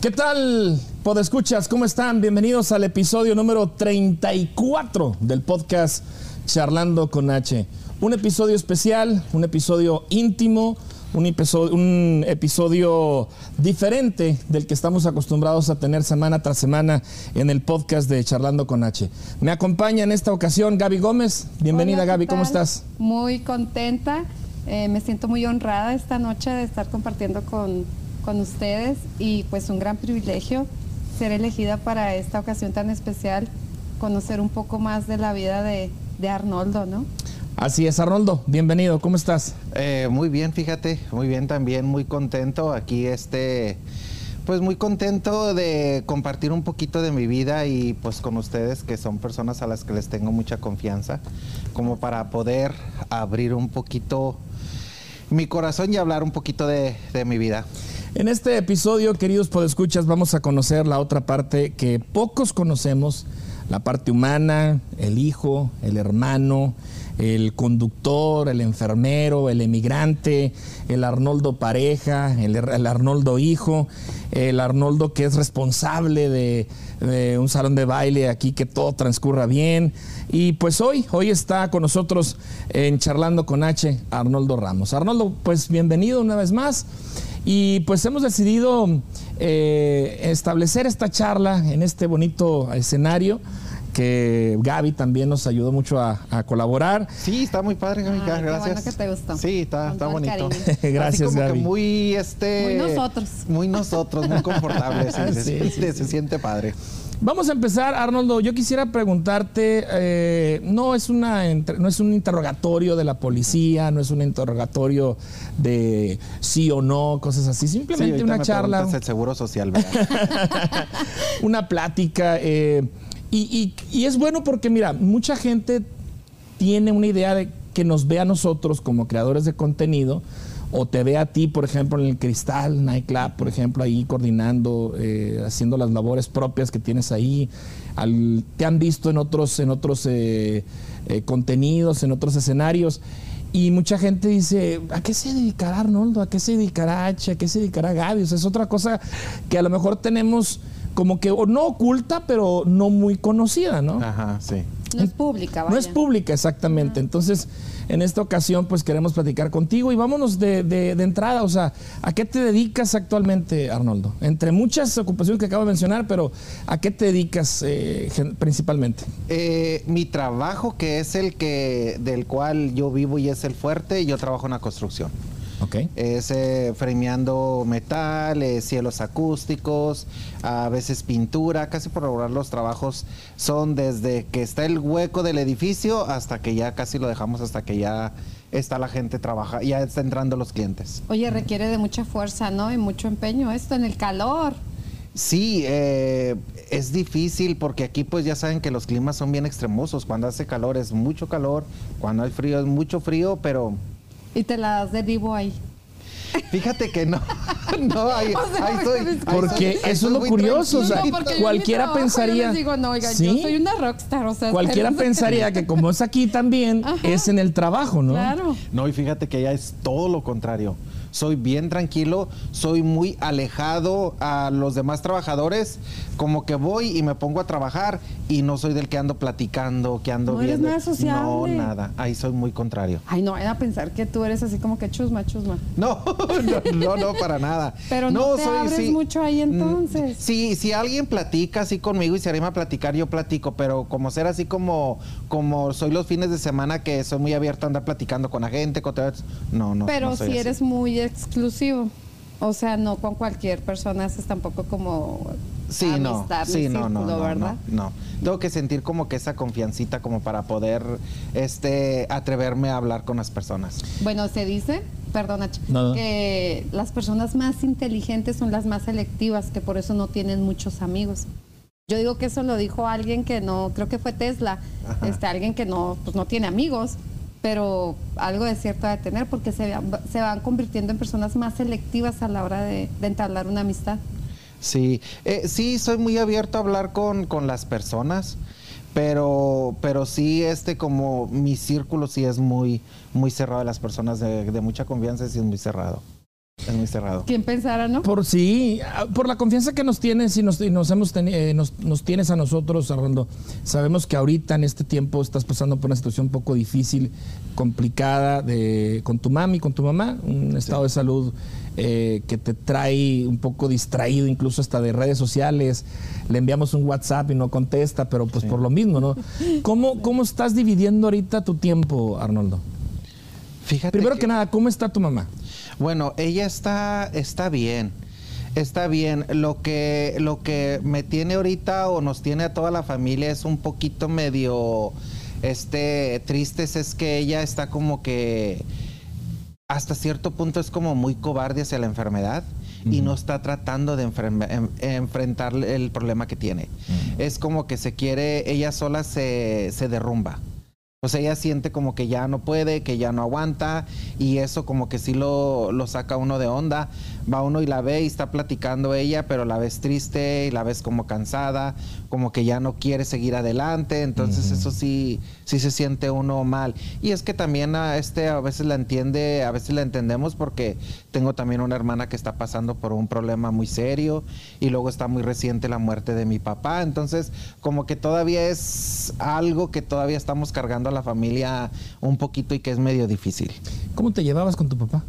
¿Qué tal, podescuchas? ¿Cómo están? Bienvenidos al episodio número 34 del podcast Charlando con H. Un episodio especial, un episodio íntimo, un episodio, un episodio diferente del que estamos acostumbrados a tener semana tras semana en el podcast de Charlando con H. Me acompaña en esta ocasión Gaby Gómez. Bienvenida Hola, ¿qué Gaby, ¿cómo estás? Muy contenta. Eh, me siento muy honrada esta noche de estar compartiendo con, con ustedes y pues un gran privilegio ser elegida para esta ocasión tan especial, conocer un poco más de la vida de, de Arnoldo, ¿no? Así es, Arnoldo, bienvenido, ¿cómo estás? Eh, muy bien, fíjate, muy bien también, muy contento aquí este, pues muy contento de compartir un poquito de mi vida y pues con ustedes que son personas a las que les tengo mucha confianza, como para poder abrir un poquito mi corazón y hablar un poquito de, de mi vida. En este episodio, queridos podescuchas, vamos a conocer la otra parte que pocos conocemos, la parte humana, el hijo, el hermano, el conductor, el enfermero, el emigrante, el Arnoldo pareja, el, Arnoldo hijo, el Arnoldo que es responsable de, de un salón de baile aquí, que todo transcurra bien. Y pues hoy, hoy está con nosotros en Charlando con H, Arnoldo Ramos. Arnoldo, pues bienvenido una vez más. Y pues hemos decidido eh, establecer esta charla en este bonito escenario que Gaby también nos ayudó mucho a, a colaborar. Sí, está muy padre, Gaby, Ay, qué gracias. bueno que te gustó. Sí, está, está bonito. Gracias, Así como Gaby. que muy este Muy nosotros. Muy nosotros, muy confortable, sí, se, Sí, siente, sí, sí. se siente padre. Vamos a empezar, Arnoldo. Yo quisiera preguntarte, eh, no, es una, no es un interrogatorio de la policía, no es un interrogatorio de sí o no, cosas así, Sí, simplemente una me charla. el seguro social, una plática. eh, y, y- y es bueno porque, mira, mucha gente tiene una idea de que nos ve a nosotros como creadores de contenido o te ve a ti, por ejemplo, en el Cristal Nightclub, por ejemplo, ahí coordinando, eh, haciendo las labores propias que tienes ahí. Al- te han visto en otros, en otros eh, eh, contenidos, en otros escenarios. Y mucha gente dice, ¿a qué se dedicará Arnoldo? ¿A qué se dedicará H? ¿A qué se dedicará Gaby? O sea, es otra cosa que a lo mejor tenemos como que o no oculta, pero no muy conocida, ¿no? Ajá, sí. No es pública, No es vaya. pública, exactamente. Entonces, en esta ocasión, pues queremos platicar contigo y vámonos de, de- de entrada. O sea, ¿a qué te dedicas actualmente, Arnoldo? Entre muchas ocupaciones que acabo de mencionar, pero ¿a qué te dedicas eh, principalmente? Eh, mi trabajo, que es el que del cual yo vivo y es el fuerte, yo trabajo en la construcción. Ok. Es eh, fremeando metal, eh, cielos acústicos, a veces pintura. Casi por lograr los trabajos son desde que está el hueco del edificio hasta que ya casi lo dejamos, hasta que ya está la gente trabaja, ya está entrando los clientes. Oye, requiere de mucha fuerza, ¿no? Y mucho empeño esto en el calor. Sí, eh, es difícil porque aquí pues ya saben que los climas son bien extremosos. Cuando hace calor es mucho calor, cuando hay frío es mucho frío, pero Y te la das de vivo ahí. fíjate que no. no, ahí, O sea, ahí estoy, ahí Porque eso es lo curioso, o sea, yo cualquiera trabajo, pensaría- Yo digo, no, oigan, ¿Sí? yo soy una rockstar, o sea. Cualquiera pensaría que como es aquí también, Ajá. es en el trabajo, ¿no? Claro. No, y fíjate que ya es todo lo contrario. Soy bien tranquilo, soy muy alejado a los demás trabajadores, como que voy y me pongo a trabajar y no soy del que ando platicando, que ando No eres viendo. nada sociable. No, nada. Ahí soy muy contrario. Ay, no, vayan a pensar que tú eres así como que chusma, chusma. No, no, no, no, para nada. Pero no te abres mucho ahí, Mm, entonces. Sí, si alguien platica así conmigo y se anima a platicar, yo platico, pero como ser así como, como soy los fines de semana que soy muy abierto a andar platicando con la gente, con no, no. Pero no soy si así. eres muy exclusivo. O sea, no con cualquier persona haces tampoco como Sí, no, amistad sí, no, no, círculo, no, ¿verdad? no, no. Tengo que sentir como que esa confiancita como para poder, este, atreverme a hablar con las personas. Bueno, se dice, perdona, Ch- No, no. que las personas más inteligentes son las más selectivas, que por eso no tienen muchos amigos. Yo digo que eso lo dijo alguien que no, creo que fue Tesla, Ajá. este, alguien que no, pues no tiene amigos, pero algo de cierto de tener porque se, se van convirtiendo en personas más selectivas a la hora de, entablar una amistad. Sí, eh, sí, soy muy abierto a hablar con, con las personas, pero, pero sí, este, como mi círculo sí es muy, muy cerrado las personas de, de mucha confianza, sí es muy cerrado. Es muy cerrado. ¿Quién pensara, no? Por sí, por la confianza que nos tienes y nos, y nos hemos teni- eh, nos, nos tienes a nosotros, Arnoldo. Sabemos que ahorita en este tiempo estás pasando por una situación un poco difícil, complicada de, con tu mami, con tu mamá, un estado de salud eh, que te trae un poco distraído, incluso hasta de redes sociales. Le enviamos un WhatsApp y no contesta, pero pues por lo mismo, ¿no? ¿Cómo, ¿Cómo estás dividiendo ahorita tu tiempo, Arnoldo? Fíjate Primero que nada, ¿cómo está tu mamá? Bueno, ella está, está bien. Está bien. Lo que, lo que me tiene ahorita o nos tiene a toda la familia es un poquito medio este tristes es que ella está como que hasta cierto punto es como muy cobarde hacia la enfermedad y no está tratando de en- enfrentar el problema que tiene. Es como que se quiere, ella sola se, se derrumba. Sea, ella siente como que ya no puede, que ya no aguanta y eso como que sí lo, lo saca uno de onda. Va uno y la ve y está platicando ella, pero la ves triste y la ves como cansada, como que ya no quiere seguir adelante. Entonces eso sí, sí se siente uno mal. Y es que también a este a veces la entiende, a veces la entendemos porque tengo también una hermana que está pasando por un problema muy serio y luego está muy reciente la muerte de mi papá. Entonces como que todavía es algo que todavía estamos cargando a la familia un poquito y que es medio difícil. ¿Cómo te llevabas con tu papá?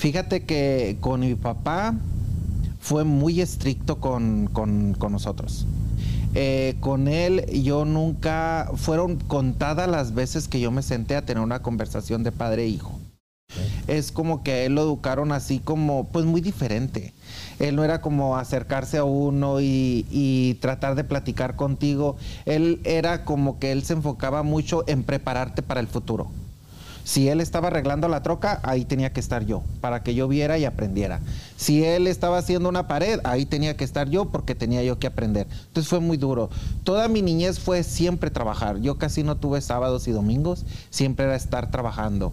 Fíjate que con mi papá fue muy estricto con, con- con nosotros. Eh, con él yo nunca, fueron contadas las veces que yo me senté a tener una conversación de padre e hijo. Es como que a él lo educaron así como, pues muy diferente. Él no era como acercarse a uno y, y tratar de platicar contigo. Él era como que él se enfocaba mucho en prepararte para el futuro. Si él estaba arreglando la troca, ahí tenía que estar yo, para que yo viera y aprendiera. Si él estaba haciendo una pared, ahí tenía que estar yo porque tenía yo que aprender. Entonces fue muy duro. Toda mi niñez fue siempre trabajar. Yo casi no tuve sábados y domingos, siempre era estar trabajando.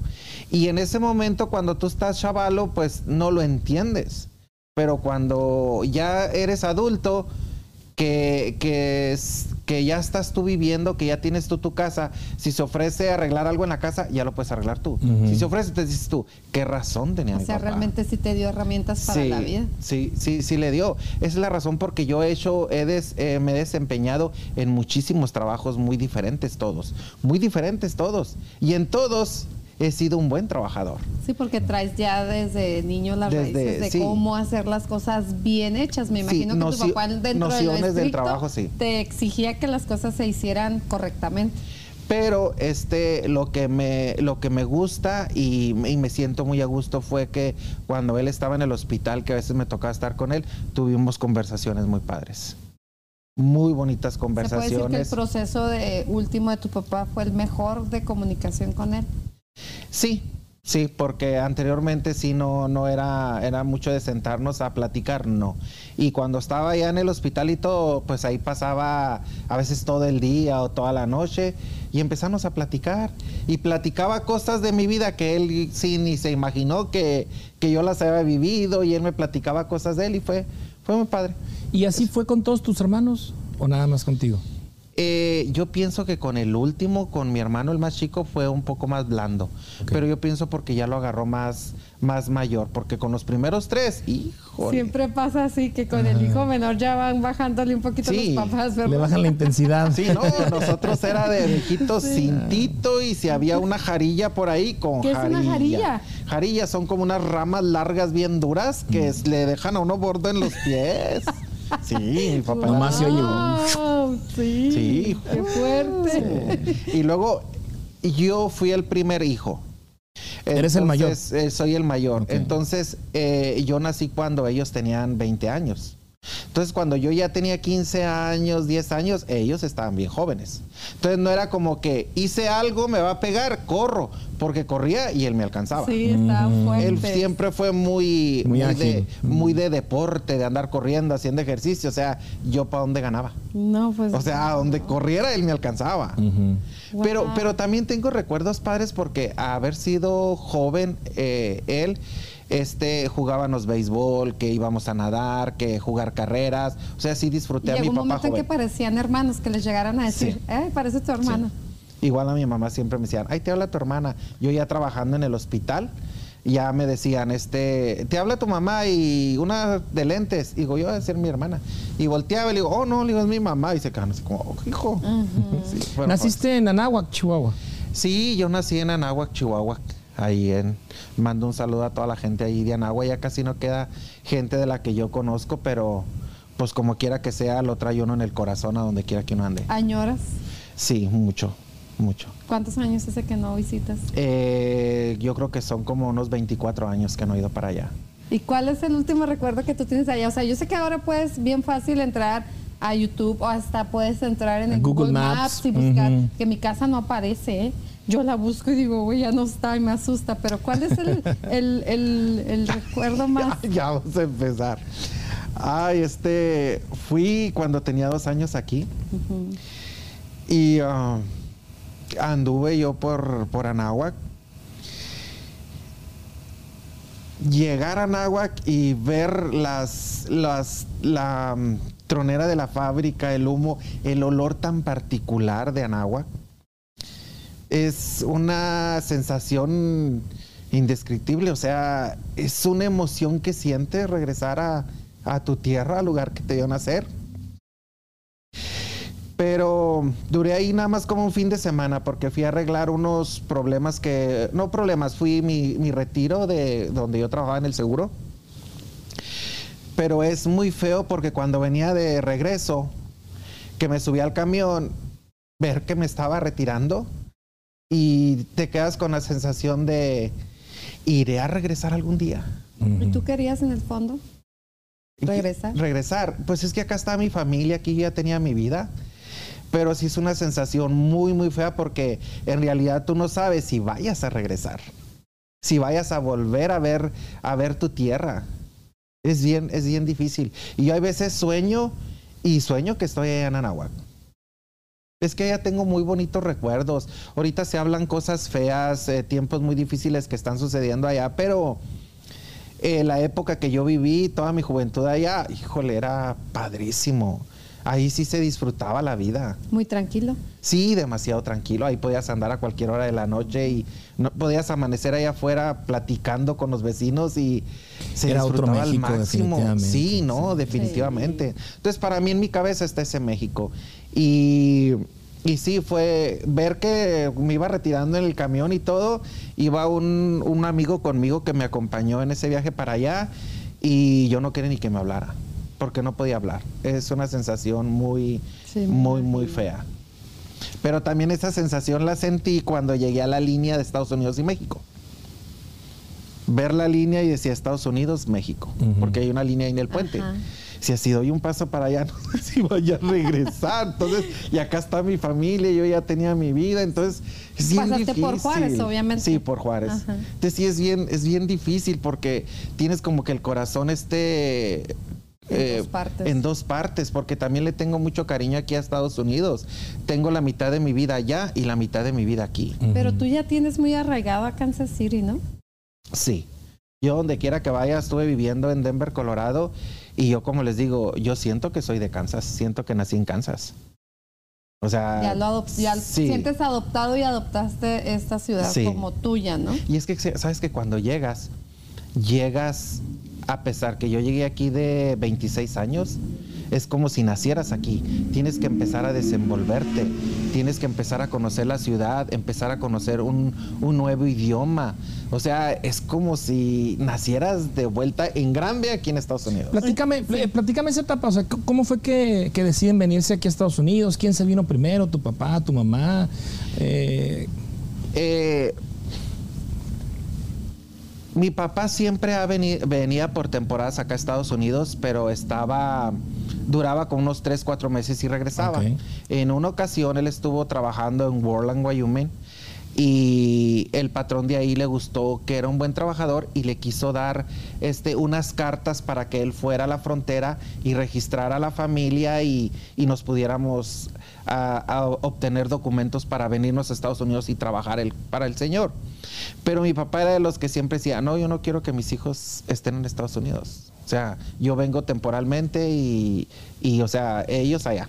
Y en ese momento, cuando tú estás chavalo, pues no lo entiendes. Pero cuando ya eres adulto, que, que, que ya estás tú viviendo, que ya tienes tú tu casa, si se ofrece arreglar algo en la casa, ya lo puedes arreglar tú. Si se ofrece, te dices tú, ¿qué razón tenía O mi sea, papá? realmente sí te dio herramientas para sí, la vida. Sí, sí, sí le dio. Esa es la razón porque yo he hecho, he des- eh, me he desempeñado en muchísimos trabajos muy diferentes todos, muy diferentes todos. Y en todos he sido un buen trabajador. Sí, porque traes ya desde niño las Desde- raíces de sí. cómo hacer las cosas bien hechas. Me Sí, imagino que tu papá dentro de lo del trabajo, sí. te exigía que las cosas se hicieran correctamente. Pero este lo que me lo que me gusta y, y me siento muy a gusto fue que cuando él estaba en el hospital, que a veces me tocaba estar con él, tuvimos conversaciones muy padres. Muy bonitas ¿Se puede decir que el conversaciones. proceso de último de tu papá fue el mejor de comunicación con él? Sí, sí, porque anteriormente sí no, no era, era mucho de sentarnos a platicar, no. Y cuando estaba ya en el hospital y todo, pues ahí pasaba a veces todo el día o toda la noche y empezamos a platicar. Y platicaba cosas de mi vida que él sí ni se imaginó que, que yo las había vivido y él me platicaba cosas de él y fue, fue muy padre. ¿Y así fue con todos tus hermanos o nada más contigo? Eh, yo pienso que con el último, con mi hermano el más chico, fue un poco más blando. Pero yo pienso porque ya lo agarró más, más mayor. Porque con los primeros tres, híjole. Siempre pasa así, que con el hijo menor ya van bajándole un poquito Sí. los papás, ¿verdad? Le bajan la intensidad. Sí, no, nosotros era de mijito cintito y si había una jarilla por ahí con ¿Qué es una jarilla? Jarillas son como unas ramas largas bien duras que Mm. le dejan a uno bordo en los pies. Sí, mi papá. Nomás se oye, Wow, sí. Sí. Qué fuerte. Y luego yo fui el primer hijo. Eres el mayor. Eh, soy el mayor. Entonces, eh, yo nací cuando ellos tenían 20 años. Entonces, cuando yo ya tenía 15 años, 10 años, ellos estaban bien jóvenes. Entonces, no era como que hice algo, me va a pegar, corro, porque corría y él me alcanzaba. Sí, está fuerte. Él siempre fue muy, Muy de, muy de deporte, de andar corriendo, haciendo ejercicio. O sea, yo para dónde ganaba. No, pues. O sea, a donde corriera él me alcanzaba. Pero, Wow. pero también tengo recuerdos padres porque haber sido joven, eh, él, este, jugábamos béisbol, que íbamos a nadar, que jugar carreras. O sea, sí disfruté a mi Llegó un papá momento en que parecían hermanos, que les llegaran a decir, Sí. eh, parece tu hermano. Igual a mi mamá siempre me decían, ay, te habla tu hermana. Yo ya trabajando en el hospital ya me decían, este, te habla tu mamá y una de lentes. Digo, yo voy a ser mi hermana. Y volteaba y le digo, oh, no, le digo, es mi mamá. Y se quedan así como, oh, hijo. Sí, bueno, Naciste en Anáhuac, Chihuahua. Sí, yo nací en Anáhuac, Chihuahua. Ahí en, mando un saludo a toda la gente ahí de Anáhuac. Ya casi no queda gente de la que yo conozco, pero pues como quiera que sea, lo trae uno en el corazón a donde quiera que uno ande. ¿Añoras? Sí, mucho, mucho. ¿Cuántos años hace que no visitas? Eh, yo creo que son como unos 24 años que no he ido para allá. ¿Y cuál es el último recuerdo que tú tienes allá? O sea, yo sé que ahora puedes bien fácil entrar a YouTube o hasta puedes entrar en el Google Google, Maps. Maps. y buscar, que mi casa no aparece. ¿eh? Yo la busco y digo, güey, ya no está y me asusta. Pero ¿cuál es el, el, el- el recuerdo más? Ya, ya vamos a empezar. Ay, este, fui cuando tenía dos años aquí y ah, anduve yo por, por Anáhuac. Llegar a Anáhuac y ver las, las, la mm, tronera de la fábrica, el humo, el olor tan particular de Anáhuac, es una sensación indescriptible, o sea, es una emoción que sientes regresar a, tu tierra, al lugar que te dio nacer. Pero duré ahí nada más como un fin de semana porque fui a arreglar unos problemas que, no problemas, fui mi, mi retiro de donde yo trabajaba en el seguro. Pero es muy feo porque cuando venía de regreso, que me subí al camión, ver que me estaba retirando y te quedas con la sensación de, ¿iré a regresar algún día? ¿Y tú querías en el fondo? ¿Regresar? Regresar. Pues es que acá está mi familia, aquí ya tenía mi vida. Pero sí es una sensación muy, muy fea porque en realidad tú no sabes si vayas a regresar. Si vayas a volver a ver, a ver tu tierra. Es bien, es bien difícil. Y yo a veces sueño y sueño que estoy allá en Anahuac. Es que ya tengo muy bonitos recuerdos. Ahorita se hablan cosas feas, eh, tiempos muy difíciles que están sucediendo allá, pero eh, la época que yo viví, toda mi juventud allá, híjole, era padrísimo. Ahí sí se disfrutaba la vida. Muy tranquilo. Sí, demasiado tranquilo. Ahí podías andar a cualquier hora de la noche y no podías amanecer allá afuera platicando con los vecinos y se Era otro disfrutaba al máximo. definitivamente. Sí, no, definitivamente. Entonces, para mí en mi cabeza está ese México. Y, y sí, fue ver que me iba retirando en el camión y todo. Iba un, un amigo conmigo que me acompañó en ese viaje para allá y yo no quería ni que me hablara porque no podía hablar. Es una sensación muy, Sí, muy, muy fea. Pero también esa sensación la sentí cuando llegué a la línea de Estados Unidos y México. Ver la línea y decía Estados Unidos, México, porque hay una línea ahí en el puente. Ajá. Si así doy un paso para allá, no sé si vaya a regresar. Entonces, y acá está mi familia, yo ya tenía mi vida, entonces es bien Pasaste por. Juárez, obviamente. Sí, por Juárez. Ajá. Entonces sí es bien, es bien difícil porque tienes como que el corazón esté En dos partes. en dos partes, porque también le tengo mucho cariño aquí a Estados Unidos. Tengo la mitad de mi vida allá y la mitad de mi vida aquí. Pero tú ya tienes muy arraigado a Kansas City, ¿no? Sí. Yo donde quiera que vaya, estuve viviendo en Denver, Colorado, y yo como les digo, yo siento que soy de Kansas, siento que nací en Kansas. O sea, Ya lo ya sí. sientes adoptado y adoptaste esta ciudad Sí. como tuya, ¿no? Y es que, sabes que cuando llegas, llegas, a pesar que yo llegué aquí de 26 años, es como si nacieras aquí. Tienes que empezar a desenvolverte, tienes que empezar a conocer la ciudad, empezar a conocer un, un nuevo idioma. O sea, es como si nacieras de vuelta en grande aquí en Estados Unidos. Platícame, eh, platícame esa etapa, o sea, ¿cómo fue que, que deciden venirse aquí a Estados Unidos? ¿Quién se vino primero? ¿Tu papá, tu mamá? Eh, Eh, mi papá siempre ha veni- venía por temporadas acá a Estados Unidos, pero estaba, duraba como unos 3, 4 meses y regresaba. En una ocasión él estuvo trabajando en Worland, Wyoming, y el patrón de ahí le gustó que era un buen trabajador y le quiso dar este, unas cartas para que él fuera a la frontera y registrara a la familia y, y nos pudiéramos a- a obtener documentos para venirnos a Estados Unidos y trabajar el- para el Señor. Pero mi papá era de los que siempre decía, no, yo no quiero que mis hijos estén en Estados Unidos. O sea, yo vengo temporalmente y, y, o sea, ellos allá.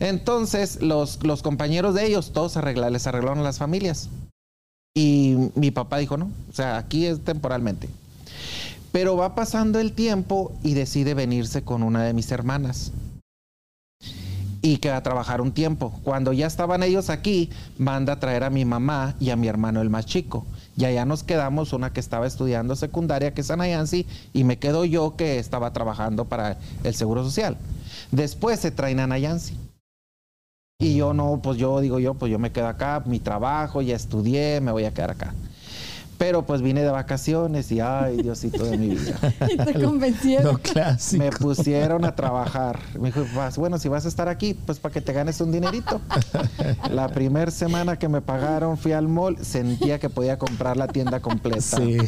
Entonces, los, los compañeros de ellos, todos arregla- les arreglaron las familias. Y mi papá dijo, no, o sea, aquí es temporalmente. Pero va pasando el tiempo y decide venirse con una de mis hermanas. Y que va a trabajar un tiempo. Cuando ya estaban ellos aquí, manda a traer a mi mamá y a mi hermano el más chico. Y allá nos quedamos, una que estaba estudiando secundaria, que es Anayansi, y me quedo yo que estaba trabajando para el Seguro Social. Después se traen a Anayansi. Y yo no, pues yo digo yo, pues yo me quedo acá, mi trabajo, ya estudié, me voy a quedar acá. Pero pues vine de vacaciones y ay, Diosito de mi vida. y te convencieron. Lo clásico. Me pusieron a trabajar. Me dijo, "Vas- bueno, si vas a estar aquí, pues para que te ganes un dinerito. La primera semana que me pagaron fui al mall, sentía que podía comprar la tienda completa. Sí.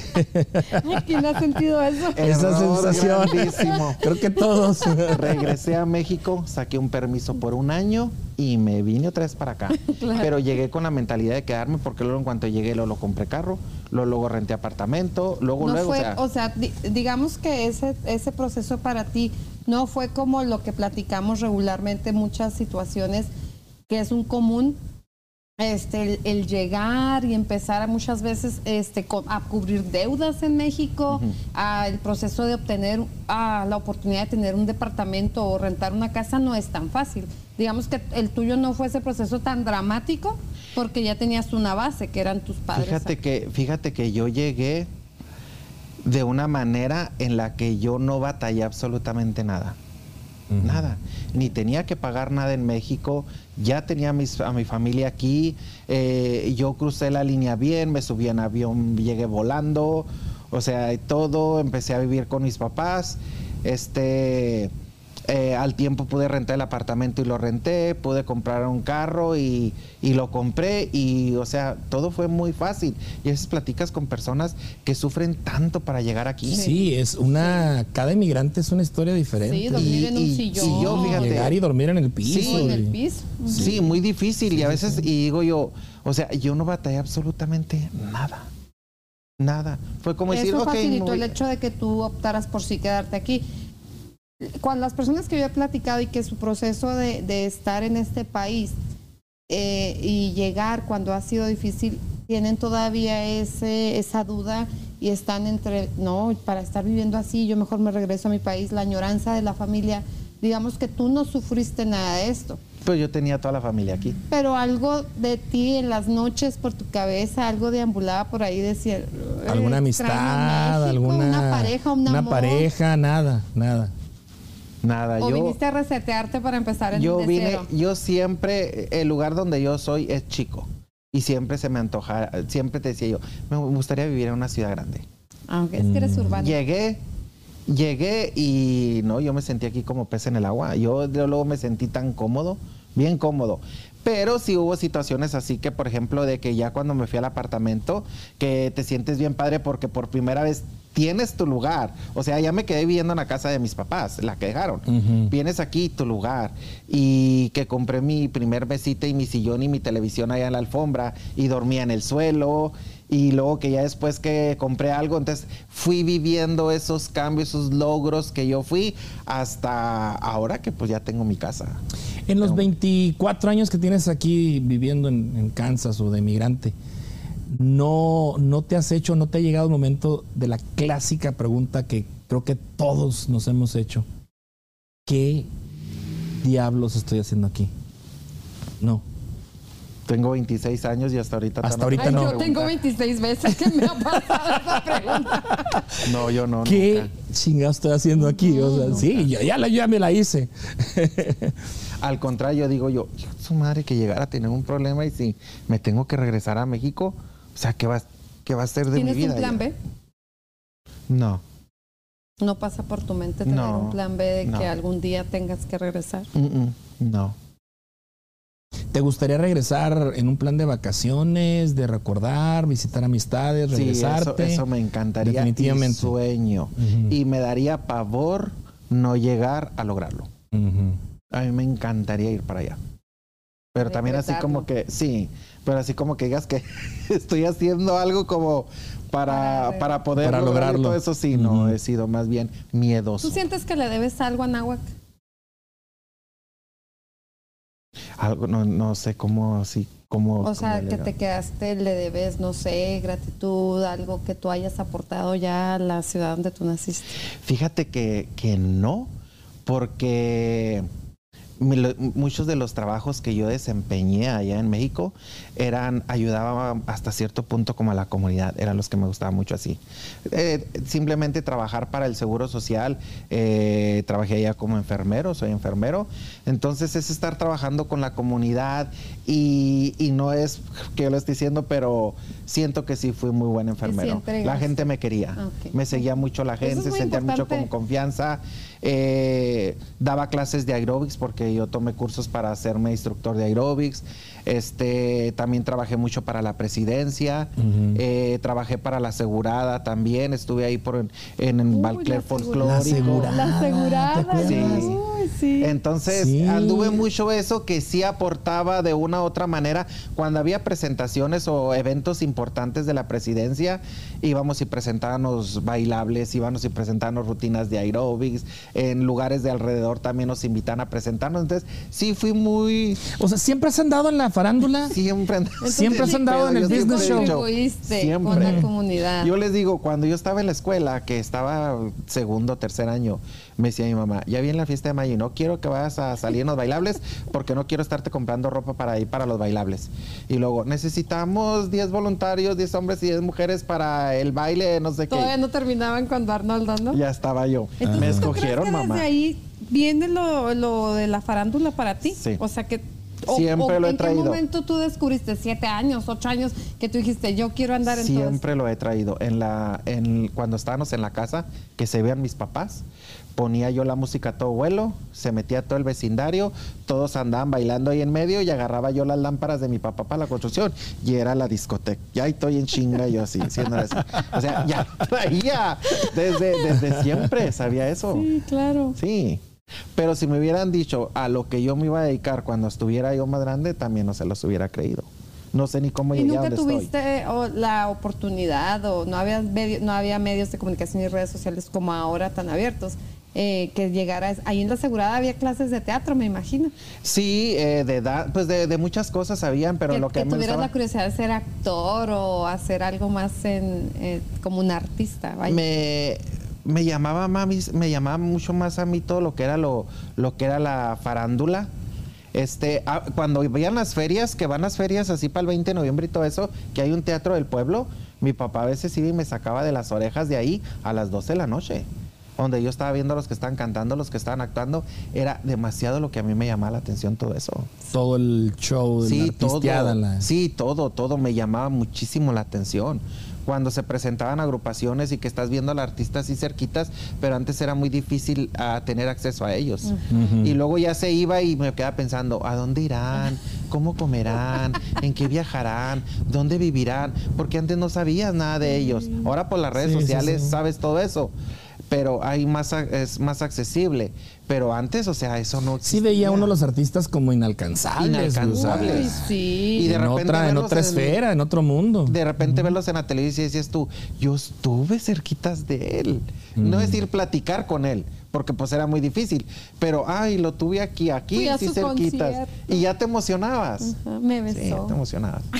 Ay, ¿Quién ha sentido eso? Esa sensación. grandísimo. Creo que todos. Regresé a México, saqué un permiso por un año y me vine otra vez para acá. Claro. Pero llegué con la mentalidad de quedarme porque luego en cuanto llegué luego lo compré carro, luego, luego renté apartamento, luego no luego, fue, o sea, o sea, di- digamos que ese, ese proceso para ti no fue como lo que platicamos regularmente en muchas situaciones, que es un común, este, el, el llegar y empezar a muchas veces este, a cubrir deudas en México, a el proceso de obtener a la oportunidad de tener un departamento o rentar una casa no es tan fácil. Digamos que el tuyo no fue ese proceso tan dramático porque ya tenías una base, que eran tus padres. Fíjate que, fíjate que yo llegué de una manera en la que yo no batallé absolutamente nada. Nada. Ni tenía que pagar nada en México. Ya tenía a, mis- a mi familia aquí. eh, yo crucé la línea bien, me subí en avión, llegué volando. O sea, todo. Empecé a vivir con mis papás. Este. Eh, al tiempo pude rentar el apartamento y lo renté, pude comprar un carro y, y lo compré y, o sea, todo fue muy fácil. Y a veces platicas con personas que sufren tanto para llegar aquí. Sí, es una. Cada inmigrante es una historia diferente. Sí, dormir Y- en un y- sillón. yo, fíjate, Llegar y dormir en el piso. Sí, en el piso. Sí, muy difícil. y a veces, y digo yo, o sea, yo no batallé absolutamente nada. Nada. Fue como decir, Eso ok. facilitó voy- el hecho de que tú optaras por sí quedarte aquí. Cuando las personas que yo he platicado y que su proceso de, de estar en este país eh, y llegar cuando ha sido difícil, tienen todavía ese, esa duda y están entre, no, para estar viviendo así, yo mejor me regreso a mi país, la añoranza de la familia. Digamos que tú no sufriste nada de esto. Pues yo tenía toda la familia aquí. Pero algo de ti en las noches por tu cabeza, algo deambulaba por ahí, decía. alguna "Eh, extraño amistad, México", alguna. Una pareja, un Una amor. pareja, nada, nada. Nada. O yo, viniste a resetearte para empezar en yo vine, cero. yo siempre, el lugar donde yo soy es chico. Y siempre se me antoja, siempre te decía yo, me gustaría vivir en una ciudad grande. Aunque es que eres urbano. Llegué, llegué y no, yo me sentí aquí como pez en el agua. Yo de- luego me sentí tan cómodo, bien cómodo. Pero sí hubo situaciones así que, por ejemplo, de que ya cuando me fui al apartamento, que te sientes bien padre porque por primera vez tienes tu lugar. O sea, ya me quedé viviendo en la casa de mis papás, la que dejaron. Vienes aquí, tu lugar. Y que compré mi primer mesita y mi sillón y mi televisión allá en la alfombra y dormía en el suelo. Y luego que ya después que compré algo, entonces fui viviendo esos cambios, esos logros que yo fui hasta ahora que pues ya tengo mi casa. En los Tengo- 24 años que tienes aquí viviendo en, en Kansas o de migrante, no, no te has hecho, no te ha llegado el momento de la clásica pregunta que creo que todos nos hemos hecho. ¿Qué diablos estoy haciendo aquí? No. Tengo 26 años y hasta ahorita... Hasta ahorita Ay, no. yo tengo 26 veces que me ha pasado esa pregunta. No, yo no. ¿Qué nunca. chingados estoy haciendo aquí? O sea, sí, yo ya, la- ya me la hice. Al contrario, digo yo, su madre que llegara a tener un problema y si me tengo que regresar a México, o sea, ¿qué va, qué va a ser de mi ¿Tienes vida? un plan ya? B? No. No pasa por tu mente tener No, un plan B de no. que algún día tengas que regresar. Mm, mm, no. ¿Te gustaría regresar en un plan de vacaciones, de recordar, visitar amistades, Sí, eso, regresarte? eso me encantaría. Definitivamente. Y sueño. Y me daría pavor no llegar a lograrlo. A mí me encantaría ir para allá. Pero también así como que, sí, pero así como que digas que estoy haciendo algo como para, Para- poder Para lograr lograrlo. todo eso, sí, no, he sido más bien miedoso. ¿Tú sientes que le debes algo a Nahuac? Algo, no, no sé cómo, sí, como... O sea, que te quedaste, le debes, no sé, gratitud, algo que tú hayas aportado ya a la ciudad donde tú naciste. Fíjate que, que no, porque muchos de los trabajos que yo desempeñé allá en México eran, ayudaba hasta cierto punto como a la comunidad, eran los que me gustaban mucho así. Eh, simplemente trabajar para el Seguro Social, eh, trabajé allá como enfermero, soy enfermero, entonces es estar trabajando con la comunidad y, y no es que yo lo esté diciendo, pero siento que sí fui muy buen enfermero. La gente me quería, me seguía mucho la es gente, sentía mucho como confianza. Eh, daba clases de aerobics porque yo tomé cursos para hacerme instructor de aerobics. Este, también trabajé mucho para la presidencia. Eh, trabajé para la asegurada también. Estuve ahí por en, en el Uy, Balcler la asegurada. La asegurada. Sí. Uy, sí. Entonces Sí. anduve mucho eso que sí aportaba de una u otra manera. Cuando había presentaciones o eventos importantes de la presidencia, íbamos y presentábamos bailables, íbamos y presentábamos rutinas de aerobics. En lugares de alrededor también nos invitan a presentarnos. Entonces sí fui muy... O sea, ¿siempre has andado en la farándula? Siempre, Siempre has andado en el siempre business show. Contribuiste con la comunidad. Yo les digo, cuando yo estaba en la escuela, que estaba segundo, tercer año, me decía mi mamá, ya viene la fiesta de mayo y no quiero que vayas a salir en los bailables porque no quiero estarte comprando ropa para ir para los bailables. Y luego, necesitamos 10 voluntarios, 10 hombres y 10 mujeres para el baile, no sé Todavía qué. no terminaban cuando Arnoldo, ¿no? Ya estaba yo. Entonces, me ¿tú escogieron, crees que mamá. Desde ahí viene lo, lo de la farándula para ti. Sí. O sea que. Siempre lo he ¿En traído. qué momento tú descubriste, siete años, ocho años, que tú dijiste, yo quiero andar en todo? Siempre lo he traído. En la, en, cuando estábamos en la casa, que se vean mis papás, ponía yo la música a todo vuelo, se metía todo el vecindario, todos andaban bailando ahí en medio y agarraba yo las lámparas de mi papá para la construcción y era la discoteca. Ya estoy en chinga yo así, haciendo eso. O sea, ya traía desde, desde siempre, sabía eso. Sí, claro. Sí. Pero si me hubieran dicho a lo que yo me iba a dedicar cuando estuviera yo más grande, también no se los hubiera creído. No sé ni cómo ¿Y llegué a nunca donde estoy. tuviste o, la oportunidad o no había, medio- no había medios de comunicación y redes sociales como ahora tan abiertos? eh, que llegaras, ahí en la asegurada había clases de teatro, me imagino. Sí, eh, de edad, pues de, de muchas cosas sabían, pero que, lo que, que me tuvieras gustaba- la curiosidad de ser actor o hacer algo más en, eh, como un artista. vaya. me, me llamaba mami, me llamaba mucho más a mí todo lo que era lo, lo que era la farándula. Este, ah, cuando veían las ferias, que van las ferias así para el 20 de noviembre y todo eso, que hay un teatro del pueblo, mi papá a veces iba y me sacaba de las orejas de ahí a las 12 de la noche. Donde yo estaba viendo a los que estaban cantando, los que estaban actuando, era demasiado lo que a mí me llamaba la atención todo eso. Todo el show, de la Sí, todo. la- Sí, todo, todo me llamaba muchísimo la atención. Cuando se presentaban agrupaciones y que estás viendo al artista así cerquitas, pero antes era muy difícil ah, tener acceso a ellos. Y luego ya se iba y me quedaba pensando, ¿a dónde irán? ¿Cómo comerán? ¿En qué viajarán? ¿Dónde vivirán? Porque antes no sabías nada de ellos. Ahora por las redes Sí, sí, sociales sí. sabes todo eso. Pero hay más, es más accesible. Pero antes, o sea, eso no Sí veía existía. uno a los artistas como inalcanzables. Inalcanzables. Uy, sí. Y de en repente otra, en otra esfera, en otro mundo. de repente verlos en la televisión y decías tú, yo estuve cerquitas de él. No es ir platicar con él, porque pues era muy difícil. Pero, ay, lo tuve aquí, aquí, Fui a sí su cerquitas. concierto. Y ya te emocionabas. Ajá, me Sí, besó. te emocionabas.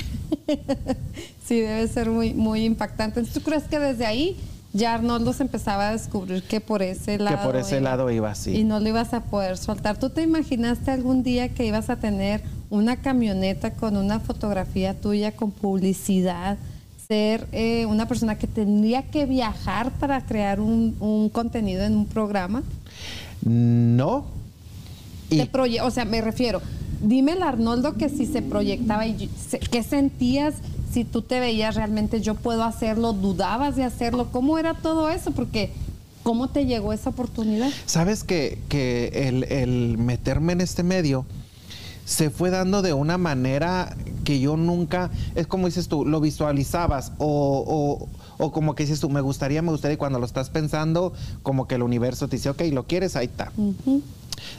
Sí, debe ser muy, muy impactante. Entonces, ¿tú crees que desde ahí ya Arnoldo se empezaba a descubrir que por ese lado. que por ese iba lado iba así. Y no lo ibas a poder soltar. ¿Tú te imaginaste algún día que ibas a tener una camioneta con una fotografía tuya, con publicidad? Ser eh, una persona que tendría que viajar para crear un, un contenido en un programa. No. Y Te proye- o sea, me refiero, dime el Arnoldo que si se proyectaba y qué sentías si tú te veías realmente yo puedo hacerlo, dudabas de hacerlo, ¿cómo era todo eso? Porque ¿cómo te llegó esa oportunidad? sabes que, que el, el meterme en este medio se fue dando de una manera que yo nunca, es como dices tú, lo visualizabas o, o, o como que dices tú, me gustaría, me gustaría, y cuando lo estás pensando, como que el universo te dice, ok, lo quieres, ahí está.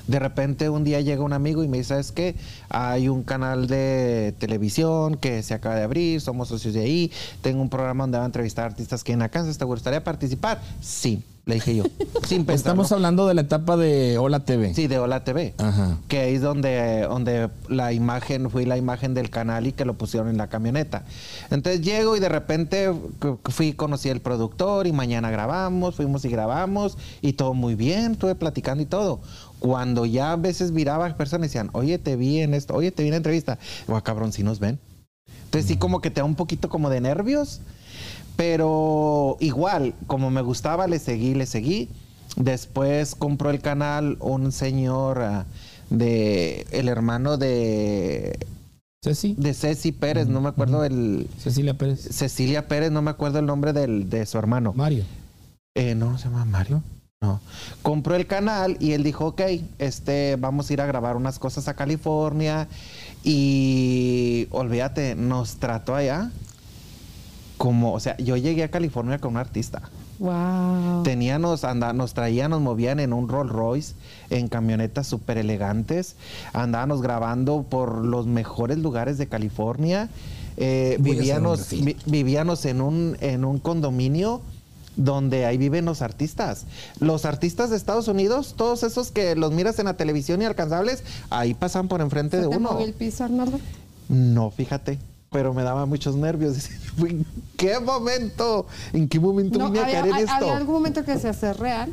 De repente un día llega un amigo y me dice, ¿sabes qué? Hay un canal de televisión que se acaba de abrir, somos socios de ahí, tengo un programa donde va a entrevistar artistas que en acá ¿te gustaría participar? Sí. Le dije yo. sin pensarlo. Estamos hablando de la etapa de Hola TV. Sí, de Hola TV. Ajá. Que ahí es donde, donde la imagen, fui la imagen del canal y que lo pusieron en la camioneta. Entonces llego y de repente fui, conocí al productor y mañana grabamos, fuimos y grabamos y todo muy bien, estuve platicando y todo. Cuando ya a veces miraba a personas y decían, oye, te vi en esto, oye, te vi en la entrevista. Digo, ah, cabrón, si nos ven. Entonces sí como que te da un poquito como de nervios. Pero igual, como me gustaba, le seguí, le seguí. Después compró el canal un señor ah, de el hermano de Ceci. De Ceci Pérez, no me acuerdo el. Cecilia Pérez. Cecilia Pérez, no me acuerdo el nombre del, de su hermano. Mario. Eh, no, se llama Mario. No. Compró el canal y él dijo, ok, este, vamos a ir a grabar unas cosas a California. Y olvídate, nos trató allá como, o sea, yo llegué a California con un artista. Wow. Teníamos, anda, nos traían, nos movían en un Rolls Royce, en camionetas súper elegantes. Andábamos grabando por los mejores lugares de California. Eh, vivíamos, vi, vivíamos en un, en un condominio donde ahí viven los artistas. Los artistas de Estados Unidos, todos esos que los miras en la televisión y alcanzables, ahí pasan por enfrente ¿Se de te uno. movió el piso, Arnoldo? No, fíjate. Pero me daba muchos nervios. ¿En qué momento? ¿En qué momento No, vine a había, caer en esto? había algún momento que se hace real.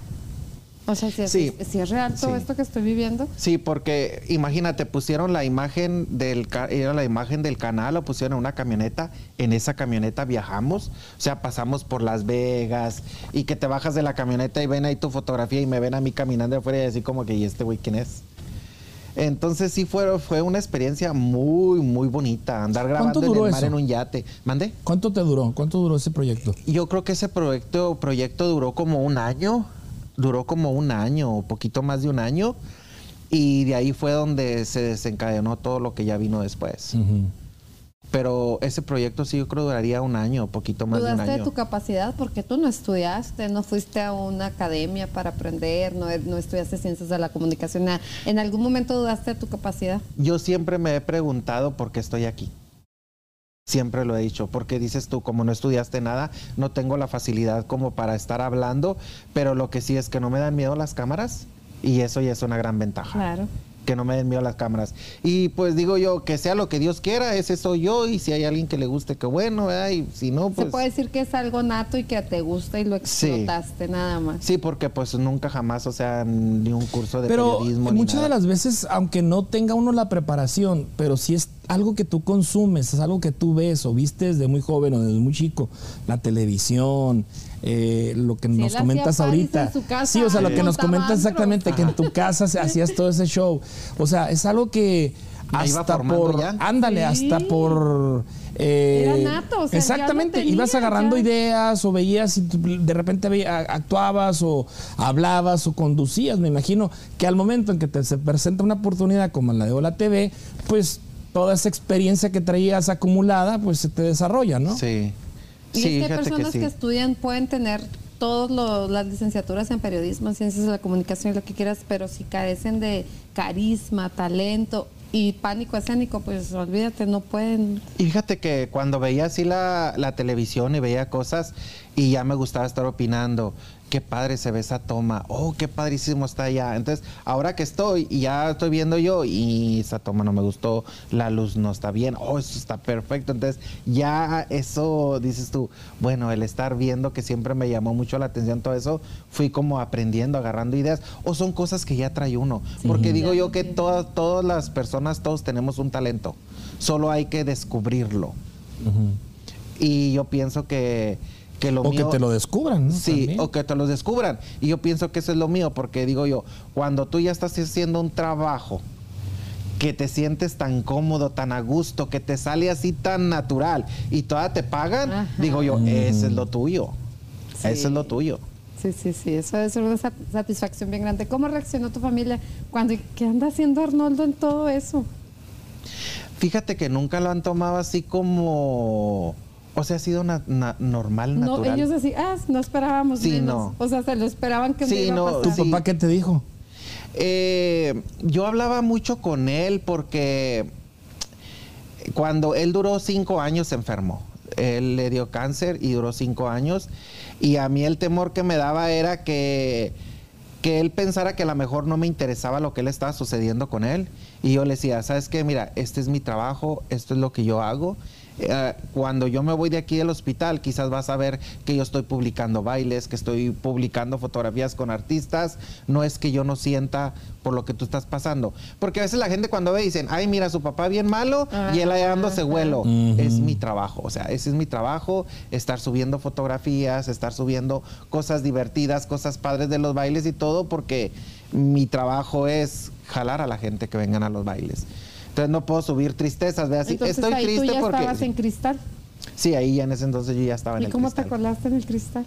O sea, si es, Sí. si es real todo Sí. esto que estoy viviendo. Sí, porque imagínate, pusieron la imagen del era la imagen del canal, lo pusieron en una camioneta, en esa camioneta viajamos, o sea, pasamos por Las Vegas y que te bajas de la camioneta y ven ahí tu fotografía y me ven a mí caminando afuera y así como que, ¿y este güey quién es? Entonces sí fue, fue una experiencia muy, muy bonita, andar grabando en el mar eso? en un yate. ¿Mande? ¿Cuánto te duró? ¿Cuánto duró ese proyecto? Yo creo que ese proyecto, proyecto duró como un año, duró como un año, o poquito más de un año, y de ahí fue donde se desencadenó todo lo que ya vino después. Pero ese proyecto sí yo creo duraría un año, poquito más de un Dudaste de año. tu capacidad porque tú no estudiaste, no fuiste a una academia para aprender, no, no estudiaste ciencias de la comunicación. ¿En algún momento dudaste de tu capacidad? Yo siempre me he preguntado por qué estoy aquí. Siempre lo he dicho, porque dices tú, como no estudiaste nada, no tengo la facilidad como para estar hablando, pero lo que sí es que no me dan miedo las cámaras y eso ya es una gran ventaja. Claro. que no me den miedo las cámaras. Y pues digo yo, que sea lo que Dios quiera, ese soy yo, y si hay alguien que le guste, que bueno, ¿verdad? y si no, pues... Se puede decir que es algo nato y que te gusta y lo Sí. explotaste nada más. Sí, porque pues nunca jamás, o sea, ni un curso de Pero periodismo. ni muchas de nada. las veces, aunque no tenga uno la preparación, pero si es algo que tú consumes, es algo que tú ves o viste desde muy joven o desde muy chico, la televisión, eh, lo que nos comentas ahorita. en su casa, sí, o sea, lo que nos comentas exactamente, que en tu casa se- hacías todo ese show. O sea, es algo que hasta por, ya. ándale, Sí. hasta por... eh, Era nato, o sea, exactamente, tenía, ibas agarrando ya. ideas o veías y de repente veía- actuabas o hablabas o conducías. Me imagino que al momento en que te se presenta una oportunidad como la de Hola TV, pues toda esa experiencia que traías acumulada, pues se te desarrolla, ¿no? Sí. Y sí, es que personas que estudian, pueden tener todas las licenciaturas en periodismo, en ciencias de la comunicación, lo que quieras, pero si carecen de carisma, talento y pánico escénico, pues olvídate, no pueden. Y fíjate que cuando veía así la, la televisión y veía cosas y ya me gustaba estar opinando, qué padre se ve esa toma, oh, qué padrísimo está allá. Entonces, ahora que estoy y ya estoy viendo yo y esa toma no me gustó, la luz no está bien, oh, eso está perfecto. Entonces, ya eso dices tú, bueno, el estar viendo que siempre me llamó mucho la atención todo eso, fui como aprendiendo, agarrando ideas, o son cosas que ya trae uno. Porque digo yo que todas, todas las personas, todos tenemos un talento, solo hay que descubrirlo. Y yo pienso que, que lo O mío... que te lo descubran, ¿no? Sí, También. o que te los descubran. Y yo pienso que eso es lo mío, porque digo yo, cuando tú ya estás haciendo un trabajo que te sientes tan cómodo, tan a gusto, que te sale así tan natural y todavía te pagan, Ajá. digo yo, ese es lo tuyo. Sí. Eso es lo tuyo. Sí, sí, sí, eso es una sat- satisfacción bien grande. ¿Cómo reaccionó tu familia cuando qué anda haciendo Arnoldo en todo eso? Fíjate que nunca lo han tomado así como... O sea, ha sido na- na- normal, No, natural. ellos así, ah, no esperábamos Sí, menos. no. O sea, se lo esperaban que Sí, me iba no, a ¿Tu pasar. sí. papá qué te dijo? Eh, yo hablaba mucho con él porque cuando él duró cinco años se enfermó. él le dio cáncer y duró cinco años. Y a mí el temor que me daba era que, que él pensara que a lo mejor no me interesaba lo que le estaba sucediendo con él. Y yo le decía, ¿sabes qué? Mira, este es mi trabajo, esto es lo que yo hago eh, cuando yo me voy de aquí del hospital, quizás vas a ver que yo estoy publicando bailes, que estoy publicando fotografías con artistas. No es que yo no sienta por lo que tú estás pasando. Porque a veces la gente cuando ve dicen, ay, mira, su papá bien malo y él ahí dándose vuelo. Es mi trabajo, o sea, ese es mi trabajo, estar subiendo fotografías, estar subiendo cosas divertidas, cosas padres de los bailes y todo, porque mi trabajo es jalar a la gente que vengan a los bailes. Entonces no puedo subir tristezas, ve así. Entonces, Estoy ahí triste tú ya porque. estabas en cristal. Sí, ahí ya en ese entonces yo ya estaba en ¿Y el cómo te cristal. colaste en el cristal?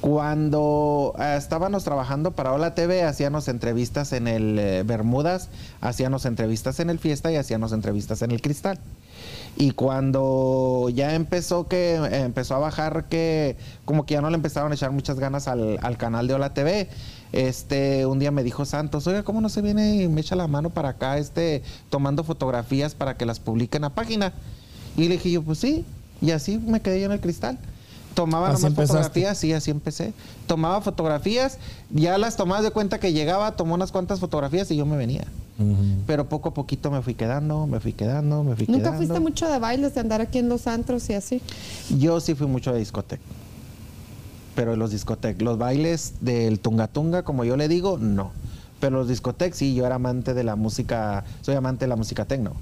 Cuando eh, estábamos trabajando para Hola TV, hacíamos entrevistas en el eh, Bermudas, hacíamos entrevistas en el Fiesta y hacíamos entrevistas en el Cristal. Y cuando ya empezó que eh, empezó a bajar que como que ya no le empezaron a echar muchas ganas al, al canal de Hola TV, este un día me dijo Santos, oiga, ¿cómo no se viene y me echa la mano para acá, este, tomando fotografías para que las publiquen a página? Y le dije yo, pues sí, y así me quedé yo en el cristal. Tomaba Así nomás fotografías, sí, así empecé. Tomaba fotografías, ya las tomabas de cuenta que llegaba, tomó unas cuantas fotografías y yo me venía. Pero poco a poquito me fui quedando, me fui quedando, me fui ¿Nunca quedando. fuiste mucho de bailes, de andar aquí en los antros y así? Yo sí fui mucho de discoteca. Pero los discotecas, los bailes del tunga tunga, como yo le digo, no. Pero los discotecas, sí, yo era amante de la música, soy amante de la música tecno.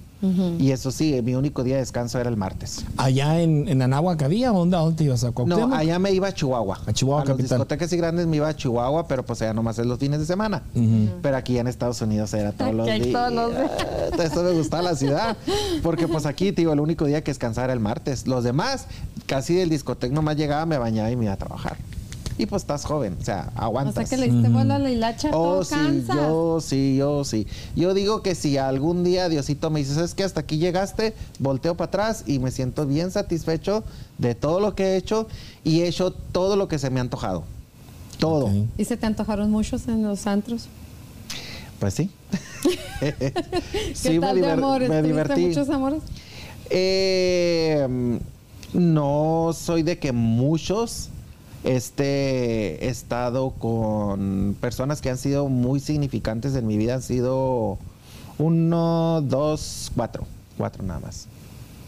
Y eso sí, mi único día de descanso era el martes. Allá en, en Anáhuac había, ¿o ¿dónde, te ibas a No, Cuauhtémoc? allá me iba a Chihuahua. A Chihuahua A las capital. discotecas y grandes me iba a Chihuahua, pero pues allá nomás es los fines de semana. Pero aquí en Estados Unidos era todos los días. todos los días. Eso me gustaba la ciudad. Porque pues aquí, te digo, el único día que descansar era el martes. Los demás, casi del discoteca nomás llegaba, me bañaba y me iba a trabajar. Y pues estás joven, o sea, O aguantas. sea que le diste bola a la hilacha, Oh, todo sí, cansa. yo sí, yo sí. Yo digo que si algún día Diosito me dice, ¿sabes qué? Hasta aquí llegaste, volteo para atrás y me siento bien satisfecho de todo lo que he hecho y he hecho todo lo que se me ha antojado. Todo. ¿Y se te antojaron muchos en los antros? Pues sí. ¿Qué sí, tal me, diver- amores? me ¿Tuviste divertí. muchos amores? Eh, no soy de que muchos. Este he estado con personas que han sido muy significantes en mi vida. Han sido uno, dos, cuatro. Cuatro nada más.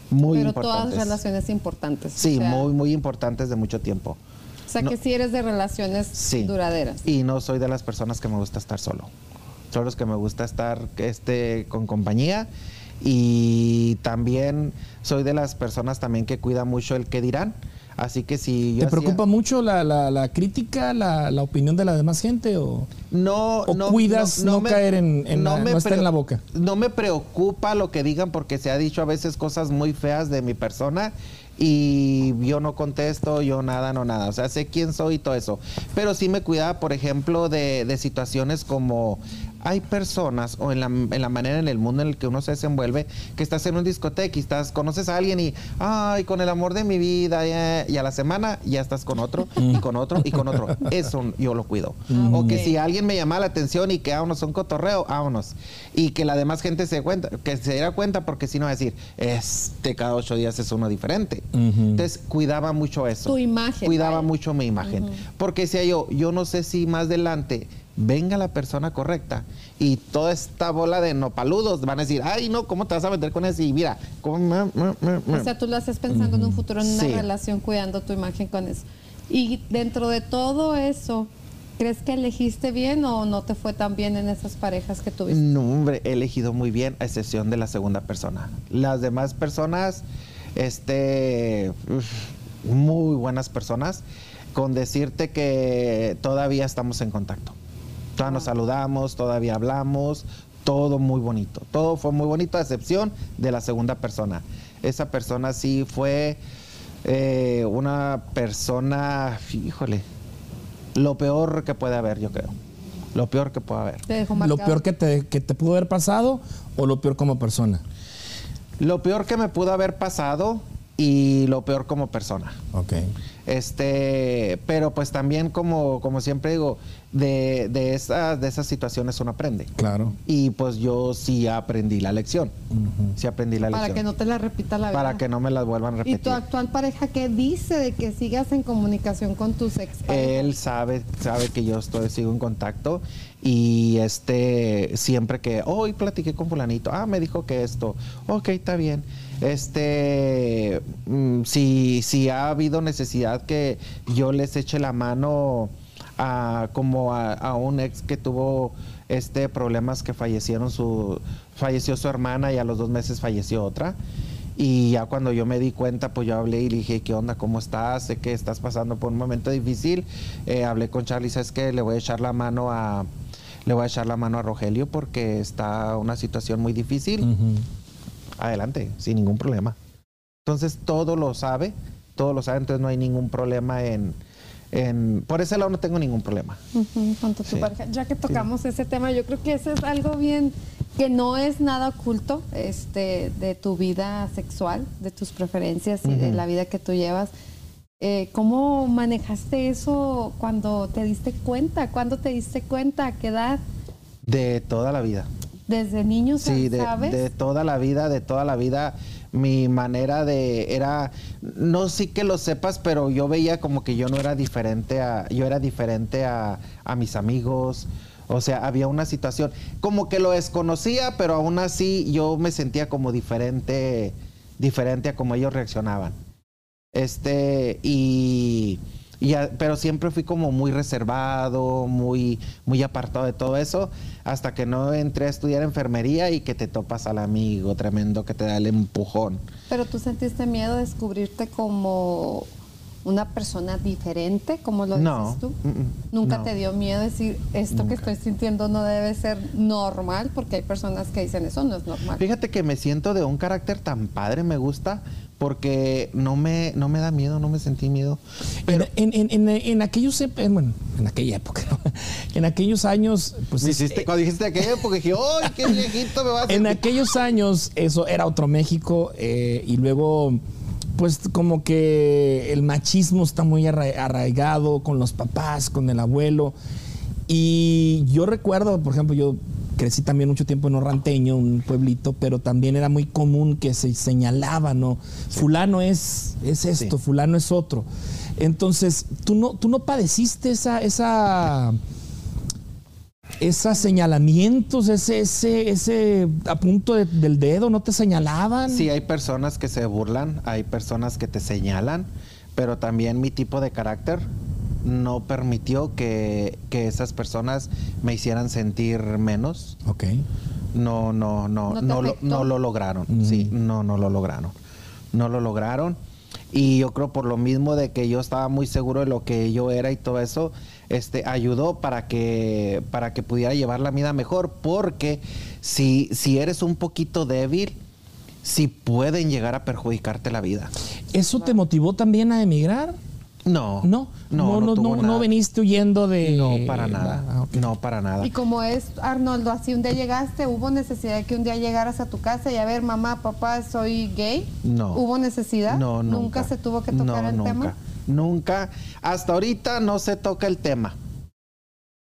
Muy Pero importantes. todas relaciones importantes. Sí, o sea, muy, muy importantes de mucho tiempo. O sea no- que sí eres de relaciones Sí. duraderas. Y no soy de las personas que me gusta estar solo. Soy los que me gusta estar este, con compañía. Y también soy de las personas también que cuida mucho el que dirán. Así que si yo ¿Te hacía- preocupa mucho la, la- la crítica, la, la opinión de la demás gente? O... no, o no, cuidas no caer en- en la- me no estar en la boca? No me preocupa lo que digan porque se ha dicho a veces cosas muy feas de mi persona y yo no contesto, yo nada, no nada. O sea, sé quién soy y todo eso. Pero sí me cuidaba, por ejemplo, de, de situaciones como hay personas o en la, en la manera en el mundo en el que uno se desenvuelve que estás en un discoteca y estás, conoces a alguien y, ay, con el amor de mi vida, ya", y a la semana ya estás con otro y con otro y con otro. Eso yo lo cuido. O que si alguien me llama la atención y que vámonos un cotorreo, vámonos. Y que la demás gente se cuenta, que se diera cuenta, porque si no va a decir, este cada ocho días es uno diferente. Entonces cuidaba mucho eso. Tu imagen, Cuidaba mucho mi imagen. Porque decía yo, yo no sé si más adelante venga la persona correcta y toda esta bola de nopaludos van a decir, ay no, ¿cómo te vas a meter con eso? Y mira, ¿cómo me- me- me- me-". O sea, tú lo haces pensando en un futuro, en una Sí. relación, cuidando tu imagen con eso. Y dentro de todo eso, ¿crees que elegiste bien o no te fue tan bien en esas parejas que tuviste? No, hombre, he elegido muy bien, a excepción de la segunda persona. Las demás personas, este, muy buenas personas, con decirte que todavía estamos en contacto. Todavía nos saludamos, todavía hablamos, todo muy bonito. Todo fue muy bonito, a excepción de la segunda persona. Esa persona sí fue eh, una persona, híjole, lo peor que puede haber, yo creo. Lo peor que puede haber. Te dejó ¿Lo peor que te, que te pudo haber pasado o lo peor como persona? Lo peor que me pudo haber pasado y lo peor como persona. Ok. Este, pero pues también como, como siempre digo, de, de, esas, de esas situaciones uno aprende. Claro. Y pues yo sí aprendí la lección. Sí aprendí la Para lección. que no te la repita la vida. Para que no me las vuelvan a ¿Y repetir. tu actual pareja qué dice de que sigas en comunicación con tus ex? Él sabe, sabe que yo estoy, sigo en contacto y este, siempre que, hoy platiqué con fulanito, ah, me dijo que esto, ok, está bien. Este, mm, si, si ha habido necesidad que yo les eche la mano a, como a, a un ex que tuvo este problemas que fallecieron su, falleció su hermana y a los dos meses falleció otra. Y ya cuando yo me di cuenta, pues yo hablé y le dije, ¿qué onda? ¿Cómo estás? Sé que estás pasando por un momento difícil. Eh, hablé con Charlie, ¿sabes qué? Le voy a echar la mano a, le voy a echar la mano a Rogelio porque está una situación muy difícil. Adelante, sin ningún problema. Entonces todo lo sabe, todo lo sabe, entonces no hay ningún problema en, en por ese lado no tengo ningún problema. Tu Sí. pareja. Ya que tocamos ese tema, yo creo que eso es algo bien que no es nada oculto este, de tu vida sexual, de tus preferencias y de la vida que tú llevas. Eh, ¿Cómo manejaste eso cuando te diste cuenta? ¿Cuándo te diste cuenta? ¿A qué edad? De toda la vida. Desde niño, Sí, de, ¿sabes? de toda la vida, de toda la vida. Mi manera de era, no sí que lo sepas, pero yo veía como que yo no era diferente a, yo era diferente a, a mis amigos. O sea, había una situación, como que lo desconocía, pero aún así yo me sentía como diferente, diferente a como ellos reaccionaban. Este, y, y a- pero siempre fui como muy reservado, muy, muy apartado de todo eso, hasta que no entré a estudiar enfermería y que te topas al amigo tremendo que te da el empujón. Pero tú sentiste miedo de descubrirte como una persona diferente, como lo No, dices tú. mm, mm, Nunca no. te dio miedo decir esto que estoy sintiendo no debe ser normal, porque hay personas que dicen eso no es normal. Fíjate que me siento de un carácter tan padre, me gusta, porque no me, no me da miedo, no me sentí miedo. Pero en, en, en, en aquellos, bueno, en aquella época, ¿no? en aquellos años, pues hiciste, cuando dijiste aquello, porque dije, ¡ay, qué viejito me vas a en sentir". aquellos años eso era otro México eh, y luego pues como que el machismo está muy arra- arraigado con los papás, con el abuelo y yo recuerdo, por ejemplo, yo crecí también mucho tiempo en Orranteño, un pueblito, pero también era muy común que se señalaba, ¿no? Fulano es, es esto, Sí. fulano es otro. Entonces, tú no, tú no padeciste esa, esa, esos señalamientos, ese, ese, ese a punto de- del dedo, ¿no te señalaban? Sí, hay personas que se burlan, hay personas que te señalan, pero también mi tipo de carácter no permitió que, que esas personas me hicieran sentir menos. Ok. No, no, no, ¿No no, lo, no lo lograron. Mm. Sí, no, no lo lograron. No lo lograron. Y yo creo por lo mismo de que yo estaba muy seguro de lo que yo era y todo eso, este, ayudó para que, para que pudiera llevar la vida mejor. Porque si, si eres un poquito débil, sí pueden llegar a perjudicarte la vida. ¿Eso te motivó también a emigrar? No. No, no, no, no, no nada. veniste huyendo de. No, para nada. Ah, ok. No, para nada. Y como es, Arnoldo, así un día llegaste, ¿hubo necesidad de que un día llegaras a tu casa y a ver, mamá, papá, soy gay? No. ¿Hubo necesidad? No, nunca. se tuvo que tocar No, el nunca. tema? Nunca. Hasta ahorita no se toca el tema.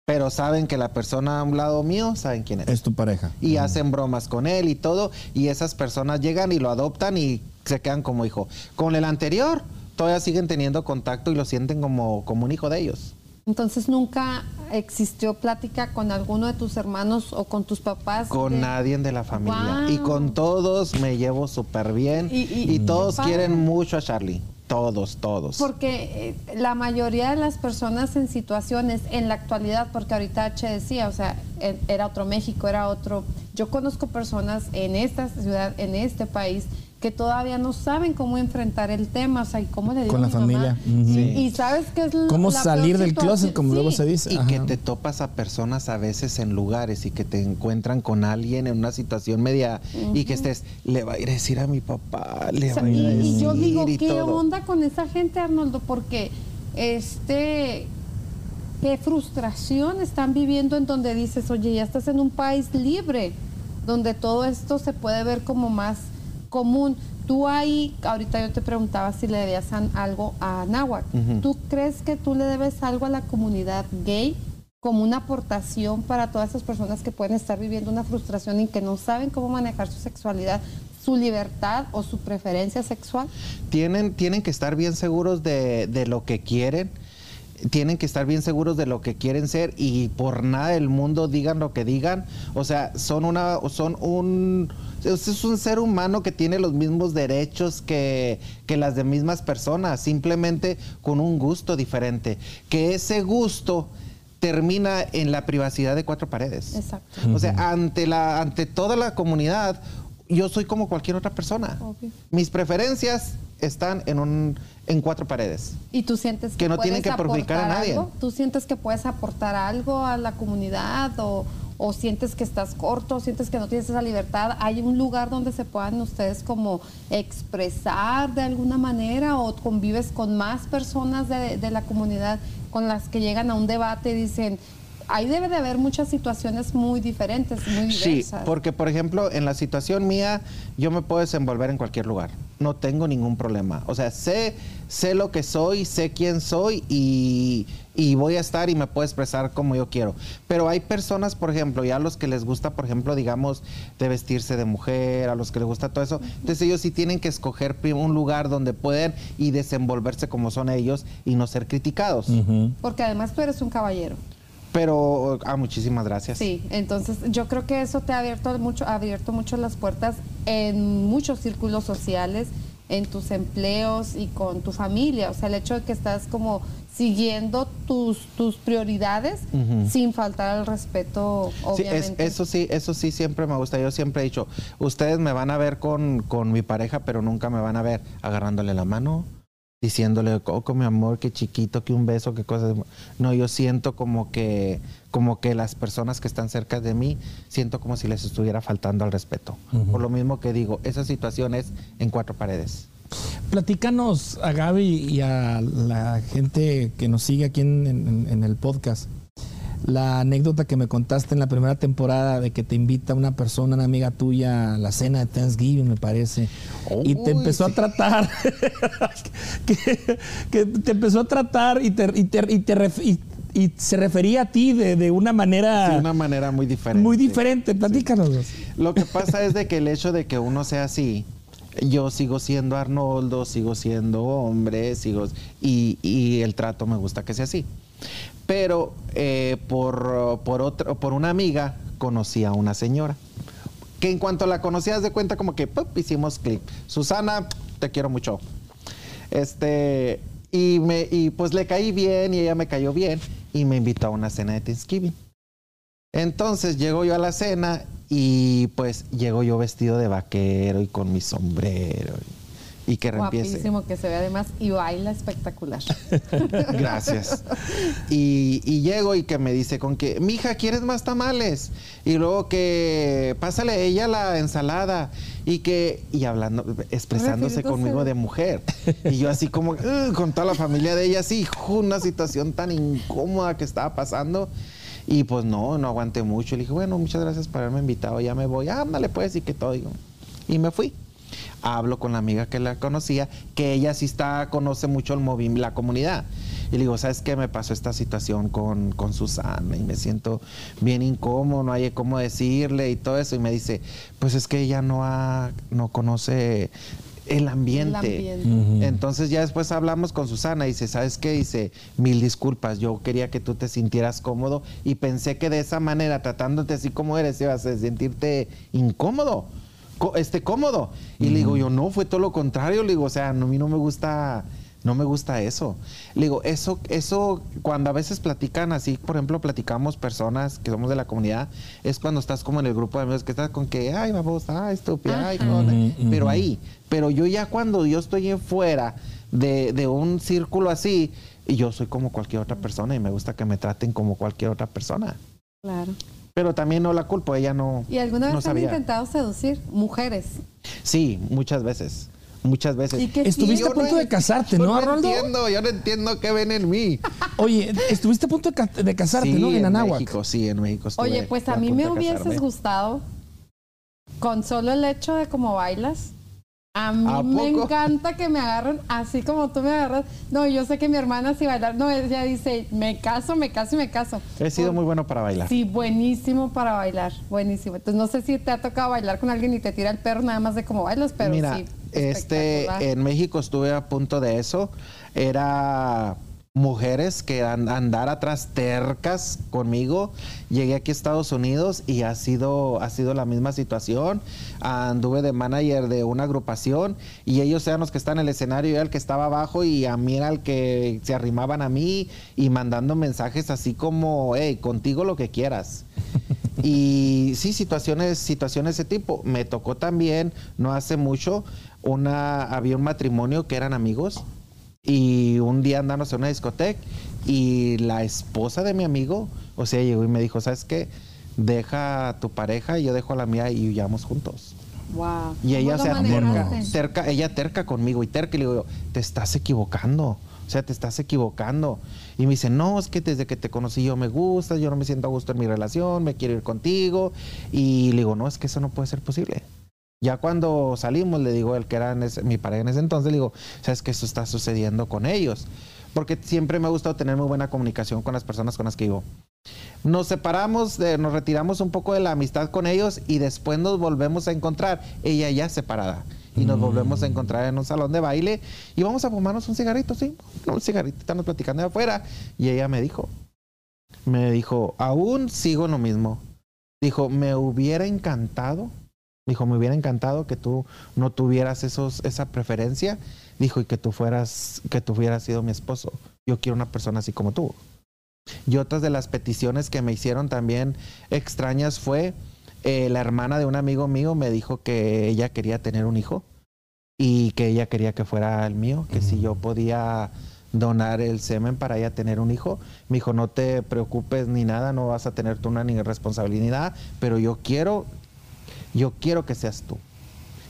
Pero saben que la persona a un lado mío, saben quién es. Es tu pareja. Y hacen bromas con él y todo. Y esas personas llegan y lo adoptan y se quedan como hijo. Con el anterior, todavía siguen teniendo contacto y lo sienten como, como un hijo de ellos. Entonces nunca existió plática con alguno de tus hermanos o con tus papás. Con de- nadie de la familia. Wow. Y con todos me llevo súper bien. Y- Y, y- todos quieren mucho a Charlie. Todos, todos. Porque eh, la mayoría de las personas en situaciones en la actualidad, porque ahorita H decía, o sea, e- era otro México, era otro. Yo conozco personas en esta ciudad, en este país, que todavía no saben cómo enfrentar el tema, o sea, y cómo le digo Con a la mi mamá? familia. Ujú. Sí. Y sabes qué es ¿Cómo la salir del closet, como luego Sí. se dice? Y Ajá. que te topas a personas a veces en lugares y que te encuentran con alguien en una situación media y que estés, le va a ir a decir a mi papá, le O sea, va a ir a y, decir y yo digo, y ¿qué todo. onda con esa gente, Arnoldo? Porque este qué frustración están viviendo en donde dices, oye, ya estás en un país libre, donde todo esto se puede ver como más común. Tú ahí, ahorita yo te preguntaba si le debías algo a Nahuatl. ¿Tú crees que tú le debes algo a la comunidad gay como una aportación para todas esas personas que pueden estar viviendo una frustración y que no saben cómo manejar su sexualidad, su libertad o su preferencia sexual? tienen, tienen que estar bien seguros de, de lo que quieren, tienen que estar bien seguros de lo que quieren ser y por nada del mundo digan lo que digan. O sea, son una, son un, es es un ser humano que tiene los mismos derechos que, que las de mismas personas, simplemente con un gusto diferente. Que ese gusto termina en la privacidad de cuatro paredes. Exacto. O sea, ante, la, ante toda la comunidad, yo soy como cualquier otra persona. Obvio. Mis preferencias están en, un, en cuatro paredes. ¿Y tú sientes que, Que no tienen que perjudicar a nadie. algo? ¿Tú sientes que puedes aportar algo a la comunidad o, o sientes que estás corto, sientes que no tienes esa libertad? ¿Hay un lugar donde se puedan ustedes como expresar de alguna manera o convives con más personas de, de la comunidad con las que llegan a un debate y dicen, ahí debe de haber muchas situaciones muy diferentes, muy Sí, diversas? porque por ejemplo, en la situación mía, yo me puedo desenvolver en cualquier lugar. No tengo ningún problema. O sea, sé, sé lo que soy, sé quién soy y, y voy a estar y me puedo expresar como yo quiero. Pero hay personas, por ejemplo, ya a los que les gusta, por ejemplo, digamos, de vestirse de mujer, a los que les gusta todo eso. Entonces ellos sí tienen que escoger un lugar donde pueden y desenvolverse como son ellos y no ser criticados. Porque además tú eres un caballero. Pero, ah, muchísimas gracias. Sí, entonces yo creo que eso te ha abierto mucho, ha abierto mucho las puertas en muchos círculos sociales, en tus empleos y con tu familia. O sea, el hecho de que estás como siguiendo tus, tus prioridades sin faltar al respeto, Sí, es- obviamente. eso sí, eso sí siempre me gusta. Yo siempre he dicho, ustedes me van a ver con, con mi pareja, pero nunca me van a ver agarrándole la mano, diciéndole, Coco, mi amor, qué chiquito, que un beso, qué cosas. No, yo siento como que, como que las personas que están cerca de mí, siento como si les estuviera faltando al respeto. Por lo mismo que digo, esa situación es en cuatro paredes. Platícanos a Gaby y a la gente que nos sigue aquí en, en- en el podcast. La anécdota que me contaste en la primera temporada de que te invita una persona, una amiga tuya, a la cena de Thanksgiving, me parece, y te empezó a sí. tratar, que, que te empezó a tratar y, te, y, te- y te ref- y- y se refería a ti de, de una manera De una manera muy diferente. muy diferente. Platícanos. Lo que pasa es de que el hecho de que uno sea así, yo sigo siendo Arnoldo, sigo siendo hombre, sigo y, y el trato me gusta que sea así. Pero eh, por, por, por una amiga conocí a una señora. Que en cuanto la conocí, haz de cuenta como que hicimos clic. Susana, te quiero mucho. Este, y, me, y pues le caí bien y ella me cayó bien y me invitó a una cena de Thanksgiving. Entonces llego yo a la cena y pues llego yo vestido de vaquero y con mi sombrero y que empiece. Guapísimo que se ve además y baila espectacular. Gracias. Y, y llego y que me dice con que, mija, ¿quieres más tamales? Y luego que pásale a ella la ensalada y que, y hablando, expresándose conmigo de mujer. Y yo así como, con toda la familia de ella, así, una situación tan incómoda que estaba pasando. Y pues no, no aguanté mucho. Le dije, bueno, muchas gracias por haberme invitado, ya me voy. Ándale pues, y que todo. Y me fui hablo con la amiga que la conocía, que ella sí está, conoce mucho el movimiento, la comunidad. Y le digo, ¿sabes qué? Me pasó esta situación con, con Susana y me siento bien incómodo, no hay cómo decirle y todo eso. Y me dice, pues es que ella no, ha, no conoce el ambiente. ambiente. Ujú. Entonces ya después hablamos con Susana y dice, ¿sabes qué? Dice, mil disculpas, yo quería que tú te sintieras cómodo y pensé que de esa manera, tratándote así como eres, ibas a sentirte incómodo, este, cómodo. Y le digo, yo no, fue todo lo contrario, le digo, o sea, no, a mí no me gusta... No me gusta eso. Le digo, eso, eso, cuando a veces platican así, por ejemplo, platicamos personas que somos de la comunidad, es cuando estás como en el grupo de amigos que estás con que, ay, vamos, ay, estúpida, ay, Ajá. jona". Ujú, Pero ahí, pero yo ya cuando yo estoy en fuera de, de un círculo así, y yo soy como cualquier otra persona y me gusta que me traten como cualquier otra persona. Claro. Pero también no la culpo, ella no, ¿Y alguna vez no han intentado seducir mujeres? Sí, muchas veces, muchas veces. ¿Y Estuviste a punto no de casarte, yo ¿no, no Arnoldo? entiendo, yo no entiendo qué ven en mí. Oye, estuviste a punto de, ca- de casarte, sí, ¿no? En Anáhuac. México, sí, en México estuve Oye, pues a mí me hubieses gustado con solo el hecho de cómo bailas, A mí ¿A me encanta que me agarren así como tú me agarras. No, yo sé que mi hermana si bailar, no, ella dice, me caso, me caso y me caso. He sido muy bueno para bailar. Sí, buenísimo para bailar, buenísimo. Entonces no sé si te ha tocado bailar con alguien y te tira el perro nada más de cómo bailas, pero Mira, sí. este, en México estuve a punto de eso. Era mujeres que an- andar atrás tercas conmigo. Llegué aquí a Estados Unidos y ha sido, ha sido la misma situación. Anduve de manager de una agrupación y ellos eran los que están en el escenario y era el que estaba abajo y a mí era el que se arrimaban a mí y mandando mensajes así como, hey, contigo lo que quieras. Y sí, situaciones, situaciones de ese tipo. Me tocó también, no hace mucho, una, había un matrimonio que eran amigos y un día andamos en una discoteca y la esposa de mi amigo, o sea, llegó y me dijo, ¿sabes qué? Deja a tu pareja y yo dejo a la mía y huyamos juntos. Wow. Y ella ¿Cómo se terca, terca, ella terca conmigo y terca y le digo, te estás equivocando. O sea, te estás equivocando. Y me dice, no, es que desde que te conocí yo me gusta, yo no me siento a gusto en mi relación, me quiero ir contigo. Y le digo, no, es que eso no puede ser posible. Ya cuando salimos, le digo, el que era mi pareja en ese entonces, le digo, sabes que eso está sucediendo con ellos. Porque siempre me ha gustado tener muy buena comunicación con las personas con las que vivo. Nos separamos, de- nos retiramos un poco de la amistad con ellos y después nos volvemos a encontrar, ella ya separada. Y nos volvemos a encontrar en un salón de baile y vamos a fumarnos un cigarrito, sí, un cigarrito, estamos platicando de afuera. Y ella me dijo, me dijo, aún sigo lo mismo. Dijo, me hubiera encantado, dijo, me hubiera encantado que tú no tuvieras esos, esa preferencia, dijo, y que tú fueras, que tú hubieras sido mi esposo. Yo quiero una persona así como tú. Y otras de las peticiones que me hicieron también extrañas fue eh, la hermana de un amigo mío me dijo que ella quería tener un hijo y que ella quería que fuera el mío, que si yo podía donar el semen para ella tener un hijo. Me dijo, no te preocupes ni nada, no vas a tener tú una ni responsabilidad pero yo quiero, yo quiero que seas tú.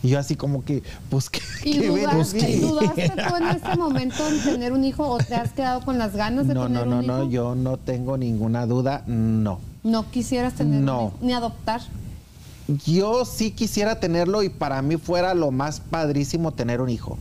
Y yo así como que, pues que... ¿Y que ven dudaste, dudaste tú en ese momento en tener un hijo o te has quedado con las ganas de No, tener no, no, un hijo? no, yo no tengo ninguna duda, no. No quisieras tener No. un hijo, ni adoptar. Yo sí quisiera tenerlo y para mí fuera lo más padrísimo tener un hijo,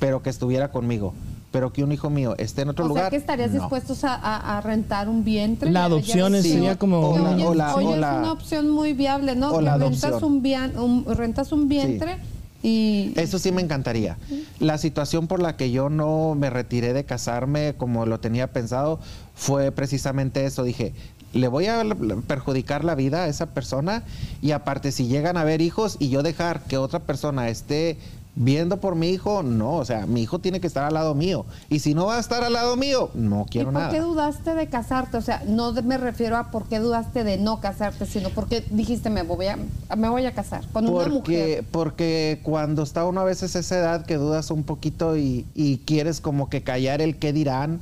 pero que estuviera conmigo, pero que un hijo mío esté en otro o lugar. sea que estarías no. dispuestos a, a- a rentar un vientre. La adopción es- sería como una- hoy es- o la- hoy es una opción muy viable, ¿no? o Que la rentas adopción. un, bien- un- rentas un vientre y... Eso sí me encantaría. La situación por la que yo no me retiré de casarme como lo tenía pensado fue precisamente eso. Dije, le voy a perjudicar la vida a esa persona y aparte si llegan a haber hijos y yo dejar que otra persona esté viendo por mi hijo, no, o sea, mi hijo tiene que estar al lado mío. Y si no va a estar al lado mío, no ¿Y quiero por nada. qué dudaste de casarte? O sea, no me refiero a por qué dudaste de no casarte, sino porque dijiste me voy a, me voy a casar con una Porque, mujer. porque cuando está uno a veces a esa edad que dudas un poquito y, y quieres como que callar el qué dirán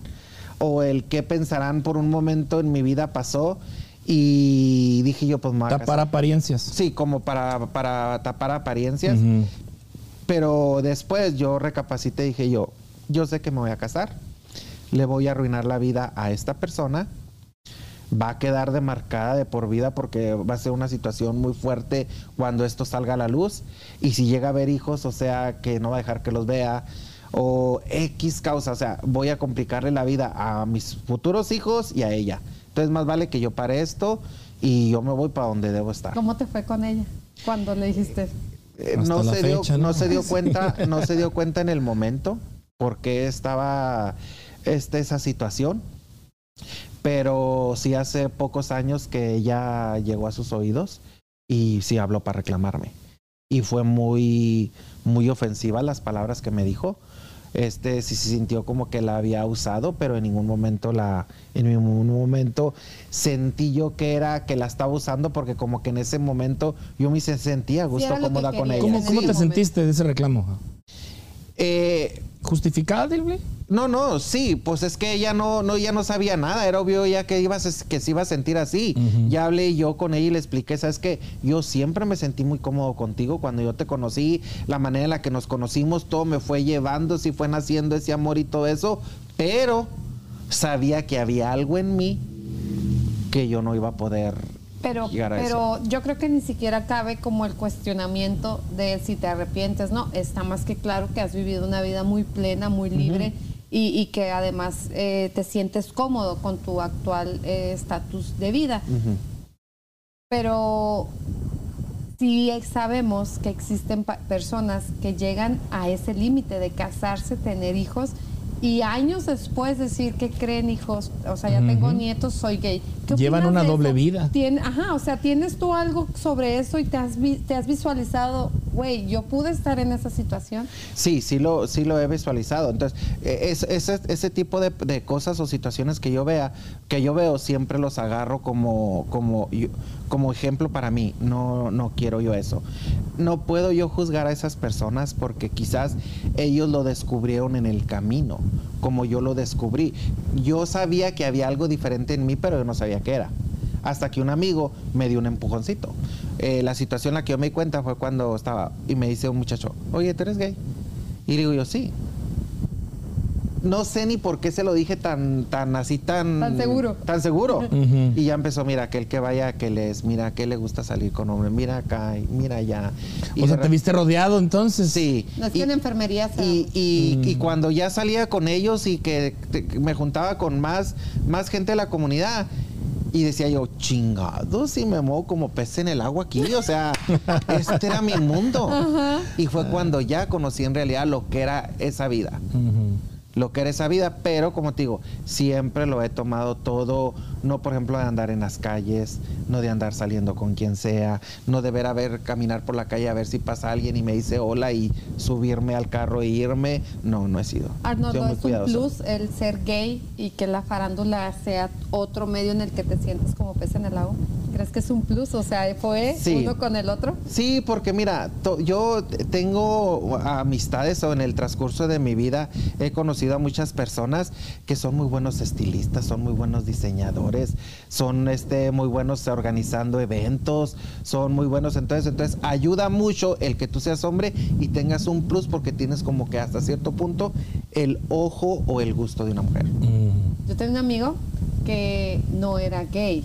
o el qué pensarán por un momento en mi vida pasó y dije yo pues me voy a Tapar casar. apariencias. Sí, como para, para tapar apariencias. Pero después yo recapacité y dije yo, yo sé que me voy a casar, le voy a arruinar la vida a esta persona, va a quedar demarcada de por vida porque va a ser una situación muy fuerte cuando esto salga a la luz y si llega a haber hijos, o sea, que no va a dejar que los vea o X causa, o sea, voy a complicarle la vida a mis futuros hijos y a ella. Entonces más vale que yo pare esto y yo me voy para donde debo estar. ¿Cómo te fue con ella cuando le dijiste? Eh, no se dio, fecha, ¿no? ¿no? se dio cuenta, no se dio cuenta en el momento porque estaba este, esa situación. Pero sí hace pocos años que ella llegó a sus oídos y sí habló para reclamarme. Y fue muy, muy ofensiva las palabras que me dijo. Este sí se sintió como que la había usado, pero en ningún momento la, en ningún momento sentí yo que era que la estaba usando, porque como que en ese momento yo me se- sentía a gusto que cómoda con ella. ¿Cómo, cómo te momento. sentiste de ese reclamo? Eh, ¿Justificable? No, no, sí, pues es que ella no, no, ya no sabía nada, era obvio ya que iba a, se- que se iba a sentir así. Ya hablé yo con ella y le expliqué, sabes que yo siempre me sentí muy cómodo contigo. Cuando yo te conocí, la manera en la que nos conocimos, todo me fue llevando, sí fue naciendo ese amor y todo eso, pero sabía que había algo en mí que yo no iba a poder Pero, llegar a eso. pero yo creo que ni siquiera cabe como el cuestionamiento de si te arrepientes, ¿no? Está más que claro que has vivido una vida muy plena, muy libre y, y que además eh, te sientes cómodo con tu actual eh, estatus de vida. Pero sí sabemos que existen pa- personas que llegan a ese límite de casarse, tener hijos y años después decir que creen hijos, o sea, ya tengo nietos, soy gay. ¿Qué Llevan una doble eso? vida. Tien- ajá, o sea, ¿tienes tú algo sobre eso y te has, vi- te has visualizado, güey, yo pude estar en esa situación? Sí, sí lo, sí lo he visualizado. Entonces, eh, es- ese, ese tipo de, de cosas o situaciones que yo vea, que yo veo, siempre los agarro como, como, yo- como ejemplo para mí. No, no quiero yo eso. No puedo yo juzgar a esas personas porque quizás ellos lo descubrieron en el camino, como yo lo descubrí. Yo sabía que había algo diferente en mí, pero yo no sabía qué era hasta que un amigo me dio un empujoncito. Eh, la situación en la que yo me di cuenta fue cuando estaba y me dice un muchacho, oye, ¿tú eres gay? Y digo yo, sí. No sé ni por qué se lo dije tan, tan así, tan... Tan seguro. Tan seguro. Y ya empezó, mira, aquel que vaya, que les, mira, que le gusta salir con hombre, mira acá, y mira allá. Y O sea, te viste rodeado entonces. Sí. No es que Y- en enfermería se y, y- Mm. y cuando ya salía con ellos y que, te- me juntaba con más, más gente de la comunidad, y decía yo, chingado, si me muevo como pez en el agua aquí, o sea, este era mi mundo. Y fue cuando ya conocí en realidad lo que era esa vida Ujú. Lo que era esa vida, pero como te digo, siempre lo he tomado todo, no por ejemplo de andar en las calles, no de andar saliendo con quien sea, no de ver a ver, caminar por la calle a ver si pasa alguien y me dice hola y subirme al carro e irme, no, no he sido. Arnoldo, es un plus el ser gay y que la farándula sea otro medio en el que te sientes como pez en el agua. ¿Crees que es un plus? O sea, ¿fue Sí. uno con el otro? Sí, porque mira, yo tengo amistades o en el transcurso de mi vida he conocido a muchas personas que son muy buenos estilistas, son muy buenos diseñadores, son este muy buenos organizando eventos, son muy buenos entonces, entonces ayuda mucho el que tú seas hombre y tengas un plus porque tienes como que hasta cierto punto el ojo o el gusto de una mujer. Yo tengo un amigo que no era gay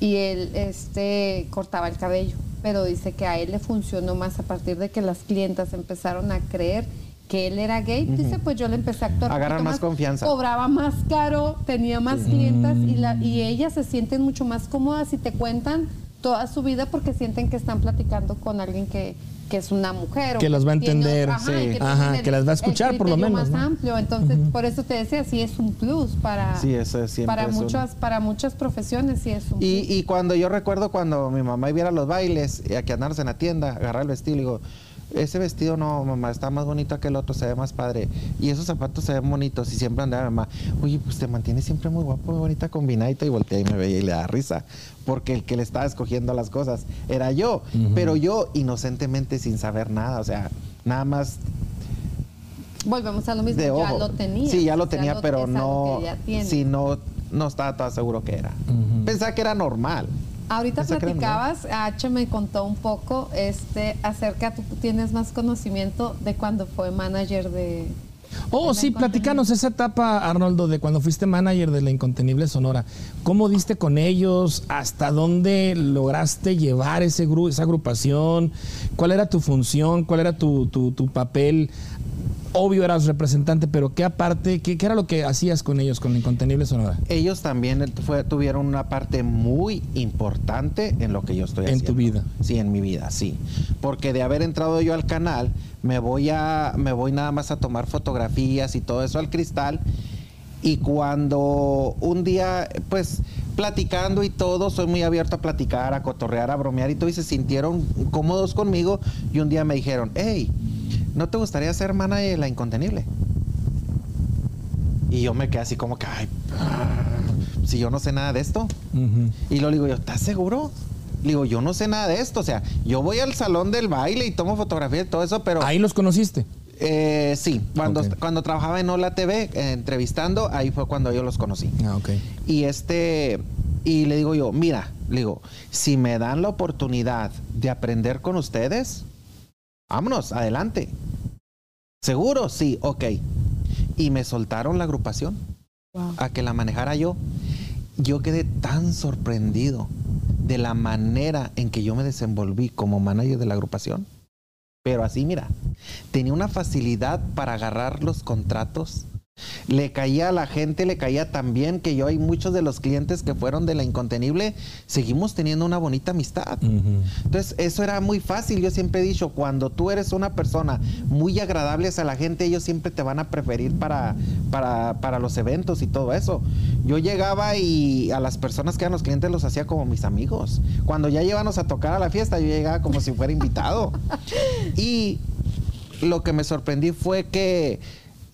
y él este, cortaba el cabello, pero dice que a él le funcionó más a partir de que las clientas empezaron a creer que él era gay. Dice, pues yo le empecé a actuar. poquito más confianza. Cobraba más caro, tenía más clientas y, la, y ellas se sienten mucho más cómodas y te cuentan toda su vida porque sienten que están platicando con alguien que, que es una mujer. o Que las va a tiene entender, ajá, sí. que Ajá, que las va a escuchar, por lo menos, más ¿no? amplio. Entonces, por eso te decía, sí es un plus para, Sí, eso es siempre para, un- muchas, para muchas profesiones, sí es un Y, plus. y cuando yo recuerdo cuando mi mamá iba a los bailes, y a que andarse en la tienda, agarrar el vestido, y digo, ese vestido no, mamá, está más bonito que el otro, se ve más padre. Y esos zapatos se ven bonitos, y siempre andaba mamá, oye, pues te mantienes siempre muy guapo, muy bonita, combinadito, y voltea y me veía y le da risa, porque el que le estaba escogiendo las cosas era yo, pero yo inocentemente sin saber nada, o sea, nada más Volvemos a lo mismo, de ya ojo. lo tenía. Sí, ya lo tenía, pero no, sí, no, no estaba todo seguro que era. Pensaba que era normal. Ahorita platicabas, H me contó un poco este acerca, tú tienes más conocimiento de cuando fue manager de... Oh, sí, platícanos esa etapa, Arnoldo, de cuando fuiste manager de la Incontenible Sonora. ¿Cómo diste con ellos? ¿Hasta dónde lograste llevar ese gru- esa agrupación? ¿Cuál era tu función? ¿Cuál era tu, tu- tu papel? Obvio eras representante, pero ¿qué aparte, qué, qué era lo que hacías con ellos, con la Incontenible Sonora? ellos también fue- tuvieron una parte muy importante en lo que yo estoy En haciendo. tu vida. Sí, en mi vida, sí. Porque de haber entrado yo al canal, me voy a me voy nada más a tomar fotografías y todo eso al cristal y cuando un día pues platicando y todo, soy muy abierto a platicar, a cotorrear, a bromear y todo y se sintieron cómodos conmigo y un día me dijeron, "Hey, ¿no te gustaría ser manager de la Incontenible?" Y yo me quedé así como que, ay, si yo no sé nada de esto. Y lo digo yo, ¿estás seguro? Le digo, yo no sé nada de esto. O sea, yo voy al salón del baile y tomo fotografías y todo eso, pero Ahí los conociste. eh, sí, cuando, cuando trabajaba en Hola TV, eh, entrevistando, ahí fue cuando yo los conocí. Ah, ok. Y este, y le digo yo, mira, le digo, si me dan la oportunidad de aprender con ustedes, vámonos, adelante. ¿Seguro? Sí, ok. Y me soltaron la agrupación Wow. a que la manejara yo. Yo quedé tan sorprendido de la manera en que yo me desenvolví como manager de la agrupación. Pero así, mira, tenía una facilidad para agarrar los contratos le caía a la gente, le caía también que yo hay muchos de los clientes que fueron de la incontenible, seguimos teniendo una bonita amistad. Entonces, eso era muy fácil. Yo siempre he dicho, cuando tú eres una persona muy agradable a la gente, ellos siempre te van a preferir para, para, los eventos y todo eso. Yo llegaba y a las personas que eran los clientes los hacía como mis amigos. Cuando ya llevamos a tocar a la fiesta, yo llegaba como si fuera invitado. y lo que me sorprendí fue que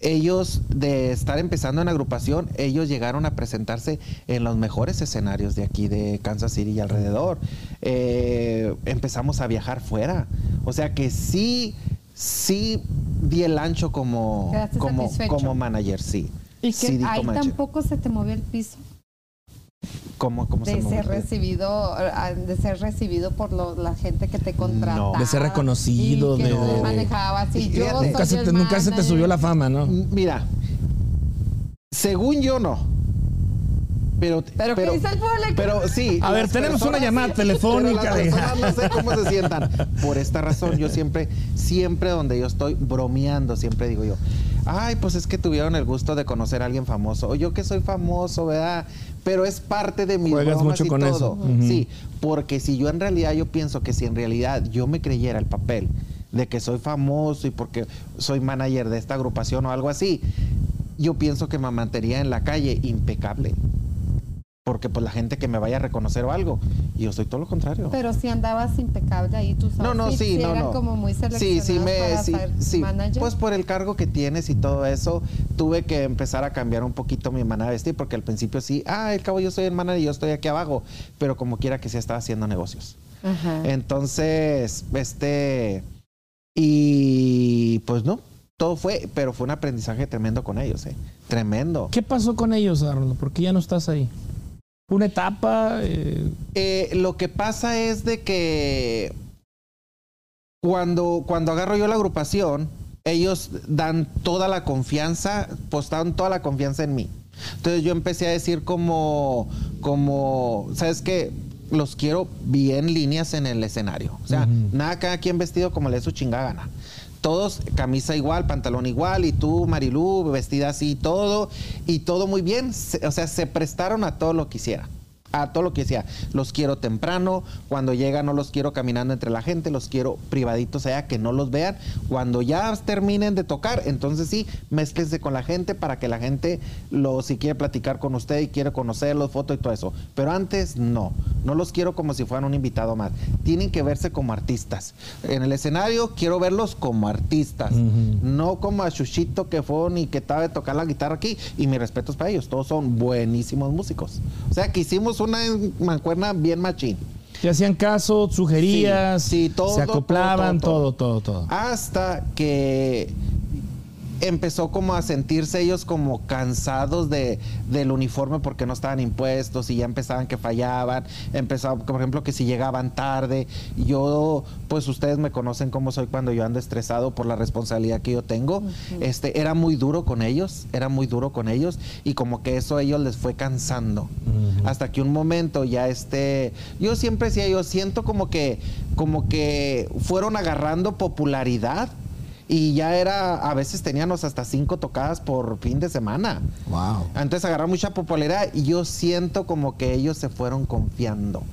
ellos de estar empezando en agrupación, ellos llegaron a presentarse en los mejores escenarios de aquí de Kansas City y alrededor. Eh, empezamos a viajar fuera. O sea que sí, sí di el ancho como, como, como manager, sí. Y que ahí tampoco se te movió el piso. ¿Cómo, cómo de ser recibido ah, de ser recibido por la gente que te contrata de ser reconocido de, manejaba nunca, se te, nunca se te subió la fama no mira según yo no pero, pero, ¿qué dice el público? Pero sí. A ver, tenemos una llamada telefónica. no sé cómo se sientan. Por esta razón, yo siempre, siempre donde yo estoy bromeando, siempre digo yo, ay, pues es que tuvieron el gusto de conocer a alguien famoso. O yo que soy famoso, ¿verdad? Pero es parte de mi Juegas mucho con todo. Eso. Sí, porque si yo en realidad, yo pienso que si en realidad yo me creyera el papel de que soy famoso y porque soy manager de esta agrupación o algo así, yo pienso que me mantendría en la calle impecable porque pues la gente que me vaya a reconocer o algo. Y yo soy todo lo contrario. Pero si andabas impecable ahí, tú sabes. No, no, sí, no, no. como muy sí, sí, me, sí, sí. Pues por el cargo que tienes y todo eso, tuve que empezar a cambiar un poquito mi manera de vestir, porque al principio sí, ah, al cabo yo soy el manager y yo estoy aquí abajo, pero como quiera que sea, estaba haciendo negocios. Ajá. Entonces, este, y pues no, todo fue, pero fue un aprendizaje tremendo con ellos, ¿eh? Tremendo. ¿Qué pasó con ellos, Arnold? ¿Por qué ya no estás ahí? Una etapa? Eh, eh, lo que pasa es de que cuando, cuando agarro yo la agrupación, ellos dan toda la confianza, postaron toda la confianza en mí. Entonces yo empecé a decir como, como, ¿sabes qué? Los quiero bien líneas en el escenario. O sea, nada cada quien vestido como le dé su chingada gana todos camisa igual, pantalón igual, y tú, Marilú, vestida así, todo, y todo muy bien. o sea, se prestaron a todo lo que hiciera a todo lo que decía. Los quiero temprano, cuando llega no los quiero caminando entre la gente, los quiero privaditos allá, que no los vean. Cuando ya terminen de tocar, entonces sí, mezclense con la gente para que la gente, lo, si quiere platicar con usted y quiere conocerlos, fotos y todo eso. Pero antes no, no los quiero como si fueran un invitado más. Tienen que verse como artistas. En el escenario quiero verlos como artistas, no como a Chuchito que fue ni que estaba de tocar la guitarra aquí. Y mis respetos para ellos, todos son buenísimos músicos. O sea que hicimos una mancuerna bien machín. Te hacían caso, sugerías, sí, todo, se acoplaban, todo todo, todo, Hasta que empezó como a sentirse ellos como cansados de, del uniforme porque no estaban impuestos y ya empezaban que fallaban, empezaba, por ejemplo, que si llegaban tarde, yo, pues ustedes me conocen cómo soy cuando yo ando estresado por la responsabilidad que yo tengo, este, era muy duro con ellos, era muy duro con ellos y como que eso a ellos les fue cansando, hasta que un momento ya este, yo siempre decía, yo siento como que, como que fueron agarrando popularidad y ya era, a veces teníamos hasta cinco tocadas por fin de semana. Wow. Entonces agarraron mucha popularidad y yo siento como que ellos se fueron confiando.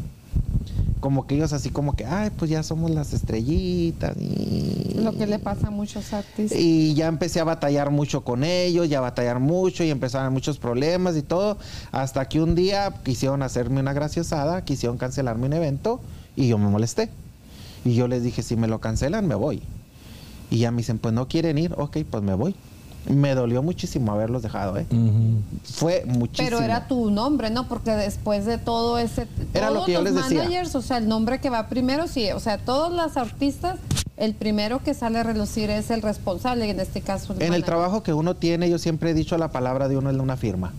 Como que ellos así como que, ay, pues ya somos las estrellitas. Y... Lo que le pasa a muchos artistas. Y ya empecé a batallar mucho con ellos, ya a batallar mucho y empezaron muchos problemas y todo. Hasta que un día quisieron hacerme una graciosada, quisieron cancelarme un evento y yo me molesté. Y yo les dije, si me lo cancelan, me voy. Y ya me dicen, pues no quieren ir, ok, pues me voy. Me dolió muchísimo haberlos dejado, ¿eh? Fue muchísimo. Pero era tu nombre, ¿no? Porque después de todo ese... Era lo que yo les managers, o sea, el nombre que va primero, sí. O sea, todos los artistas, el primero que sale a relucir es el responsable, en este caso. en el trabajo que uno tiene, yo siempre he dicho la palabra de uno es de una firma.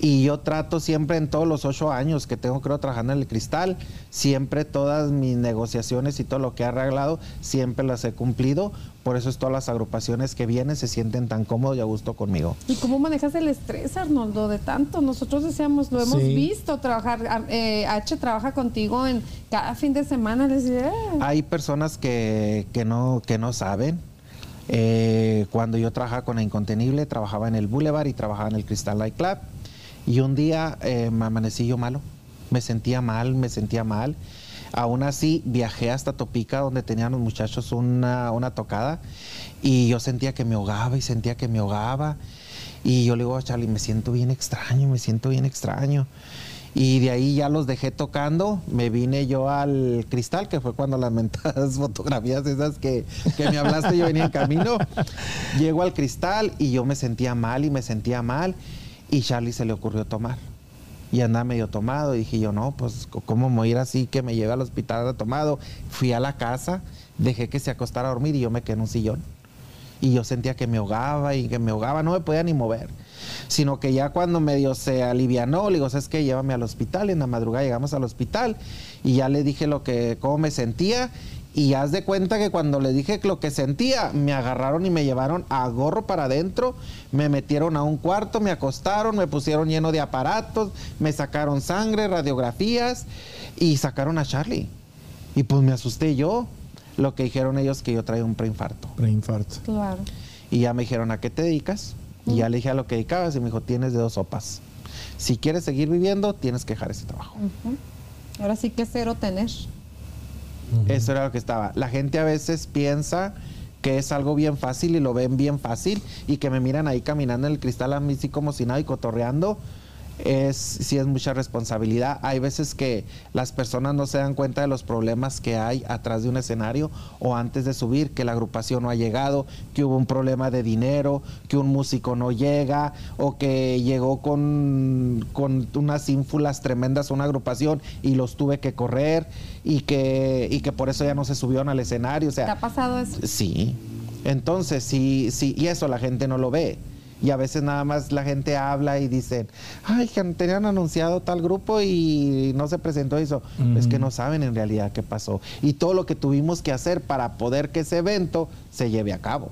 Y yo trato siempre en todos los ocho años que tengo creo trabajando en el cristal, siempre todas mis negociaciones y todo lo que he arreglado, siempre las he cumplido. Por eso es todas las agrupaciones que vienen se sienten tan cómodos y a gusto conmigo. ¿Y cómo manejas el estrés, Arnoldo, de tanto? Nosotros decíamos, lo hemos Sí. visto trabajar. eh, H trabaja contigo en cada fin de semana. Les diré, Hay personas que, que no, que no saben. Eh, cuando yo trabajaba con la Incontenible, trabajaba en el Boulevard y trabajaba en el Crystal Light Club. Y un día me amanecí yo malo. Me sentía mal, me sentía mal. Aún así, viajé hasta Topica, donde tenían los muchachos una, una tocada. Y yo sentía que me ahogaba y sentía que me ahogaba. Y yo le digo a Charlie, me siento bien extraño, me siento bien extraño. Y de ahí ya los dejé tocando, me vine yo al cristal, que fue cuando las fotografías esas que, que me hablaste, yo venía en camino. Llego al cristal y yo me sentía mal y me sentía mal. Y Charlie se le ocurrió tomar. Y andaba medio tomado. Y dije yo, no, pues, ¿cómo me ir así que me lleve al hospital tomado? Fui a la casa, dejé que se acostara a dormir y yo me quedé en un sillón y yo sentía que me ahogaba y que me ahogaba, no me podía ni mover. Sino que ya cuando medio se alivianó, le digo, ¿sabes qué? Llévame al hospital. En la madrugada llegamos al hospital y ya le dije lo que, cómo me sentía. Y haz de cuenta que cuando le dije lo que sentía, me agarraron y me llevaron a gorro para adentro, me metieron a un cuarto, me acostaron, me pusieron lleno de aparatos, me sacaron sangre, radiografías y sacaron a Charlie. Y pues me asusté yo. Lo que dijeron ellos que yo traía un preinfarto. Preinfarto. claro. Y ya me dijeron, ¿a qué te dedicas? Y ya le dije a lo que dedicabas y me dijo, tienes de dos sopas. Si quieres seguir viviendo, tienes que dejar ese trabajo. Ahora sí que cero tener. Eso era lo que estaba. La gente a veces piensa que es algo bien fácil y lo ven bien fácil y que me miran ahí caminando en el cristal a mí sí como si nada y cotorreando. Es, sí es mucha responsabilidad. Hay veces que las personas no se dan cuenta de los problemas que hay atrás de un escenario o antes de subir, que la agrupación no ha llegado, que hubo un problema de dinero, que un músico no llega o que llegó con, con unas ínfulas tremendas a una agrupación y los tuve que correr y que, y que por eso ya no se subieron al escenario. O ¿Te sea, ha pasado eso? Sí. Entonces, sí, sí, y eso la gente no lo ve. Y a veces nada más la gente habla y dicen, ay, que tenían anunciado tal grupo y no se presentó eso. Es que no saben en realidad qué pasó. Y todo lo que tuvimos que hacer para poder que ese evento se lleve a cabo.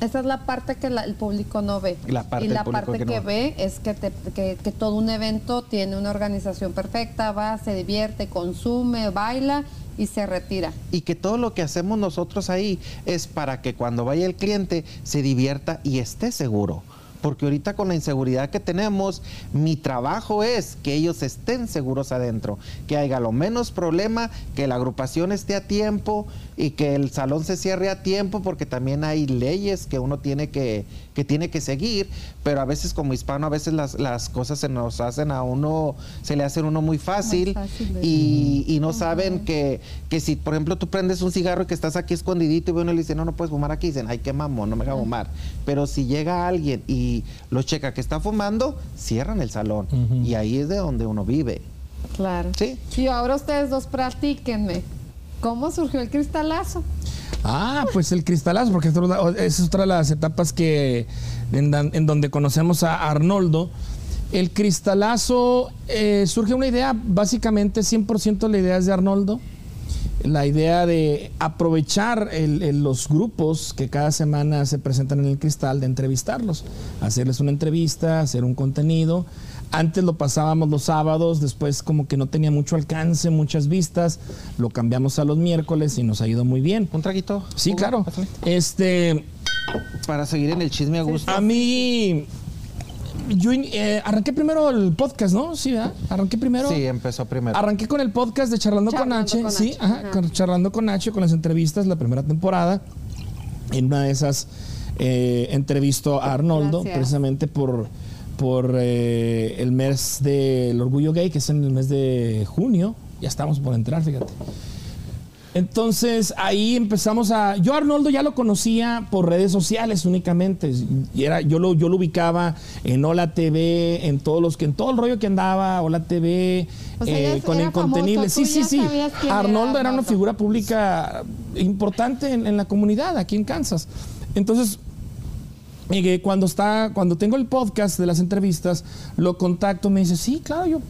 Esa es la parte que la- el público no ve. La parte y la parte que que, no ve es que, te- que, que todo un evento tiene una organización perfecta, va, se divierte, consume, baila y se retira. Y que todo lo que hacemos nosotros ahí es para que cuando vaya el cliente se divierta y esté seguro. Porque ahorita con la inseguridad que tenemos, mi trabajo es que ellos estén seguros adentro, que haya lo menos problema, que la agrupación esté a tiempo y que el salón se cierre a tiempo, porque también hay leyes que uno tiene que, que tiene que seguir, pero a veces como hispano, a veces las, las cosas se nos hacen a uno, se le hacen a uno muy fácil, y, y no saben que, que si, por ejemplo, tú prendes un cigarro y que estás aquí escondidito y uno le dice, no, no puedes fumar aquí, dicen, ay, qué mamón, no me haga fumar. Pero si llega alguien y lo checa que está fumando, cierran el salón. Y ahí es de donde uno vive. Claro. Sí. Y ahora ustedes dos platíquenme. ¿Cómo surgió el cristalazo? Ah, pues el cristalazo, porque es otra de las etapas que en, donde conocemos a Arnoldo. El cristalazo eh, surge una idea, básicamente 100% la idea es de Arnoldo. La idea de aprovechar los grupos que cada semana se presentan en el cristal, de entrevistarlos, hacerles una entrevista, hacer un contenido. Antes lo pasábamos los sábados, después como que no tenía mucho alcance, muchas vistas, lo cambiamos a los miércoles y nos ha ido muy bien. ¿Un traguito? Sí, Hugo? claro. Este, Para seguir en el chisme a gusto. a mí, yo eh, arranqué primero el podcast, ¿no? Sí, ¿verdad? Arranqué primero. Sí, empezó primero. Arranqué con el podcast de Charlando, con H, con sí, ajá, ajá. con- Charlando con H, con las entrevistas, la primera temporada. En una de esas eh, entrevisto a Arnoldo, Gracias. precisamente por, por eh, el mes del orgullo gay, que es en el mes de junio. Ya estamos por entrar, fíjate. Entonces ahí empezamos a. Yo Arnoldo ya lo conocía por redes sociales únicamente. Y era, yo lo, yo lo ubicaba en Hola TV, en todos los que, en todo el rollo que andaba, Hola TV, O sea, eh, con Incontenible. Sí, sí, sí. era Arnoldo era una figura pública importante en, en la comunidad aquí en Kansas. Entonces, Y que cuando está, cuando tengo el podcast de las entrevistas, lo contacto, me dice, sí, claro, yo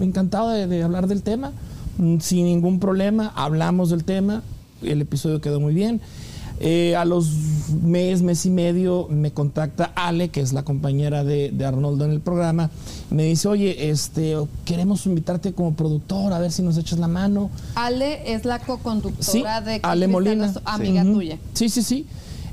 encantado de, de hablar del tema, mm, sin ningún problema, hablamos del tema, el episodio quedó muy bien. Eh, a los mes, mes y medio me contacta Ale, que es la compañera de, de Arnoldo en el programa. Me dice, oye, este, queremos invitarte como productor, a ver si nos echas la mano. Ale es la co-conductora Sí, de Ale Molina. Amiga tuya. Sí, sí, sí.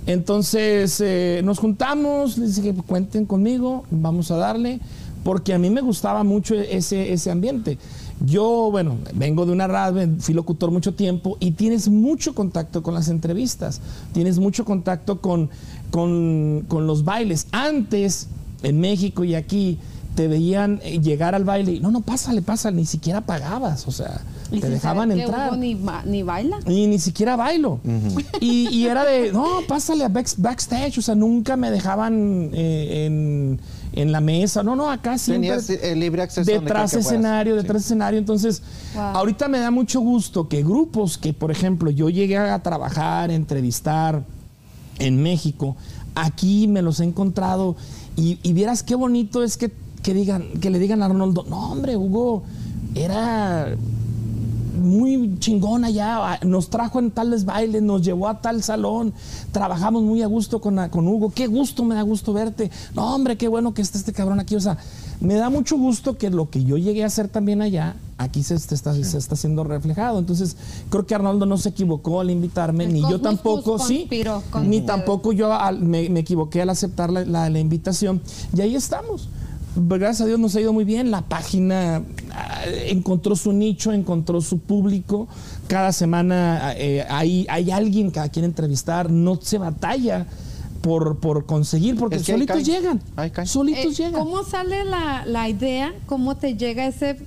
Entonces eh, nos juntamos, les dije que cuenten conmigo, vamos a darle, porque a mí me gustaba mucho ese, ese ambiente. Yo, bueno, vengo de una radio, fui locutor mucho tiempo y tienes mucho contacto con las entrevistas, tienes mucho contacto con, con, con los bailes. Antes, en México y aquí, te veían eh, llegar al baile y no, no, pásale, pásale, ni siquiera pagabas, o sea, Y te dejaban entrar. Ni, ba- ni baila. Y ni siquiera bailo. y, y era de, no, pásale a back- backstage. O sea, nunca me dejaban eh, en, en la mesa. No, no, acá siempre. Tenías el libre acceso Detrás escenario, Sí. detrás escenario. Entonces, Wow. ahorita me da mucho gusto que grupos que, por ejemplo, yo llegué a trabajar, entrevistar en México, aquí me los he encontrado y, y vieras qué bonito es que, que digan, que le digan a Arnoldo, no hombre, Hugo, era muy chingón allá, nos trajo en tales bailes, nos llevó a tal salón, trabajamos muy a gusto con, con Hugo, qué gusto, me da gusto verte, no hombre, qué bueno que esté este cabrón aquí, o sea, me da mucho gusto que lo que yo llegué a hacer también allá, aquí se, se está, se está siendo reflejado, entonces creo que Arnoldo no se equivocó al invitarme, El ni yo tampoco, sí, conspiró con ni tampoco yo al- me, me equivoqué al aceptar la, la- la invitación, y ahí estamos gracias a Dios nos ha ido muy bien. La página ah, encontró su nicho, encontró su público. Cada semana eh, hay, hay alguien que a quien entrevistar. No se batalla por, por conseguir, porque Es que ahí solitos cae. llegan. Solitos Eh, llegan. ¿Cómo sale la, la idea? ¿Cómo te llega ese,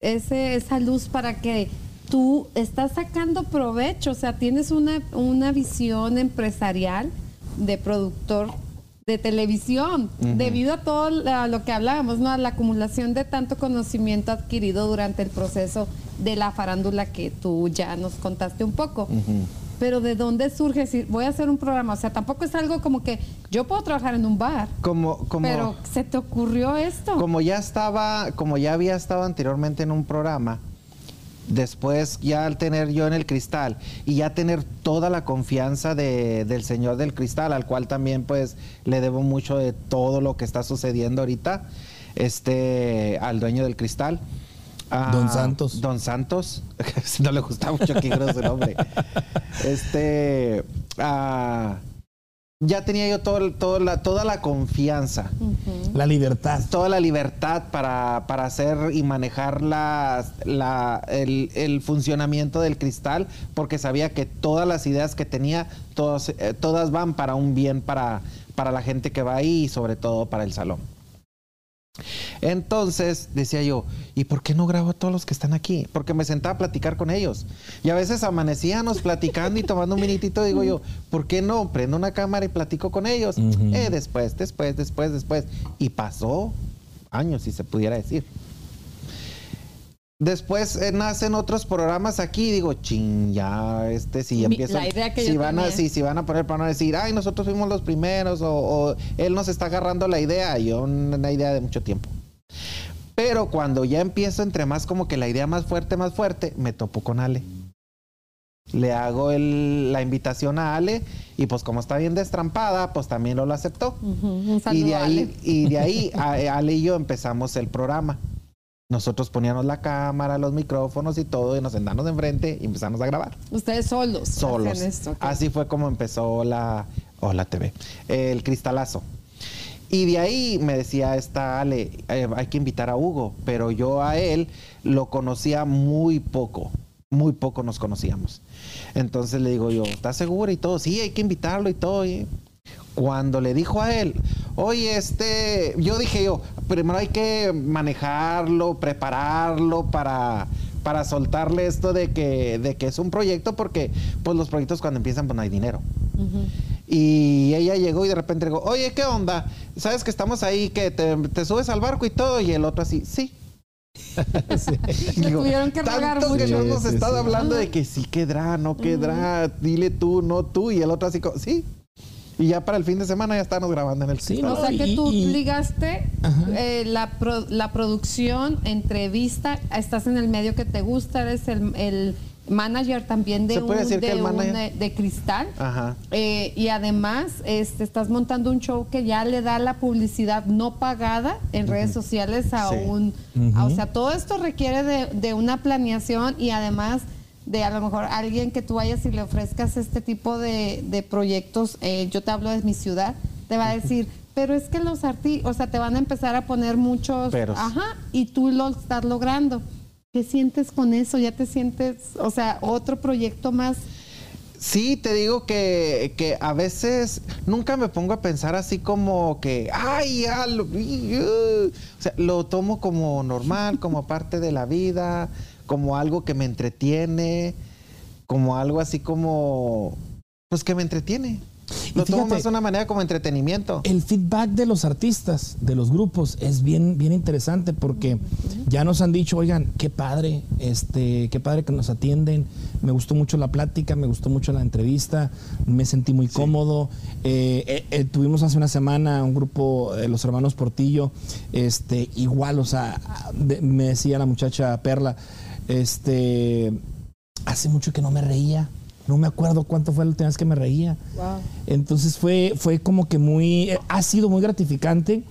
ese, esa luz para que tú estás sacando provecho? O sea, tienes una, una visión empresarial de productor de televisión, debido a todo lo que hablábamos, ¿no? A la acumulación de tanto conocimiento adquirido durante el proceso de la farándula que tú ya nos contaste un poco. Pero ¿de dónde surge decir, voy a hacer un programa? O sea, tampoco es algo como que yo puedo trabajar en un bar, Como, como, pero ¿se te ocurrió esto? como ya estaba, como ya había estado anteriormente en un programa, después ya al tener yo en el cristal y ya tener toda la confianza de- del señor del cristal, al cual también pues le debo mucho de todo lo que está sucediendo ahorita, este, al dueño del cristal. Ah, Don Santos. Don Santos, no le gusta mucho que su nombre. Este, ah, ya tenía yo todo, el- todo la, toda la confianza. La libertad. toda la libertad para, para hacer y manejar la- el, el funcionamiento del cristal, porque sabía que todas las ideas que tenía, todas, eh, todas van para un bien para, para la gente que va ahí y sobre todo para el salón. Entonces decía yo, ¿y por qué no grabo a todos los que están aquí? Porque me sentaba a platicar con ellos. Y a veces amanecíamos platicando y tomando un minutito, digo yo, ¿por qué no? Prendo una cámara y platico con ellos. Eh, después, después, después, después. Y pasó años, si se pudiera decir. Después eh, nacen otros programas aquí digo, ching, ya, este, si ya Mi- empiezan, la idea que si yo van a, si, si van a poner para no decir, ay, nosotros fuimos los primeros o, o él nos está agarrando la idea, yo una idea de mucho tiempo. Pero cuando ya empiezo entre más como que la idea más fuerte, más fuerte, me topo con Ale. Le hago el- la invitación a Ale y pues como está bien destrampada, pues también lo, lo aceptó. Ujú, Un saludo, Y de ahí, Ale. y de ahí a- Ale y yo empezamos el programa. Nosotros poníamos la cámara, los micrófonos y todo, y nos sentamos enfrente y empezamos a grabar. Ustedes solos. Solos. esto. Así fue como empezó la, o la TV, el cristalazo. Y de ahí me decía esta Ale, eh, hay que invitar a Hugo, pero yo a él lo conocía muy poco, muy poco nos conocíamos. Entonces le digo yo, ¿estás segura y todo? Sí, hay que invitarlo y todo. y- Cuando le dijo a él, oye, este, yo dije yo, primero hay que manejarlo, prepararlo para, para soltarle esto de que, de que es un proyecto, porque pues los proyectos cuando empiezan pues no hay dinero. Y ella llegó y de repente dijo, oye, ¿qué onda? ¿Sabes que estamos ahí, que te, te subes al barco y todo? Y el otro así, sí. Le tuvieron que tanto que mucho. no hemos Sí, sí, estado sí. hablando de que sí quedará, no quedará, dile tú, no tú. Y el otro así sí. Y ya para el fin de semana ya estamos grabando en el Sí, no, o sea que tú y- ligaste eh, la, pro- la producción, entrevista, estás en el medio que te gusta, eres el, el manager también de ¿Se puede un, decir que de, el un, manager? eh, de cristal. Ajá. Eh, y además este, estás montando un show que ya le da la publicidad no pagada en redes sociales a Sí. un... a- o sea, todo esto requiere de, de una planeación y además de a lo mejor alguien que tú vayas y le ofrezcas este tipo de, de proyectos, eh, yo te hablo de mi ciudad, te va a decir, pero es que los artistas, o sea, te van a empezar a poner muchos... Peros. Ajá, y tú lo estás logrando. ¿Qué sientes con eso? ¿Ya te sientes, o sea, otro proyecto más? Sí, te digo que, que a veces nunca me pongo a pensar así como que, ay, ya lo vi", uh". o sea, lo tomo como normal, como parte de la vida, como algo que me entretiene, como algo así como, pues que me entretiene. Y Lo tomo fíjate, más de una manera como entretenimiento. El feedback de los artistas, de los grupos, es bien, bien interesante porque ya nos han dicho, oigan, qué padre, este, qué padre que nos atienden. Me gustó mucho la plática, me gustó mucho la entrevista, me sentí muy cómodo. Eh, eh, eh, tuvimos hace una semana un grupo de los hermanos Portillo, este, igual, o sea, de- me decía la muchacha Perla, este, hace mucho que no me reía. No me acuerdo cuánto fue la última vez que me reía. Wow. Entonces fue, fue como que muy, ha sido muy gratificante.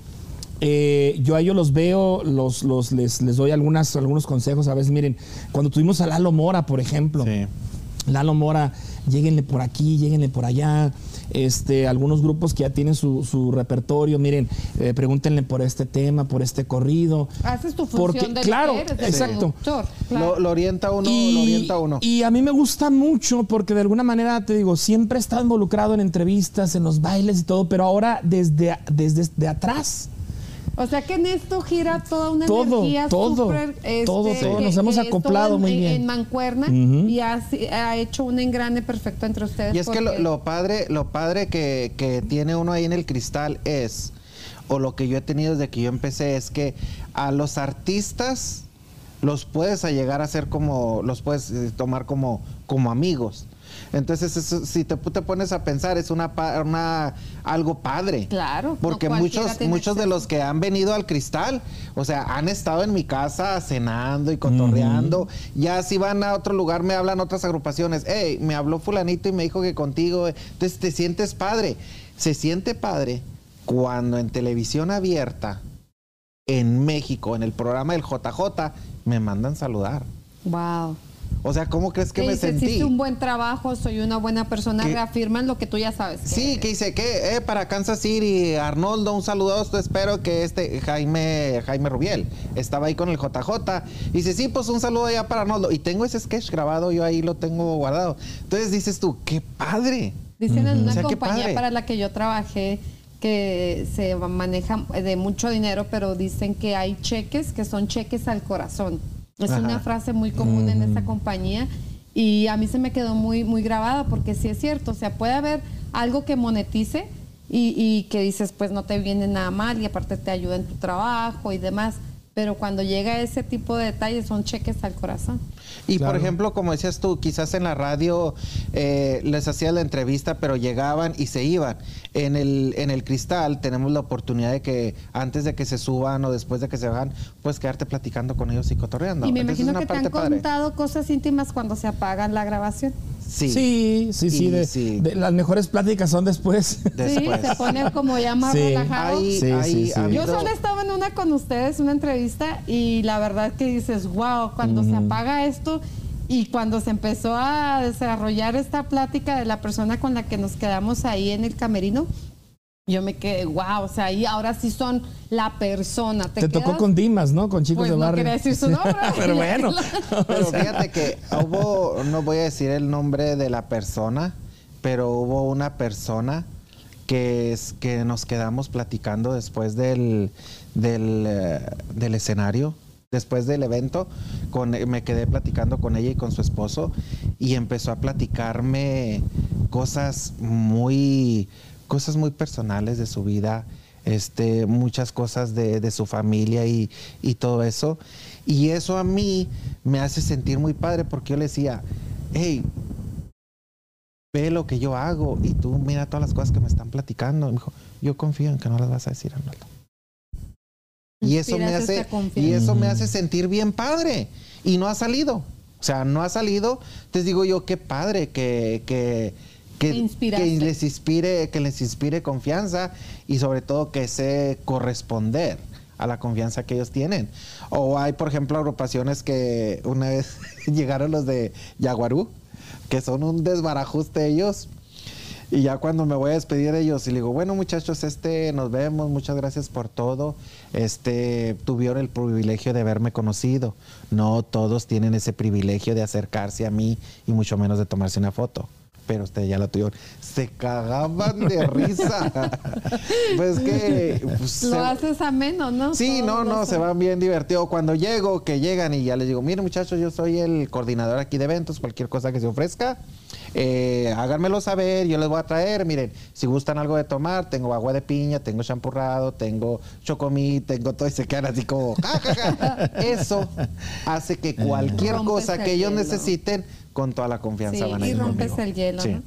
Eh, yo a ellos los veo, los, los, les, les doy algunas, algunos consejos. A veces, miren, cuando tuvimos a Lalo Mora, por ejemplo, Sí. Lalo Mora, lléguenle por aquí, lléguenle por allá. Este, algunos grupos que ya tienen su, su repertorio, miren, eh, pregúntenle por este tema, por este corrido. Haces tu función Porque, de claro, eres, exacto. productor, claro. Lo, lo orienta uno, lo orienta uno. y a mí me gusta mucho porque de alguna manera, te digo, siempre he estado involucrado en entrevistas, en los bailes y todo, pero ahora desde, desde de atrás. O sea que en esto gira toda una Todo, energía todo, este, todo, todo. que- Nos hemos todo acoplado en- muy en- bien. En mancuerna y ha, ha hecho un engrane perfecto entre ustedes. Y es que lo, padre, lo padre que, que tiene uno ahí en el cristal es, o lo que yo he tenido desde que yo empecé, es que a los artistas los puedes a llegar a ser como, los puedes eh, tomar como, como amigos. Entonces, eso, si te, te pones a pensar, es una, pa- una algo padre. Claro, Porque no muchos, muchos de los que han venido al cristal, o sea, han estado en mi casa cenando y cotorreando. Ya si van a otro lugar, me hablan otras agrupaciones. Hey, me habló fulanito y me dijo que contigo. eh". Entonces te sientes padre. Se siente padre cuando en televisión abierta, en México, en el programa del JJ, me mandan saludar. Wow. O sea, ¿cómo crees que Que me dice, sentí? hiciste un buen trabajo, soy una buena persona, Que- reafirman lo que tú ya sabes. que Sí, eres. que dice que eh, para Kansas City, Arnoldo, un saludo, espero que este Jaime, Jaime Rubiel estaba ahí con el JJ. Y dice, sí, pues un saludo allá para Arnoldo. Y tengo ese sketch grabado, yo ahí lo tengo guardado. Entonces dices tú, qué padre. Dicen en una O sea, qué compañía para la que yo trabajé que se maneja de mucho dinero, pero dicen que hay cheques que son cheques al corazón. Es Ajá. una frase muy común en esta compañía y a mí se me quedó muy, muy grabada porque sí es cierto, o sea, puede haber algo que monetice y, y que dices, pues no te viene nada mal y aparte te ayuda en tu trabajo y demás, pero cuando llega ese tipo de detalles son cheques al corazón. Y por ejemplo, como decías tú, quizás en la radio eh, les hacías la entrevista, pero llegaban y se iban. En el, en el cristal tenemos la oportunidad de que antes de que se suban o después de que se bajan, pues quedarte platicando con ellos y cotorreando. y me Entonces, imagino que te han padre. contado cosas íntimas cuando se apagan la grabación. Sí. Sí, sí, sí. De- sí. de- las mejores pláticas son después. Después. Sí, se pone como ya más Sí. relajado. Sí, sí. Yo solo estaba en una con ustedes, una entrevista, y la verdad que dices, wow, cuando se apaga esto y cuando se empezó a desarrollar esta plática de la persona con la que nos quedamos ahí en el camerino, yo me quedé, wow, o sea, y ahora sí son la persona. Te, Te tocó con Dimas, ¿no? Con chicos Pues de no barrio. quería decir su nombre. Pero bueno. Pero fíjate que hubo, no voy a decir el nombre de la persona, pero hubo una persona que, es, que nos quedamos platicando después del, del, eh, del escenario, después del evento, con, me quedé platicando con ella y con su esposo y empezó a platicarme cosas muy, cosas muy personales de su vida, este, muchas cosas de, de su familia y, y todo eso. Y eso a mí me hace sentir muy padre porque yo le decía, hey, ve lo que yo hago y tú mira todas las cosas que me están platicando. Me dijo, yo confío en que no las vas a decir, Arnoldo. Y eso me hace, y eso me hace sentir bien padre. Y no ha salido. O sea, no ha salido. Entonces digo yo, qué padre que, que, que, les inspire, que les inspire confianza y sobre todo que sé corresponder a la confianza que ellos tienen. O hay, por ejemplo, agrupaciones que una vez llegaron los de Yaguarú, que son un desbarajuste ellos. Y ya cuando me voy a despedir de ellos y le digo, bueno muchachos, este, nos vemos, muchas gracias por todo. Este, tuvieron el privilegio de haberme conocido. No todos tienen ese privilegio de acercarse a mí y mucho menos de tomarse una foto. Pero ustedes ya la tuvieron. Se cagaban de risa. pues que pues, Lo se- haces ameno, ¿no? Sí, no, no, se van bien divertidos. Cuando llego, que llegan y ya les digo, miren muchachos, yo soy el coordinador aquí de eventos, cualquier cosa que se ofrezca, eh, háganmelo saber, yo les voy a traer, miren, si gustan algo de tomar, tengo agua de piña, tengo champurrado, tengo chocomí, tengo todo y se quedan así como, "Ja, ja, ja". Eso hace que cualquier cosa que ellos necesiten, con toda la confianza Sí, van a y ir rompes conmigo. el hielo, Sí. ¿no?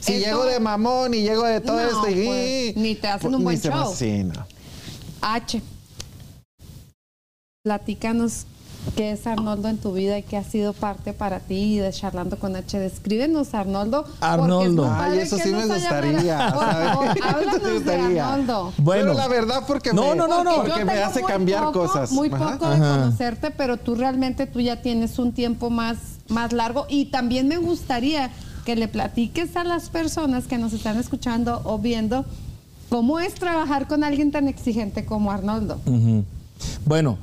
Si Eso- llego de mamón y llego de todo No, esto y... pues, ni te hacen pues, un ni buen me- show. Sí, no. H. Platícanos qué es Arnoldo en tu vida y qué ha sido parte para ti de charlando con H. Descríbenos, Arnoldo. Arnoldo. Ay, eso que sí me gustaría, háblanos de gustaría. Arnoldo. Bueno. Pero la verdad porque No, me, no, no, no. Porque me hace cambiar poco- cosas. Muy Ajá. poco de Ajá. conocerte, pero tú realmente tú ya tienes un tiempo más, más largo. Y también me gustaría que le platiques a las personas que nos están escuchando o viendo cómo es trabajar con alguien tan exigente como Arnoldo. Bueno,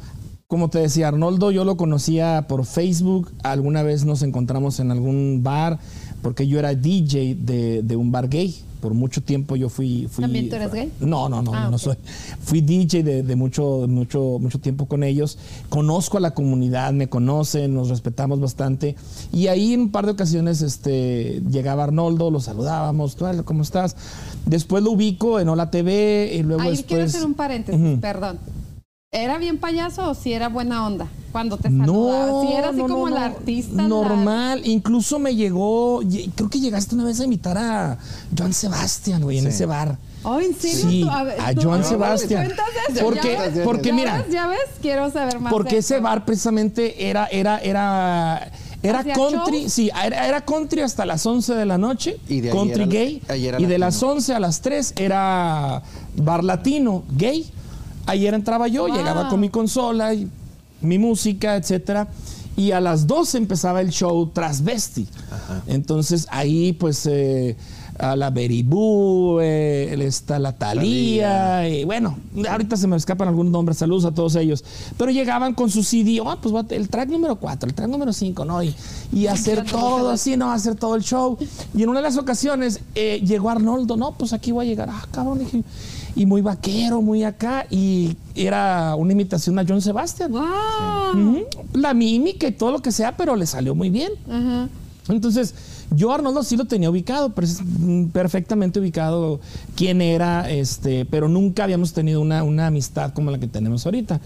como te decía, Arnoldo yo lo conocía por Facebook. Alguna vez nos encontramos en algún bar, porque yo era DJ de un bar gay. Por mucho tiempo yo fui... fui ¿También tú eres gay? No, no, no, Ah, no soy. Fui DJ de, de mucho, mucho, mucho tiempo con ellos. Conozco a la comunidad, me conocen, nos respetamos bastante. Y ahí en un par de ocasiones este, llegaba Arnoldo, lo saludábamos, "¿Tú, ¿cómo estás? Después lo ubico en Hola TV y luego Ahí después... quiero hacer un paréntesis, perdón. ¿Era bien payaso o si era buena onda cuando te No, saludaba? Si era así no, no, como no. la artista. la- Normal. Incluso me llegó, lle- creo que llegaste una vez a invitar a Joan Sebastián, güey, en ese bar. Oh, ¿en serio? Sí, Tú- ver, a Joan Sebastián. Porque- ¿ya porque ¿Ya mira, ves? ¿Ya ves? Quiero saber más Porque ese bar precisamente era, era, era, era ¿Hacía country, sí, era, era country hasta las 11 de la noche, Y de ahí country era- gay, y de latino. las 11 a las 3 era bar latino, gay. Ayer entraba yo, Wow. llegaba con mi consola, y mi música, etcétera. Y a las 12 empezaba el show Transvesti. Entonces ahí pues eh, a la Beribú, eh, está la Talía, y bueno, ahorita se me escapan algunos nombres, saludos a todos ellos. Pero llegaban con su CD, oh, pues el track número 4, el track número 5, ¿no? Y, y hacer todo así, ¿no? Hacer todo el show. Y en una de las ocasiones eh, llegó Arnoldo, no, pues aquí voy a llegar, ah, cabrón, dije, y muy vaquero, muy acá, y era una imitación a John Sebastian. La mímica y todo lo que sea, pero le salió muy bien. Entonces, yo Arnoldo sí lo tenía ubicado, mm, perfectamente ubicado quién era, este, pero nunca habíamos tenido una, una amistad como la que tenemos ahorita.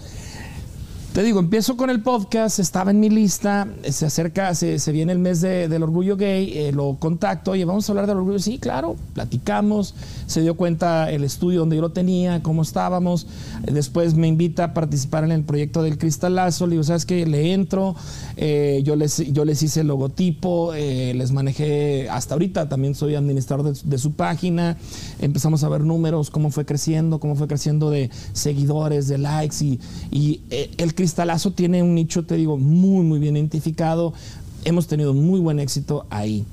Te digo, empiezo con el podcast, estaba en mi lista, se acerca, se, se viene el mes de- del orgullo gay, eh, lo contacto, oye, vamos a hablar del orgullo. Sí, claro, platicamos, se dio cuenta el estudio donde yo lo tenía, cómo estábamos. Después me invita a participar en el proyecto del cristalazo, le digo, ¿sabes qué? Le entro, eh, yo, les, yo les hice el logotipo, eh, les manejé hasta ahorita, también soy administrador de, de su página, empezamos a ver números, cómo fue creciendo, cómo fue creciendo de seguidores, de likes y, y, el cristalazo tiene un nicho, te digo, muy, muy bien identificado. Hemos tenido muy buen éxito ahí.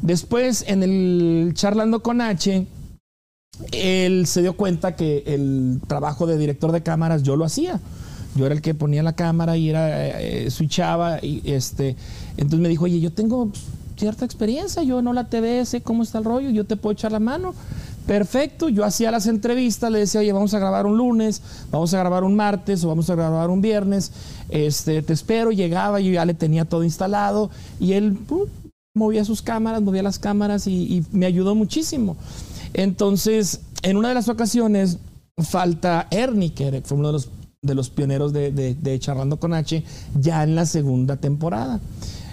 Después, en el charlando con H, él se dio cuenta que el trabajo de director de cámaras yo lo hacía. Yo era el que ponía la cámara y era eh, switchaba y este entonces me dijo, "Oye, yo tengo pues, cierta experiencia, yo no la TV sé cómo está el rollo, yo te puedo echar la mano." Perfecto, yo hacía las entrevistas, le decía, "Oye, vamos a grabar un lunes, vamos a grabar un martes o vamos a grabar un viernes." Este, te espero, llegaba, yo ya le tenía todo instalado y él ¡pum! movía sus cámaras, movía las cámaras y, me ayudó muchísimo. Entonces, en una de las ocasiones, falta Ernie, que fue uno de los, de los pioneros de, de- de Charlando con H, ya en la segunda temporada.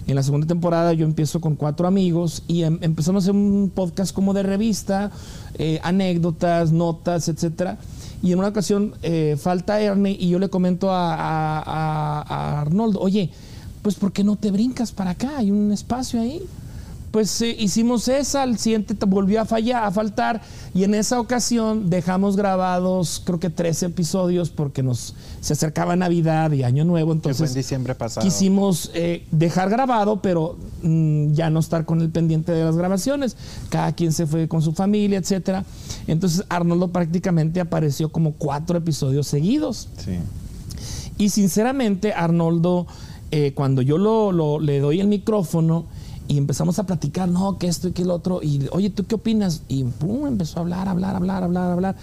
En la segunda temporada yo empiezo con cuatro amigos y em- empezamos a hacer un podcast como de revista, eh, anécdotas, notas, etcétera. Y en una ocasión eh, falta Ernie y yo le comento a, a- a- a Arnoldo, oye, pues ¿por qué no te brincas para acá? Hay un espacio ahí. Pues eh, hicimos esa, al siguiente te volvió a fallar, a faltar, y en esa ocasión dejamos grabados creo que tres episodios porque nos se acercaba Navidad y Año Nuevo, Que fue en entonces diciembre pasado. quisimos eh, dejar grabado, pero mm, ya no estar con el pendiente de las grabaciones. Cada quien se fue con su familia, etcétera. Entonces Arnoldo prácticamente apareció como cuatro episodios seguidos. Sí. Y sinceramente, Arnoldo, eh, cuando yo lo, lo- le doy el micrófono y empezamos a platicar, no, que esto y que el otro, y oye, ¿tú qué opinas? Y pum, empezó a hablar, hablar, hablar, hablar, hablar.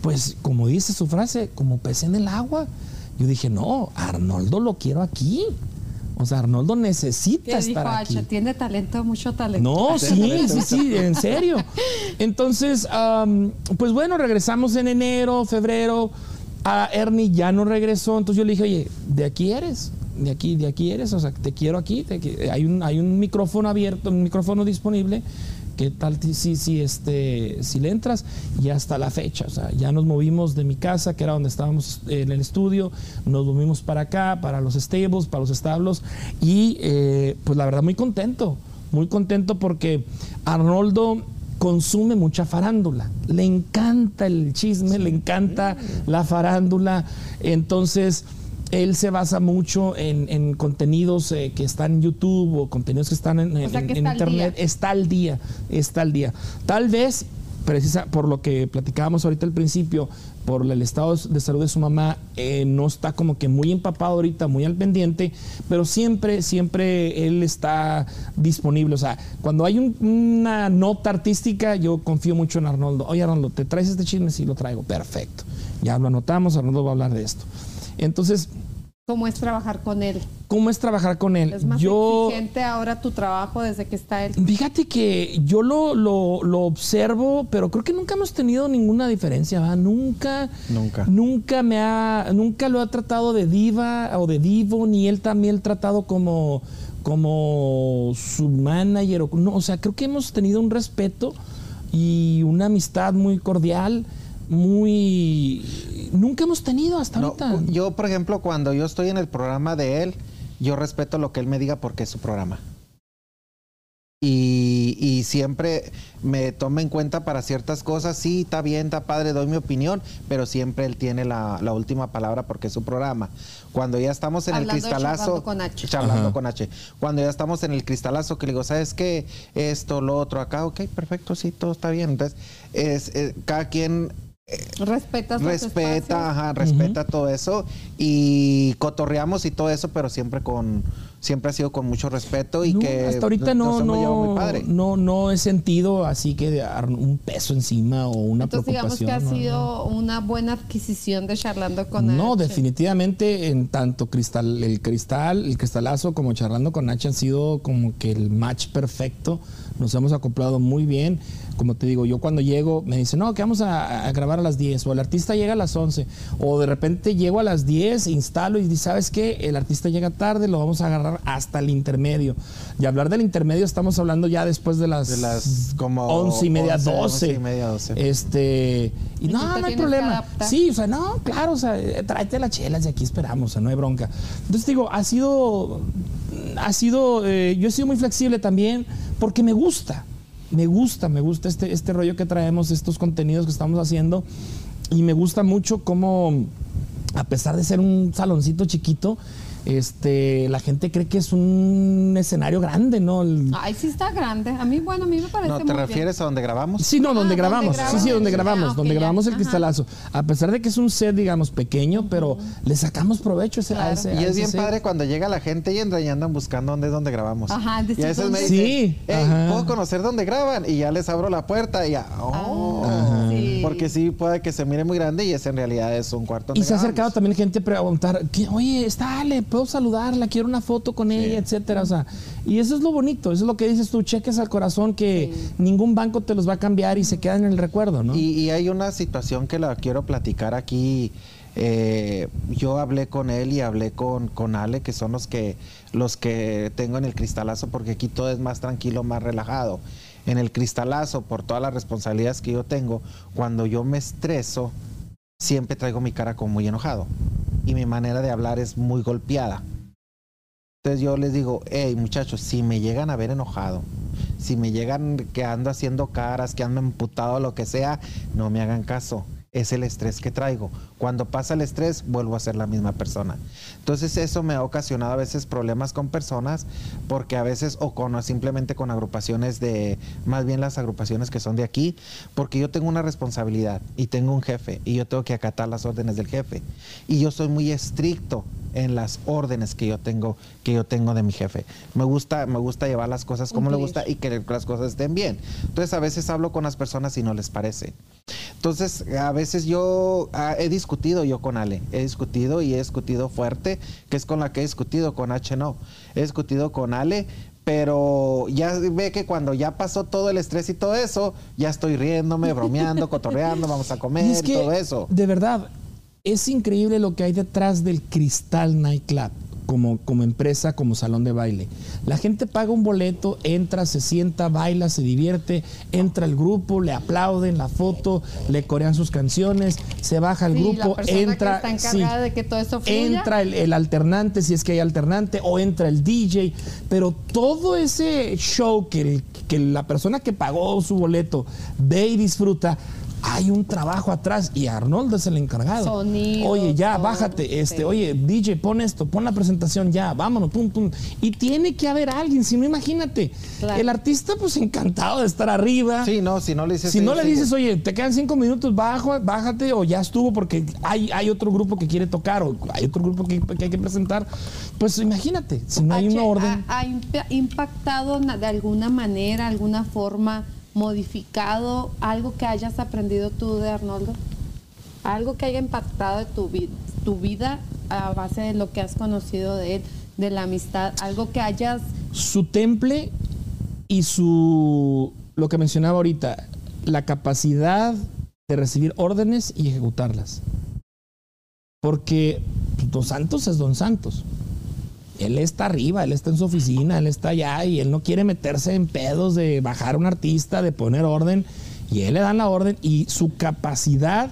Pues como dice su frase, como pez en el agua. Yo dije, no, Arnoldo lo quiero aquí. O sea, Arnoldo necesita ¿Qué dijo estar aquí. Tiene talento, mucho talento. No, sí, sí, sí, en serio. Entonces, pues bueno, regresamos en enero, febrero. A Ernie ya no regresó, entonces yo le dije, oye, de aquí eres, de aquí, de aquí eres, o sea, te quiero aquí, te hay un, hay un micrófono abierto, un micrófono disponible. ¿Qué tal si, si, este, si le entras? Y hasta la fecha, o sea, ya nos movimos de mi casa, que era donde estábamos en el estudio, nos movimos para acá, para los stables, para los establos, y eh, pues la verdad muy contento, muy contento porque Arnoldo consume mucha farándula, le encanta el chisme, le encanta la farándula, entonces él se basa mucho en, en contenidos eh, que están en YouTube o contenidos que están en, O sea, en- que en está al internet, está al día, está al día. Tal vez, precisa, por lo que platicábamos ahorita al principio, por el estado de salud de su mamá, eh, no está como que muy empapado ahorita, muy al pendiente, pero siempre, siempre él está disponible. O sea, cuando hay un- una nota artística, yo confío mucho en Arnoldo. Oye, Arnoldo, ¿te traes este chisme? Sí, lo traigo. Perfecto. Ya lo anotamos, Arnoldo va a hablar de esto. Entonces, ¿Cómo es trabajar con él? ¿cómo es trabajar con él? Es más yo, exigente ahora tu trabajo desde que está él. Fíjate que yo lo, lo- lo observo, pero creo que nunca hemos tenido ninguna diferencia, ¿va? Nunca. Nunca. Nunca me ha. Nunca lo ha tratado de diva o de divo, ni él también tratado como, como su manager. O, no, o sea, creo que hemos tenido un respeto y una amistad muy cordial, muy. Nunca hemos tenido hasta No, ahorita. yo, por ejemplo, cuando yo estoy en el programa de él, yo respeto lo que él me diga porque es su programa. Y, y siempre me toma en cuenta para ciertas cosas. Sí, está bien, está padre, doy mi opinión, pero siempre él tiene la, la última palabra porque es su programa. Cuando ya estamos en Hablando el cristalazo. charlando con H. charlando Ajá. con H. Cuando ya estamos en el cristalazo, que le digo, ¿sabes qué? Esto, lo otro, acá, ok, perfecto, sí, todo está bien. Entonces, es, eh, cada quien Respetas respeta, ajá, respeta todo eso y cotorreamos y todo eso, pero siempre con siempre ha sido con mucho respeto y No, que hasta ahorita no, no, no, no he sentido así que de dar un peso encima o una Entonces digamos preocupación. que ha no, no. sido una buena adquisición de charlando con No, H. definitivamente en tanto cristal, el cristal, el cristalazo como charlando con H han sido como que el match perfecto. Nos hemos acoplado muy bien. Como te digo, yo cuando llego me dicen, no, que vamos a, a grabar a las 10 o el artista llega a las 11 o de repente llego a las 10, instalo y dices, ¿sabes qué? El artista llega tarde, lo vamos a agarrar hasta el intermedio. Y hablar del intermedio estamos hablando ya después de las, De las como 11 y media, 11, 12. 11 y media, 12. Este, y no, no hay problema. Sí, o sea, no, claro, o sea, eh, tráete las chelas y aquí esperamos, o sea, no hay bronca. Entonces digo, ha sido, ha sido, eh, yo he sido muy flexible también porque me gusta, me gusta, me gusta este, este rollo que traemos, estos contenidos que estamos haciendo. Y me gusta mucho cómo, a pesar de ser un saloncito chiquito, este, la gente cree que es un escenario grande, ¿no? El- Ay, sí está grande. A mí, bueno, a mí me parece ¿No te muy refieres a donde grabamos? Sí, no, Ah, donde ¿donde grabamos. Sí, sí, donde Ah, grabamos, ok, donde ya. grabamos el Ajá. cristalazo. A pesar de que es un set, digamos, pequeño, pero le sacamos provecho a ese, a ese- Y a es ese bien set. padre cuando llega la gente y entra y andan buscando dónde es donde grabamos. Ajá, y a veces me dicen, Sí, "Ey, ajá. ¿puedo conocer dónde graban? Y ya les abro la puerta y ya, oh. Ah, sí. Porque sí puede que se mire muy grande y ese en realidad es un cuarto Y se ha acercado también gente a preguntar, ¿qué? oye, está Ale, puedo saludarla, quiero una foto con ella, etcétera. O sea, y eso es lo bonito, eso es lo que dices tú, cheques al corazón que ningún banco te los va a cambiar y se quedan en el recuerdo, ¿no? Y, y hay una situación que la quiero platicar aquí. Eh, yo hablé con él y hablé con, con Ale, que son los que, los que tengo en el cristalazo, porque aquí todo es más tranquilo, más relajado. En el cristalazo, por todas las responsabilidades que yo tengo, cuando yo me estreso, siempre traigo mi cara como muy enojado. Y mi manera de hablar es muy golpeada. Entonces yo les digo, hey muchachos, si me llegan a ver enojado, si me llegan que ando haciendo caras, que ando emputado, lo que sea, no me hagan caso es el estrés que traigo. Cuando pasa el estrés, vuelvo a ser la misma persona. Entonces eso me ha ocasionado a veces problemas con personas, porque a veces, o con simplemente con agrupaciones de, más bien las agrupaciones que son de aquí, porque yo tengo una responsabilidad y tengo un jefe y yo tengo que acatar las órdenes del jefe. Y yo soy muy estricto en las órdenes que yo tengo que yo tengo de mi jefe. Me gusta me gusta llevar las cosas como le gusta y que las cosas estén bien. Entonces a veces hablo con las personas y no les parece. Entonces, a veces yo ah, he discutido yo con Ale, he discutido y he discutido fuerte, que es con la que he discutido, con H no. He discutido con Ale, pero ya ve que cuando ya pasó todo el estrés y todo eso, ya estoy riéndome, bromeando, cotorreando, vamos a comer, todo eso. De verdad, es increíble lo que hay detrás del Cristal Nightclub como, como empresa, como salón de baile. La gente paga un boleto, entra, se sienta, baila, se divierte, entra el grupo, le aplauden la foto, le corean sus canciones, se baja el grupo, entra, de que todo entra el, alternante, si es que hay alternante, o entra el DJ, pero todo ese show que, que la persona que pagó su boleto ve y disfruta, hay un trabajo atrás y Arnoldo es el encargado. oye, ya, bájate, este, oye, DJ, pon esto, pon la presentación ya, vámonos, pum, pum. Y tiene que haber alguien, si no, imagínate. El artista, pues encantado de estar arriba. Sí, no, si no le dices. Si no le dices, oye, te quedan cinco minutos, bajo, bájate o ya estuvo porque hay, hay otro grupo que quiere tocar o hay otro grupo que, hay que presentar, pues imagínate, si no hay una orden. ¿Ha impactado de alguna manera, alguna forma? Modificado algo que hayas aprendido tú de Arnoldo? Algo que haya impactado de tu, tu vida a base de lo que has conocido de él, de la amistad, algo que hayas... Su temple y su, lo que mencionaba ahorita, la capacidad de recibir órdenes y ejecutarlas. Porque Don Santos es Don Santos él está arriba, él está en su oficina, él está allá y él no quiere meterse en pedos de bajar a un artista, de poner orden. Y él le dan la orden y su capacidad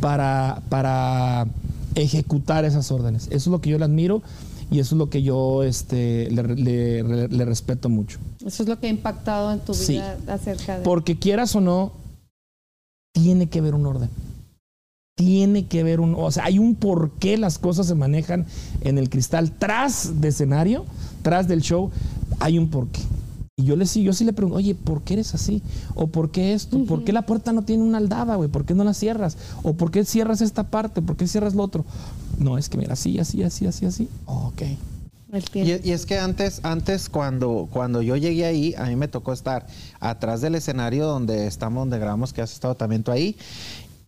para, para ejecutar esas órdenes. Eso es lo que yo le admiro y eso es lo que yo este, le, respeto mucho. Eso es lo que ha impactado en tu vida acerca de... Porque quieras o no, tiene que haber un orden tiene que ver un, o sea, hay un por qué las cosas se manejan en el cristal tras de escenario, tras del show, hay un porqué. Y yo le sí, yo sí le pregunto, oye, ¿por qué eres así? ¿O por qué esto? ¿Por qué la puerta no tiene una aldaba, güey? ¿Por qué no la cierras? ¿O por qué cierras esta parte? ¿Por qué cierras lo otro? No, es que mira, así, así, así, así, así. ok. Y, y, es que antes, antes cuando, cuando yo llegué ahí, a mí me tocó estar atrás del escenario donde estamos, donde grabamos, que has estado también tú ahí,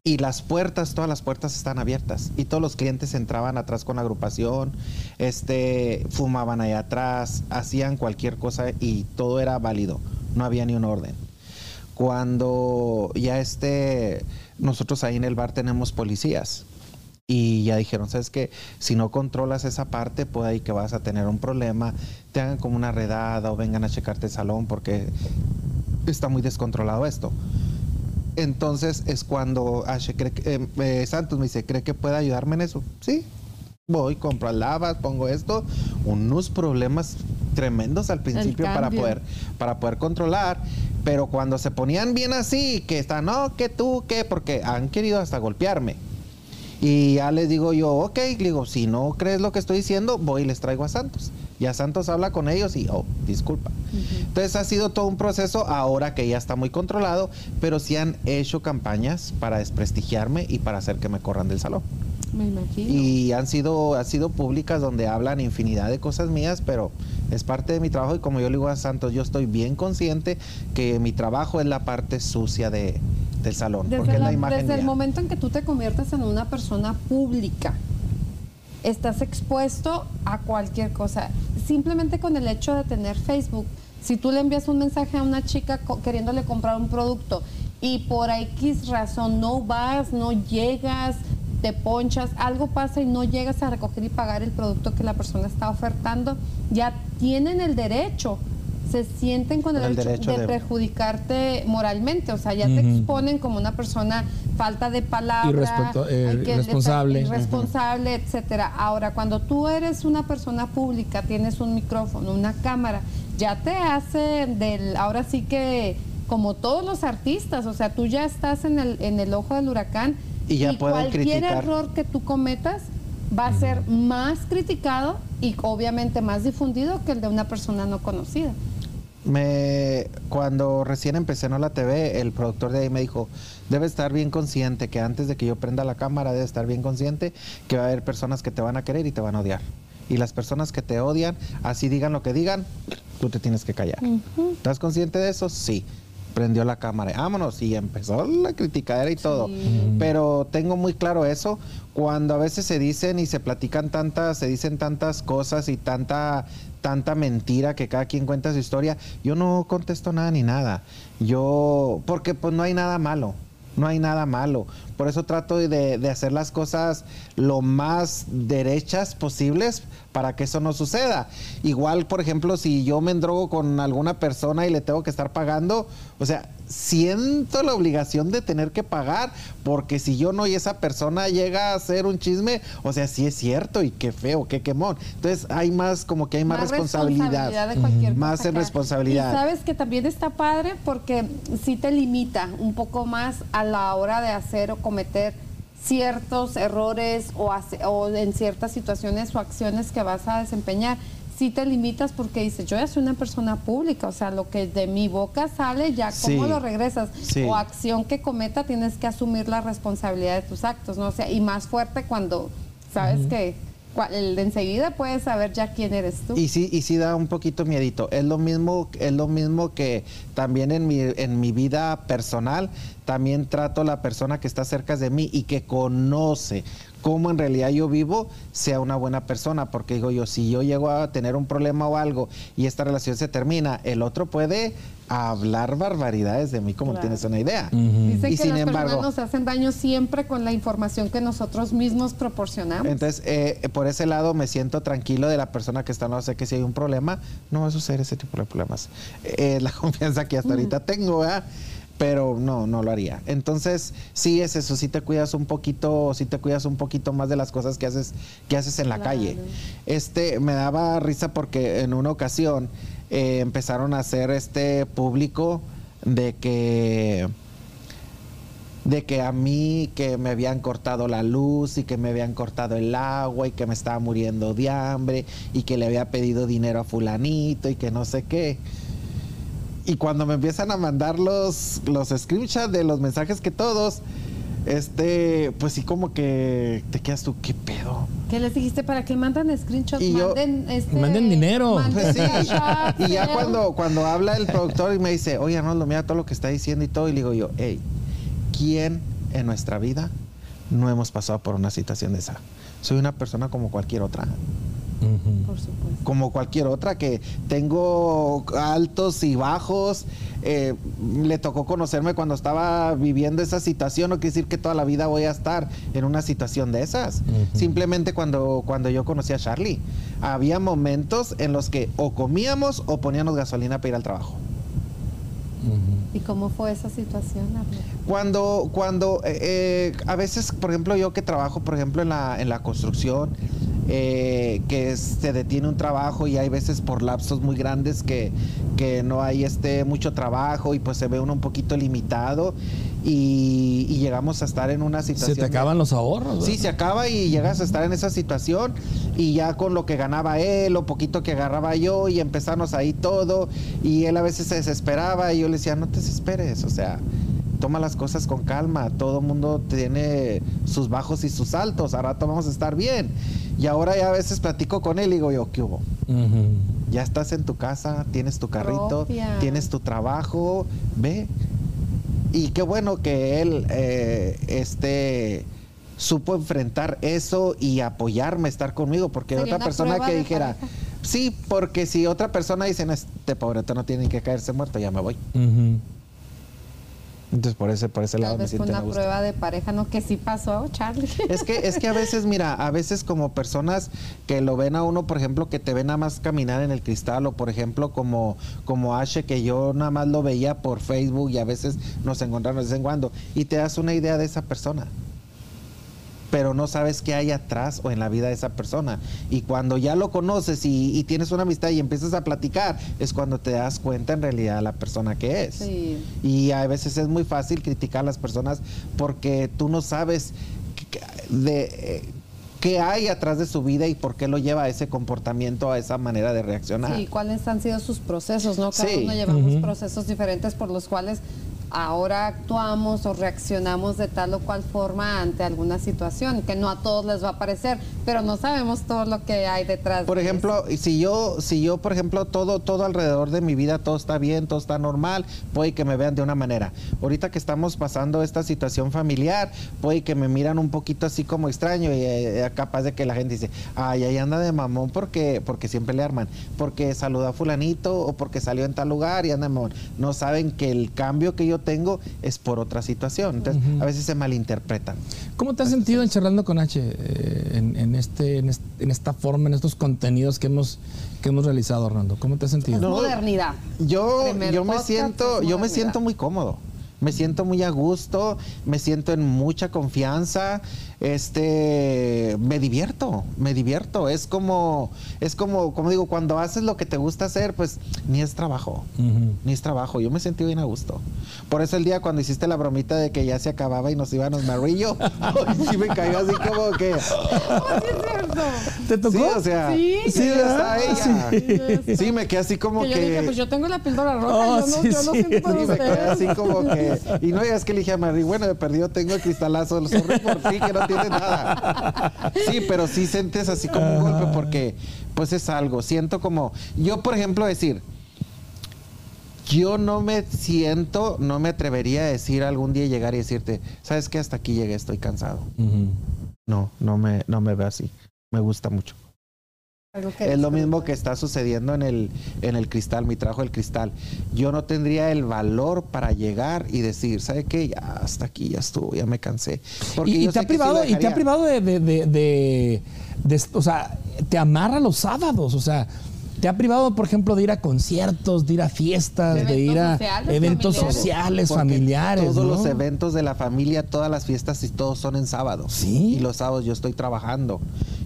y las puertas, todas las puertas están abiertas y todos los clientes entraban atrás con la agrupación, este, fumaban ahí atrás, hacían cualquier cosa y todo era válido, no había ni un orden. Cuando ya este, nosotros ahí en el bar tenemos policías y ya dijeron, sabes que si no controlas esa parte, puede ahí que vas a tener un problema, te hagan como una redada o vengan a checarte el salón porque está muy descontrolado esto. Entonces es cuando cree eh, eh, Santos me dice, ¿cree que puede ayudarme en eso? Sí, voy, compro lavas, pongo esto, unos problemas tremendos al principio para poder, para poder controlar, pero cuando se ponían bien así, que está, no, que tú, que, porque han querido hasta golpearme. Y ya les digo yo, ok, digo, si no crees lo que estoy diciendo, voy y les traigo a Santos. Ya Santos habla con ellos y, oh, disculpa. Entonces ha sido todo un proceso ahora que ya está muy controlado, pero sí han hecho campañas para desprestigiarme y para hacer que me corran del salón. Me imagino. Y han sido, han sido públicas donde hablan infinidad de cosas mías, pero es parte de mi trabajo y como yo le digo a Santos, yo estoy bien consciente que mi trabajo es la parte sucia de, del salón. Desde, porque la, imagen desde el momento en que tú te conviertes en una persona pública, estás expuesto a cualquier cosa. Simplemente con el hecho de tener Facebook, si tú le envías un mensaje a una chica queriéndole comprar un producto y por X razón no vas, no llegas, te ponchas, algo pasa y no llegas a recoger y pagar el producto que la persona está ofertando, ya tienen el derecho se sienten con el, derecho, de, perjudicarte moralmente, o sea, ya te exponen como una persona falta de palabra, eh, irresponsable, irresponsable, etcétera. Ahora, cuando tú eres una persona pública, tienes un micrófono, una cámara, ya te hace del, ahora sí que como todos los artistas, o sea, tú ya estás en el, en el ojo del huracán y, ya cualquier error que tú cometas va a ser más criticado y obviamente más difundido que el de una persona no conocida me cuando recién empecé en la TV, el productor de ahí me dijo, debe estar bien consciente que antes de que yo prenda la cámara, debe estar bien consciente que va a haber personas que te van a querer y te van a odiar. Y las personas que te odian, así digan lo que digan, tú te tienes que callar. ¿Estás consciente de eso? Sí. Prendió la cámara, vámonos, y empezó la criticadera y todo. Pero tengo muy claro eso, cuando a veces se dicen y se platican tantas, se dicen tantas cosas y tanta tanta mentira que cada quien cuenta su historia, yo no contesto nada ni nada. Yo, porque pues no hay nada malo, no hay nada malo. Por eso trato de, de hacer las cosas lo más derechas posibles para que eso no suceda. Igual, por ejemplo, si yo me endrogo con alguna persona y le tengo que estar pagando, o sea, siento la obligación de tener que pagar, porque si yo no y esa persona llega a hacer un chisme, o sea, sí es cierto y qué feo, qué quemón. Entonces hay más, como que hay más, responsabilidad. más en responsabilidad. Y sabes que también está padre porque sí te limita un poco más a la hora de hacer o cometer ciertos errores o, o en ciertas situaciones o acciones que vas a desempeñar si te limitas porque dices, yo ya soy una persona pública, o sea, lo que de mi boca sale, ya cómo lo regresas. O acción que cometa, tienes que asumir la responsabilidad de tus actos, ¿no? O sea, y más fuerte cuando sabes que el enseguida puedes saber ya quién eres tú. Y sí, y sí da un poquito miedito. Es lo mismo, es lo mismo que también en mi, en mi vida personal, también trato a la persona que está cerca de mí y que conoce cómo en realidad yo vivo, sea una buena persona. Porque digo yo, si yo llego a tener un problema o algo y esta relación se termina, el otro puede hablar barbaridades de mí como tienes una idea. Dice y que las personas nos hacen daño siempre con la información que nosotros mismos proporcionamos. Entonces, eh, por ese lado me siento tranquilo de la persona que está, no sé que si hay un problema, no va a suceder ese tipo de problemas. Eh, la confianza que hasta ahorita tengo, ¿verdad? Pero no, no lo haría. Entonces, sí es eso, sí te cuidas un poquito, sí te cuidas un poquito más de las cosas que haces, que haces en la calle. Este, me daba risa porque en una ocasión eh, empezaron a hacer este público de que de que a mí que me habían cortado la luz y que me habían cortado el agua y que me estaba muriendo de hambre y que le había pedido dinero a fulanito y que no sé qué. Y cuando me empiezan a mandar los, los screenshots de los mensajes que todos, este, pues sí como que te quedas tú, ¿qué pedo? ¿Qué les dijiste para que mandan screenshots? manden, este, manden dinero. y ya cuando, cuando habla el productor y me dice, oye Arnoldo, mira todo lo que está diciendo y todo, y le digo yo, hey, ¿quién en nuestra vida no hemos pasado por una situación de esa? Soy una persona como cualquier otra. Como cualquier otra que tengo altos y bajos. Eh, le tocó conocerme cuando estaba viviendo esa situación. No quiere decir que toda la vida voy a estar en una situación de esas. Simplemente cuando, cuando yo conocí a Charlie, había momentos en los que o comíamos o poníamos gasolina para ir al trabajo. ¿Y cómo fue esa situación? Cuando, cuando eh, eh, a veces, por ejemplo, yo que trabajo, por ejemplo, en la, en la construcción, eh, que se detiene un trabajo y hay veces por lapsos muy grandes que, que no hay este mucho trabajo y pues se ve uno un poquito limitado y, llegamos a estar en una situación. Se te acaban los ahorros. Sí, se acaba y llegas a estar en esa situación y ya con lo que ganaba él, o poquito que agarraba yo y empezamos ahí todo y él a veces se desesperaba y yo le decía, no te desesperes, o sea, toma las cosas con calma, todo mundo tiene sus bajos y sus altos, a rato vamos a estar bien. Y ahora ya a veces platico con él y digo yo, ¿qué hubo? Ya estás en tu casa, tienes tu carrito, tienes tu trabajo, ve. Y qué bueno que él eh, este, supo enfrentar eso y apoyarme, estar conmigo, porque otra persona que dijera, sí, porque si otra persona dice, este pobreto no tiene que caerse muerto, ya me voy. Entonces por ese, por ese lado Tal me vez siento una a gusto. prueba de pareja, ¿no? Que sí pasó, Charlie. Es que, es que a veces, mira, a veces como personas que lo ven a uno, por ejemplo, que te ven nada más caminar en el cristal, o por ejemplo, como, como Ashe, que yo nada más lo veía por Facebook y a veces nos encontramos de vez en cuando, y te das una idea de esa persona. Pero no sabes qué hay atrás o en la vida de esa persona. Y cuando ya lo conoces y, y tienes una amistad y empiezas a platicar, es cuando te das cuenta en realidad la persona que es. Sí. Y a veces es muy fácil criticar a las personas porque tú no sabes qué- de eh, qué hay atrás de su vida y por qué lo lleva a ese comportamiento, a esa manera de reaccionar. Sí, cuáles han sido sus procesos, ¿no? Cada Sí. uno llevamos procesos diferentes por los cuales ahora actuamos o reaccionamos de tal o cual forma ante alguna situación, que no a todos les va a parecer, pero no sabemos todo lo que hay detrás. Por de ejemplo, si yo, si yo, por ejemplo, todo, todo alrededor de mi vida, todo está bien, todo está normal, puede que me vean de una manera. Ahorita que estamos pasando esta situación familiar, puede que me miran un poquito así como extraño y eh, capaz de que la gente dice, ay, ahí anda de mamón porque, porque siempre le arman, porque saludó a fulanito o porque salió en tal lugar y anda de mamón. No saben que el cambio que yo tengo es por otra situación. Entonces, a veces se malinterpretan. ¿Cómo te has sentido en charlando con H eh, en, en este, en, est- en esta forma, en estos contenidos que hemos, que hemos realizado, Orlando? ¿Cómo te has sentido? Modernidad. Yo, Primer yo me siento, yo me siento muy cómodo. Me siento muy a gusto, me siento en mucha confianza, este, me divierto, me divierto. Es como, es como, como digo, cuando haces lo que te gusta hacer, pues ni es trabajo, ni es trabajo. Yo me sentí bien a gusto. Por eso el día cuando hiciste la bromita de que ya se acababa y nos íbamos marrillo, sí me cayó así como que, Oh, sí. ¿Te tocó? sí, o sea, Sí. sí, Sí, ella. Sí, me quedé así como Que que. yo dije, pues yo tengo la píldora roja, Oh, yo no, sí, yo no sí, siento Sí, me quedé así como que. Y no, ya es que le dije a Mary, bueno, de perdido tengo el cristalazo, sorry por ti, que no nada. Sí, pero sí sientes así como un golpe porque, pues es algo. Siento como. Yo, por ejemplo, decir. Yo no me siento, no me atrevería a decir algún día llegar y decirte, ¿sabes qué? Hasta aquí llegué, estoy cansado. No, no me, no me veo así. Me gusta mucho. Algo que Es lo mismo que está sucediendo en el, en el cristal, mi trabajo del cristal. Yo no tendría el valor para llegar y decir, ¿sabe qué? Ya hasta aquí, ya estuvo, ya me cansé. Porque Y, te ha privado, y te ha privado de, de, de- de- de- o sea, te amarra los sábados, o sea, te ha privado, por ejemplo, de ir a conciertos, de ir a fiestas, de, ir a sociales, eventos familiares. sociales, Porque familiares. Todos ¿no? los eventos de la familia, todas las fiestas y todos son en sábado. Sí. Y los sábados yo estoy trabajando.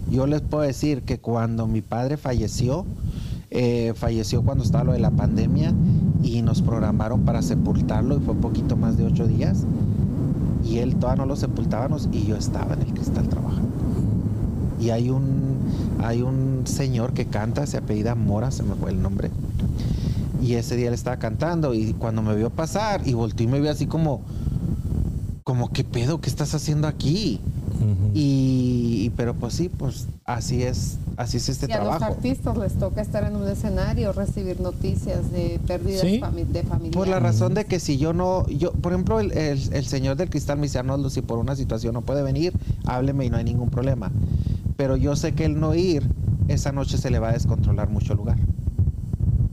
Yo les puedo decir que cuando mi padre falleció, eh, falleció cuando estaba lo de la pandemia y nos programaron para sepultarlo y fue poquito más de ocho días. Y él todavía no lo sepultábamos y yo estaba en el cristal trabajando. Y hay un, hay un señor que canta, se apellida Mora, se me fue el nombre. Y ese día él estaba cantando y cuando me vio pasar y volteó y me vio así como, como, ¿qué pedo? ¿Qué estás haciendo aquí? Y, y- pero pues sí, pues así es, así es este y a los trabajo. artistas les toca estar en un escenario, recibir noticias de pérdidas Sí. fami- de familia. Por la razón de que si yo no, yo, por ejemplo, el, el- el señor del cristal me dice, Arnoldo, si por una situación no puede venir, hábleme y no hay ningún problema. Pero yo sé que el no ir, esa noche se le va a descontrolar mucho el lugar.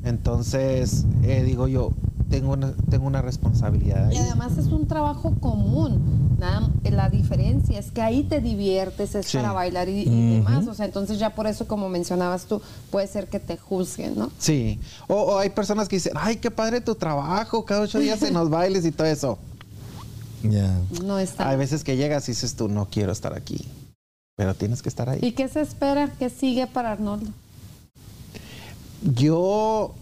Entonces, eh, digo yo, tengo una, tengo una responsabilidad ahí. Y además es un trabajo común. Nada, la diferencia es que ahí te diviertes, es Sí. para bailar y, demás. O sea, entonces ya por eso, como mencionabas tú, puede ser que te juzguen, ¿no? Sí. O, o hay personas que dicen, ay, qué padre tu trabajo, cada ocho días en los bailes y todo eso. Ya. No está. Hay veces que llegas y dices tú, no quiero estar aquí. Pero tienes que estar ahí. ¿Y qué se espera? ¿Qué sigue para Arnoldo? Yo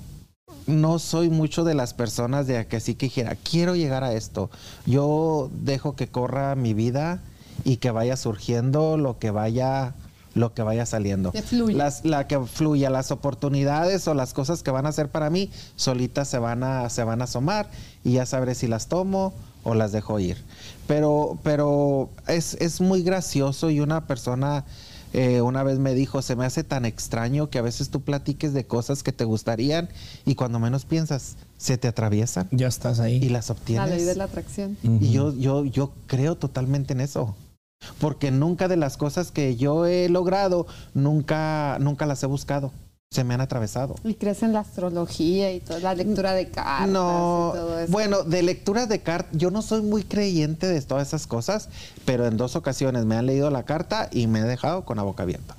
no soy mucho de las personas de que sí que dijera, quiero llegar a esto. Yo dejo que corra mi vida y que vaya surgiendo lo que vaya lo que vaya saliendo. Que fluya. Las, la que fluya, las oportunidades o las cosas que van a hacer para mí, solitas se van a, se van a asomar y ya sabré si las tomo o las dejo ir. Pero, pero es, es muy gracioso y una persona eh, una vez me dijo, se me hace tan extraño que a veces tú platiques de cosas que te gustarían y cuando menos piensas, se te atraviesan Ya estás ahí. y las La obtienes. ley de la atracción. Y yo, yo, yo creo totalmente en eso. Porque nunca de las cosas que yo he logrado, nunca, nunca las he buscado. Se me han atravesado. ¿Y crees en la astrología y toda la lectura de cartas No, y todo eso? bueno, de lectura de cartas, yo no soy muy creyente de todas esas cosas, pero en dos ocasiones me han leído la carta y me he dejado con la boca abierta.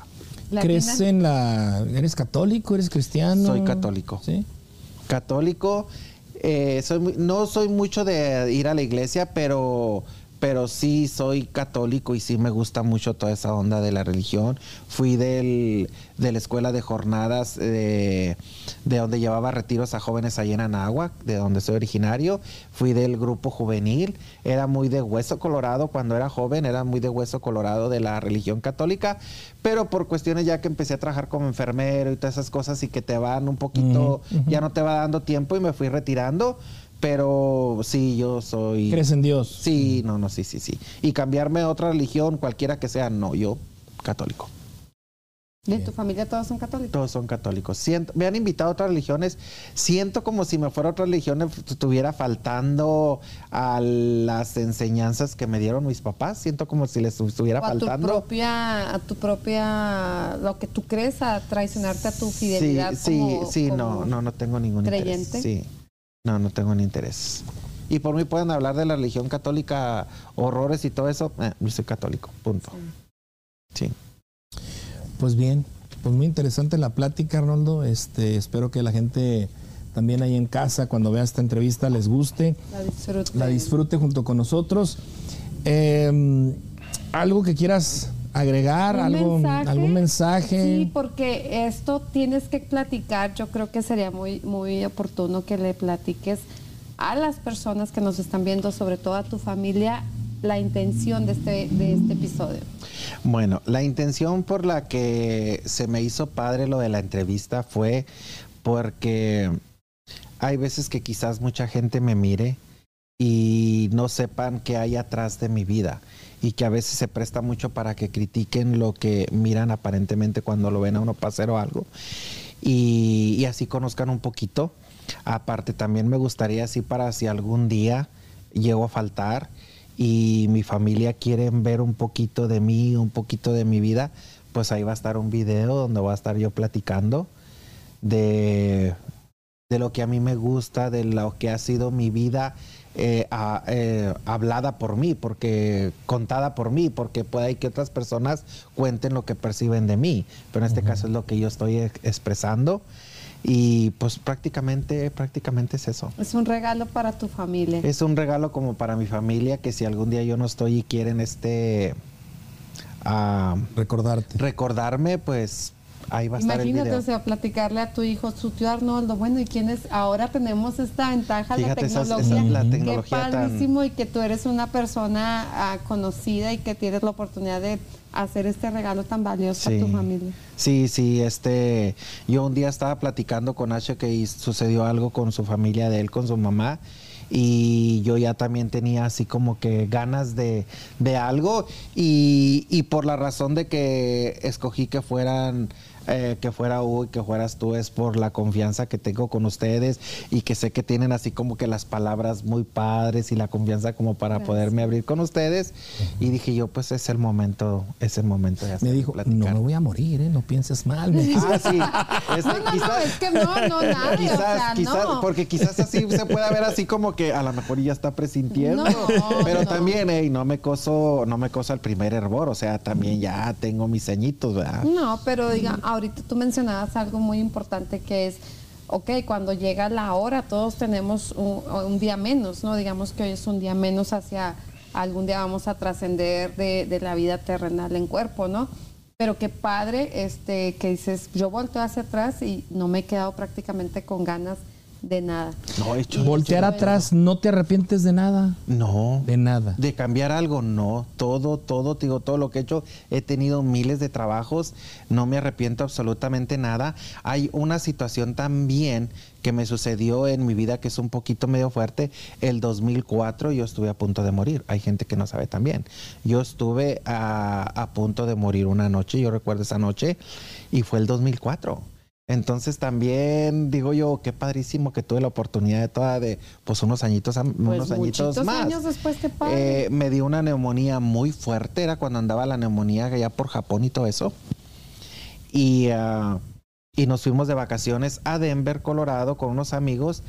¿La ¿Crees en la... ¿Eres católico? ¿Eres cristiano? Soy católico. Sí. Católico, eh, soy no soy mucho de ir a la iglesia, pero, pero sí soy católico y sí me gusta mucho toda esa onda de la religión. Fui del, de la escuela de jornadas eh, de donde llevaba retiros a jóvenes allá en Anáhuac, de donde soy originario. Fui del grupo juvenil. Era muy de hueso colorado cuando era joven, era muy de hueso colorado de la religión católica, pero por cuestiones ya que empecé a trabajar como enfermero y todas esas cosas y que te van un poquito, ya no te va dando tiempo y me fui retirando. Pero sí, yo soy... ¿Crees en Dios? Sí, no, no, sí, sí, sí. Y cambiarme a otra religión, cualquiera que sea, no, yo católico. ¿De tu familia todos son católicos? Todos son católicos. Siento, me han invitado a otras religiones. Siento como si me fuera a otras religiones, estuviera faltando a las enseñanzas que me dieron mis papás. Siento como si les estuviera O a tu faltando. propia, a tu propia, lo que tú crees, a traicionarte a tu fidelidad. Sí, como- sí, no, no, no tengo ningún creyente. interés. Sí, no, no tengo ni interés. Y por mí pueden hablar de la religión católica, horrores y todo eso. eh, yo soy católico, punto. Sí. Pues bien, pues muy interesante la plática, Arnoldo. Este, espero que la gente también ahí en casa, cuando vea esta entrevista, les guste, La disfrute. la disfrute junto con nosotros. Eh, ¿Algo que quieras agregar? ¿Un ¿Algo, mensaje? ¿Algún mensaje? Sí, porque esto tienes que platicar. Yo creo que sería muy, muy oportuno que le platiques a las personas que nos están viendo, sobre todo a tu familia, la intención de este, de este episodio. Bueno, la intención por la que se me hizo padre lo de la entrevista fue porque hay veces que quizás mucha gente me mire y no sepan qué hay atrás de mi vida y que a veces se presta mucho para que critiquen lo que miran aparentemente cuando lo ven a uno pasar o algo y, y así conozcan un poquito. Aparte también me gustaría así para si algún día llego a faltar y mi familia quieren ver un poquito de mí, un poquito de mi vida, pues ahí va a estar un video donde voy a estar yo platicando de, de lo que a mí me gusta, de lo que ha sido mi vida eh, a- eh, hablada por mí, porque contada por mí, porque puede que otras personas cuenten lo que perciben de mí, pero en este caso es lo que yo estoy ex- expresando y pues prácticamente, prácticamente es eso. Es un regalo para tu familia. Es un regalo como para mi familia que si algún día yo no estoy y quieren este ah, Recordarte. recordarme, pues ahí va a estar el Imagínate, video. o sea, platicarle a tu hijo, su tío Arnoldo, bueno, ¿y quién es? Ahora tenemos esta ventaja, Fíjate, la esas- tecnología. esas- la Qué tecnología tan- padrísimo y que tú eres una persona ah, conocida y que tienes la oportunidad de hacer este regalo tan valioso a tu familia. Sí, sí, este, yo un día estaba platicando con H que sucedió algo con su familia de él, con su mamá, y yo ya también tenía así como que ganas de, de algo, y, y por la razón de que escogí que fueran eh, que fuera Hugo y que fueras tú es por la confianza que tengo con ustedes y que sé que tienen así como que las palabras muy padres y la confianza como para Gracias. poderme abrir con ustedes y dije yo pues es el momento es el momento de hacer Me dijo, no me voy a morir, ¿eh? no pienses mal. me dijo. Ah, sí. Este, No, no, no, es que no, no, nadie, Quizás, o sea, quizás, no. porque quizás así se puede ver así como que a lo mejor ya está presintiendo. No, pero no. también, ey, no me coso, no me coso el primer hervor, o sea, también ya tengo mis ceñitos, ¿verdad? No, pero diga, ahorita tú mencionabas algo muy importante que es, ok, cuando llega la hora, todos tenemos un, día menos, ¿no? Digamos que hoy es un día menos hacia algún día vamos a trascender de, de la vida terrenal en cuerpo, ¿no? Pero qué padre este, que dices, yo volteo hacia atrás y no me he quedado prácticamente con ganas de nada. No, he hecho. Voltear atrás, no te arrepientes de nada. No. De nada. De cambiar algo, no. Todo, todo, te digo, todo lo que he hecho, he tenido miles de trabajos, no me arrepiento absolutamente nada. Hay una situación también que me sucedió en mi vida que es un poquito medio fuerte. El 2004 yo estuve a punto de morir. Hay gente que no sabe también. Yo estuve a, a punto de morir una noche, yo recuerdo esa noche, y fue el 2004. Entonces también digo yo, qué padrísimo que tuve la oportunidad de toda de pues unos añitos, am- unos añitos más. años después, qué padre. Eh, me dio una neumonía muy fuerte, era cuando andaba la neumonía allá por Japón y todo eso. Y, ah, y nos fuimos de vacaciones a Denver, Colorado, con unos amigos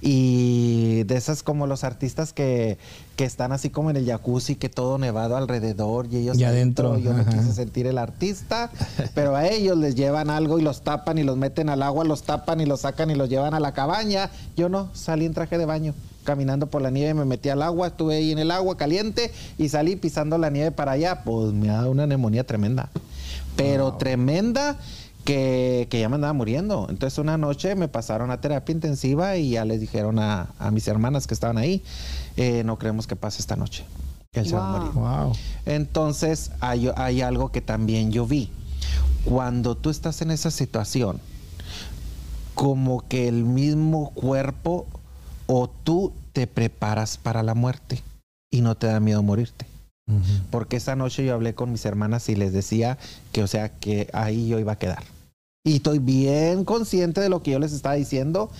y de esas como los artistas que, que están así como en el jacuzzi, que todo nevado alrededor y ellos Y adentro, Yo me ajá. quise sentir el artista, pero a ellos les llevan algo y los tapan y los meten al agua, los tapan y los sacan y los llevan a la cabaña. Yo no, salí en traje de baño, caminando por la nieve, me metí al agua, estuve ahí en el agua caliente y salí pisando la nieve para allá. Pues me da una neumonía tremenda, pero tremenda que, que ya me andaba muriendo. Entonces una noche me pasaron a terapia intensiva y ya les dijeron a, a mis hermanas que estaban ahí, eh, no creemos que pase esta noche. que Él se va a morir. Wow. Entonces hay, hay algo que también yo vi. Cuando tú estás en esa situación, como que el mismo cuerpo o tú te preparas para la muerte y no te da miedo morirte. Porque esa noche yo hablé con mis hermanas y les decía que, o sea, que ahí yo iba a quedar. Y estoy bien consciente de lo que yo les estaba diciendo.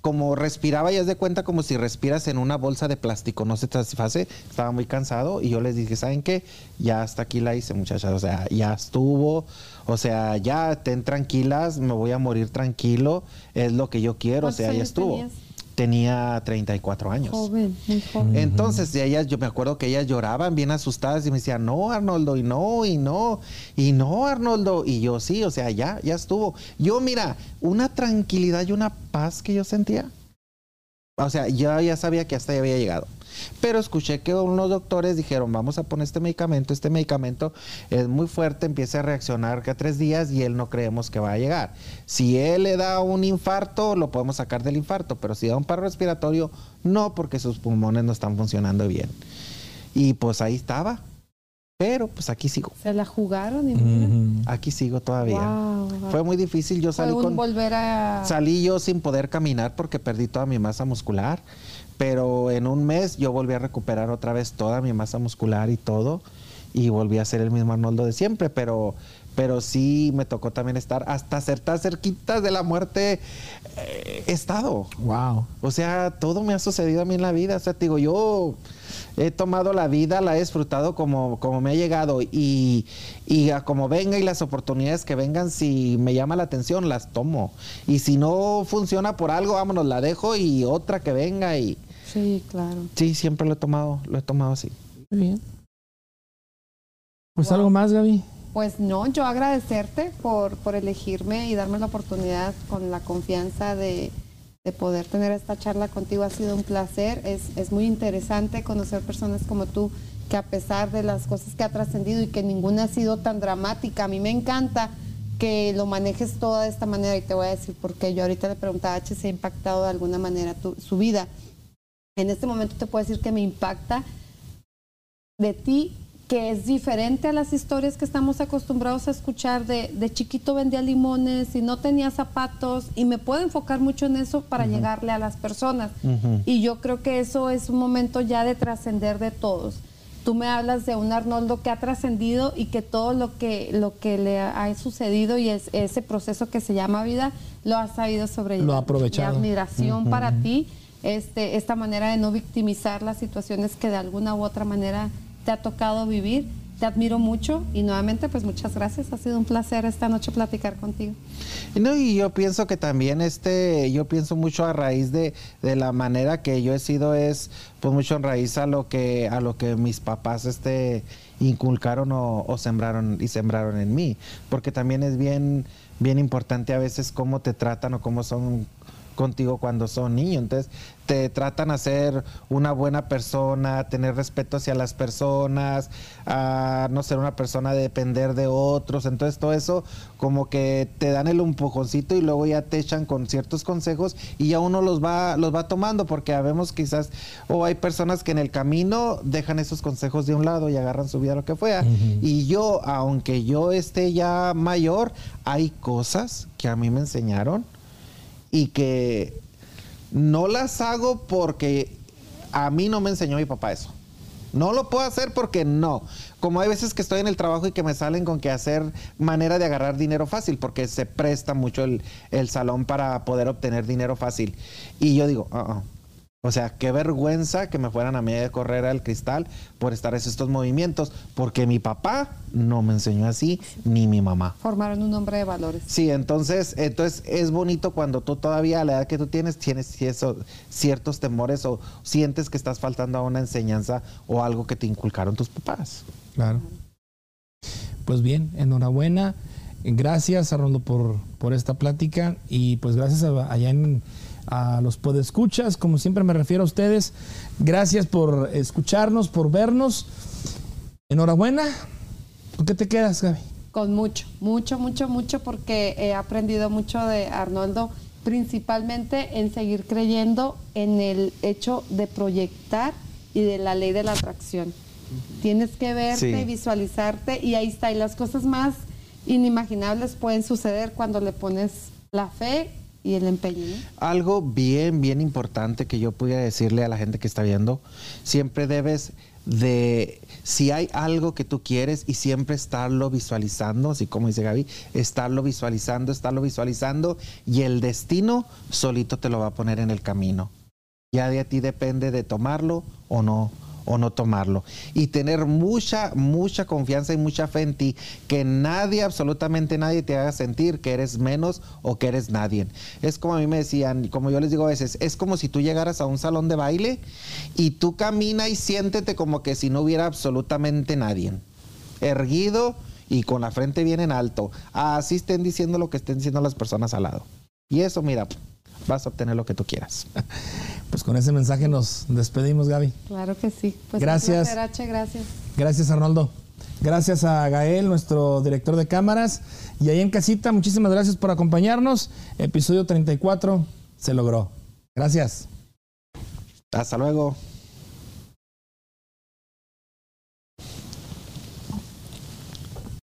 Como respiraba, ya es de cuenta como si respiras en una bolsa de plástico, no se satisface. Estaba muy cansado y yo les dije, ¿saben qué? Ya hasta aquí la hice, muchachas. O sea, ya estuvo. O sea, ya estén tranquilas, me voy a morir tranquilo. Es lo que yo quiero. O ¿Cuántos sea, ya estuvo. tenías? Tenía 34 años. Joven, muy joven. Entonces, de ellas, yo me acuerdo que ellas lloraban bien asustadas y me decían, no, Arnoldo, y no, y no, y no, Arnoldo. Y yo sí, o sea, ya, ya estuvo. Yo, mira, una tranquilidad y una paz que yo sentía. O sea, yo ya sabía que hasta ahí había llegado. Pero escuché que unos doctores dijeron, vamos a poner este medicamento, este medicamento es muy fuerte, empieza a reaccionar cada tres días y él no creemos que va a llegar. Si él le da un infarto, lo podemos sacar del infarto, pero si da un paro respiratorio, no, porque sus pulmones no están funcionando bien. Y pues ahí estaba. Pero pues aquí sigo. Se la jugaron y mira. Aquí sigo todavía. Wow, wow. Fue muy difícil. Yo salí con... volver a... Salí yo sin poder caminar porque perdí toda mi masa muscular, pero en un mes yo volví a recuperar otra vez toda mi masa muscular y todo y volví a ser el mismo Arnoldo de siempre, pero pero sí me tocó también estar hasta ser tan cerquita de la muerte eh, estado. Wow. O sea, todo me ha sucedido a mí en la vida. O sea, te digo, yo he tomado la vida, la he disfrutado como, como me ha llegado y, y a como venga y las oportunidades que vengan, si me llama la atención, las tomo. Y si no funciona por algo, vámonos, la dejo y otra que venga y Sí, claro. sí, siempre lo he tomado, lo he tomado así. Muy bien. Pues Wow. algo más, Gaby. Pues no, yo agradecerte por, por elegirme y darme la oportunidad con la confianza de, de poder tener esta charla contigo. Ha sido un placer. Es, es muy interesante conocer personas como tú que a pesar de las cosas que ha trascendido y que ninguna ha sido tan dramática, a mí me encanta que lo manejes todo de esta manera y te voy a decir por qué. Yo ahorita le preguntaba a H si ha impactado de alguna manera tu- su vida. En este momento te puedo decir que me impacta de ti que es diferente a las historias que estamos acostumbrados a escuchar de, de chiquito vendía limones y no tenía zapatos y me puedo enfocar mucho en eso para llegarle a las personas. Y yo creo que eso es un momento ya de trascender de todos. Tú me hablas de un Arnoldo que ha trascendido y que todo lo que, lo que le ha sucedido y es, ese proceso que se llama vida lo ha sabido sobrellevar. Lo ha aprovechado. Mi admiración para ti, este, esta manera de no victimizar las situaciones que de alguna u otra manera te ha tocado vivir. Te admiro mucho y nuevamente pues muchas gracias. Ha sido un placer esta noche platicar contigo. No, y yo pienso que también este, yo pienso mucho a raíz de, de la manera que yo he sido es pues mucho en raíz a lo que, a lo que mis papás este inculcaron o, o sembraron y sembraron en mí. Porque también es bien, bien importante a veces cómo te tratan o cómo son contigo cuando son niños. Entonces, te tratan a ser una buena persona, tener respeto hacia las personas, a no ser una persona de depender de otros. Entonces, todo eso como que te dan el empujoncito y luego ya te echan con ciertos consejos y ya uno los va los va tomando porque sabemos quizás o hay personas que en el camino dejan esos consejos de un lado y agarran su vida lo que fuera. Y yo, aunque yo esté ya mayor, hay cosas que a mí me enseñaron y que no las hago porque a mí no me enseñó mi papá eso. No lo puedo hacer porque no. Como hay veces que estoy en el trabajo y que me salen con que hacer manera de agarrar dinero fácil, porque se presta mucho el, el salón para poder obtener dinero fácil. Y yo digo, "Ah, ah, O sea, qué vergüenza que me fueran a media de correr al cristal por estar en estos movimientos, porque mi papá no me enseñó así, ni mi mamá. Formaron un hombre de valores. Sí, entonces, entonces es bonito cuando tú todavía a la edad que tú tienes, tienes ciertos temores o sientes que estás faltando a una enseñanza o algo que te inculcaron tus papás. Claro. Pues bien, enhorabuena. Gracias, Arnoldo, por, por esta plática y pues gracias allá en a los podescuchas, como siempre me refiero a ustedes. Gracias por escucharnos, por vernos. Enhorabuena. ¿Por qué te quedas, Gaby? Con mucho, mucho, mucho, mucho, porque he aprendido mucho de Arnoldo, principalmente en seguir creyendo en el hecho de proyectar y de la ley de la atracción. Tienes que verte, y visualizarte y ahí está. Y las cosas más inimaginables pueden suceder cuando le pones la fe y el. Algo bien, bien importante que yo pudiera decirle a la gente que está viendo, siempre debes de, si hay algo que tú quieres y siempre estarlo visualizando, así como dice Gaby, estarlo visualizando, estarlo visualizando y el destino solito te lo va a poner en el camino. Ya de a ti depende de tomarlo o no o no tomarlo. Y tener mucha, mucha confianza y mucha fe en ti, que nadie, absolutamente nadie te haga sentir que eres menos o que eres nadie. Es como a mí me decían, como yo les digo a veces, es como si tú llegaras a un salón de baile y tú camina y siéntete como que si no hubiera absolutamente nadie. Erguido y con la frente bien en alto. Así estén diciendo lo que estén diciendo las personas al lado. Y eso, mira, vas a obtener lo que tú quieras. Pues con ese mensaje nos despedimos, Gaby. Claro que sí. Pues gracias. gracias. Gracias, Arnoldo. Gracias a Gael, nuestro director de cámaras. Y ahí en casita, muchísimas gracias por acompañarnos. Episodio 34 se logró. Gracias. Hasta luego.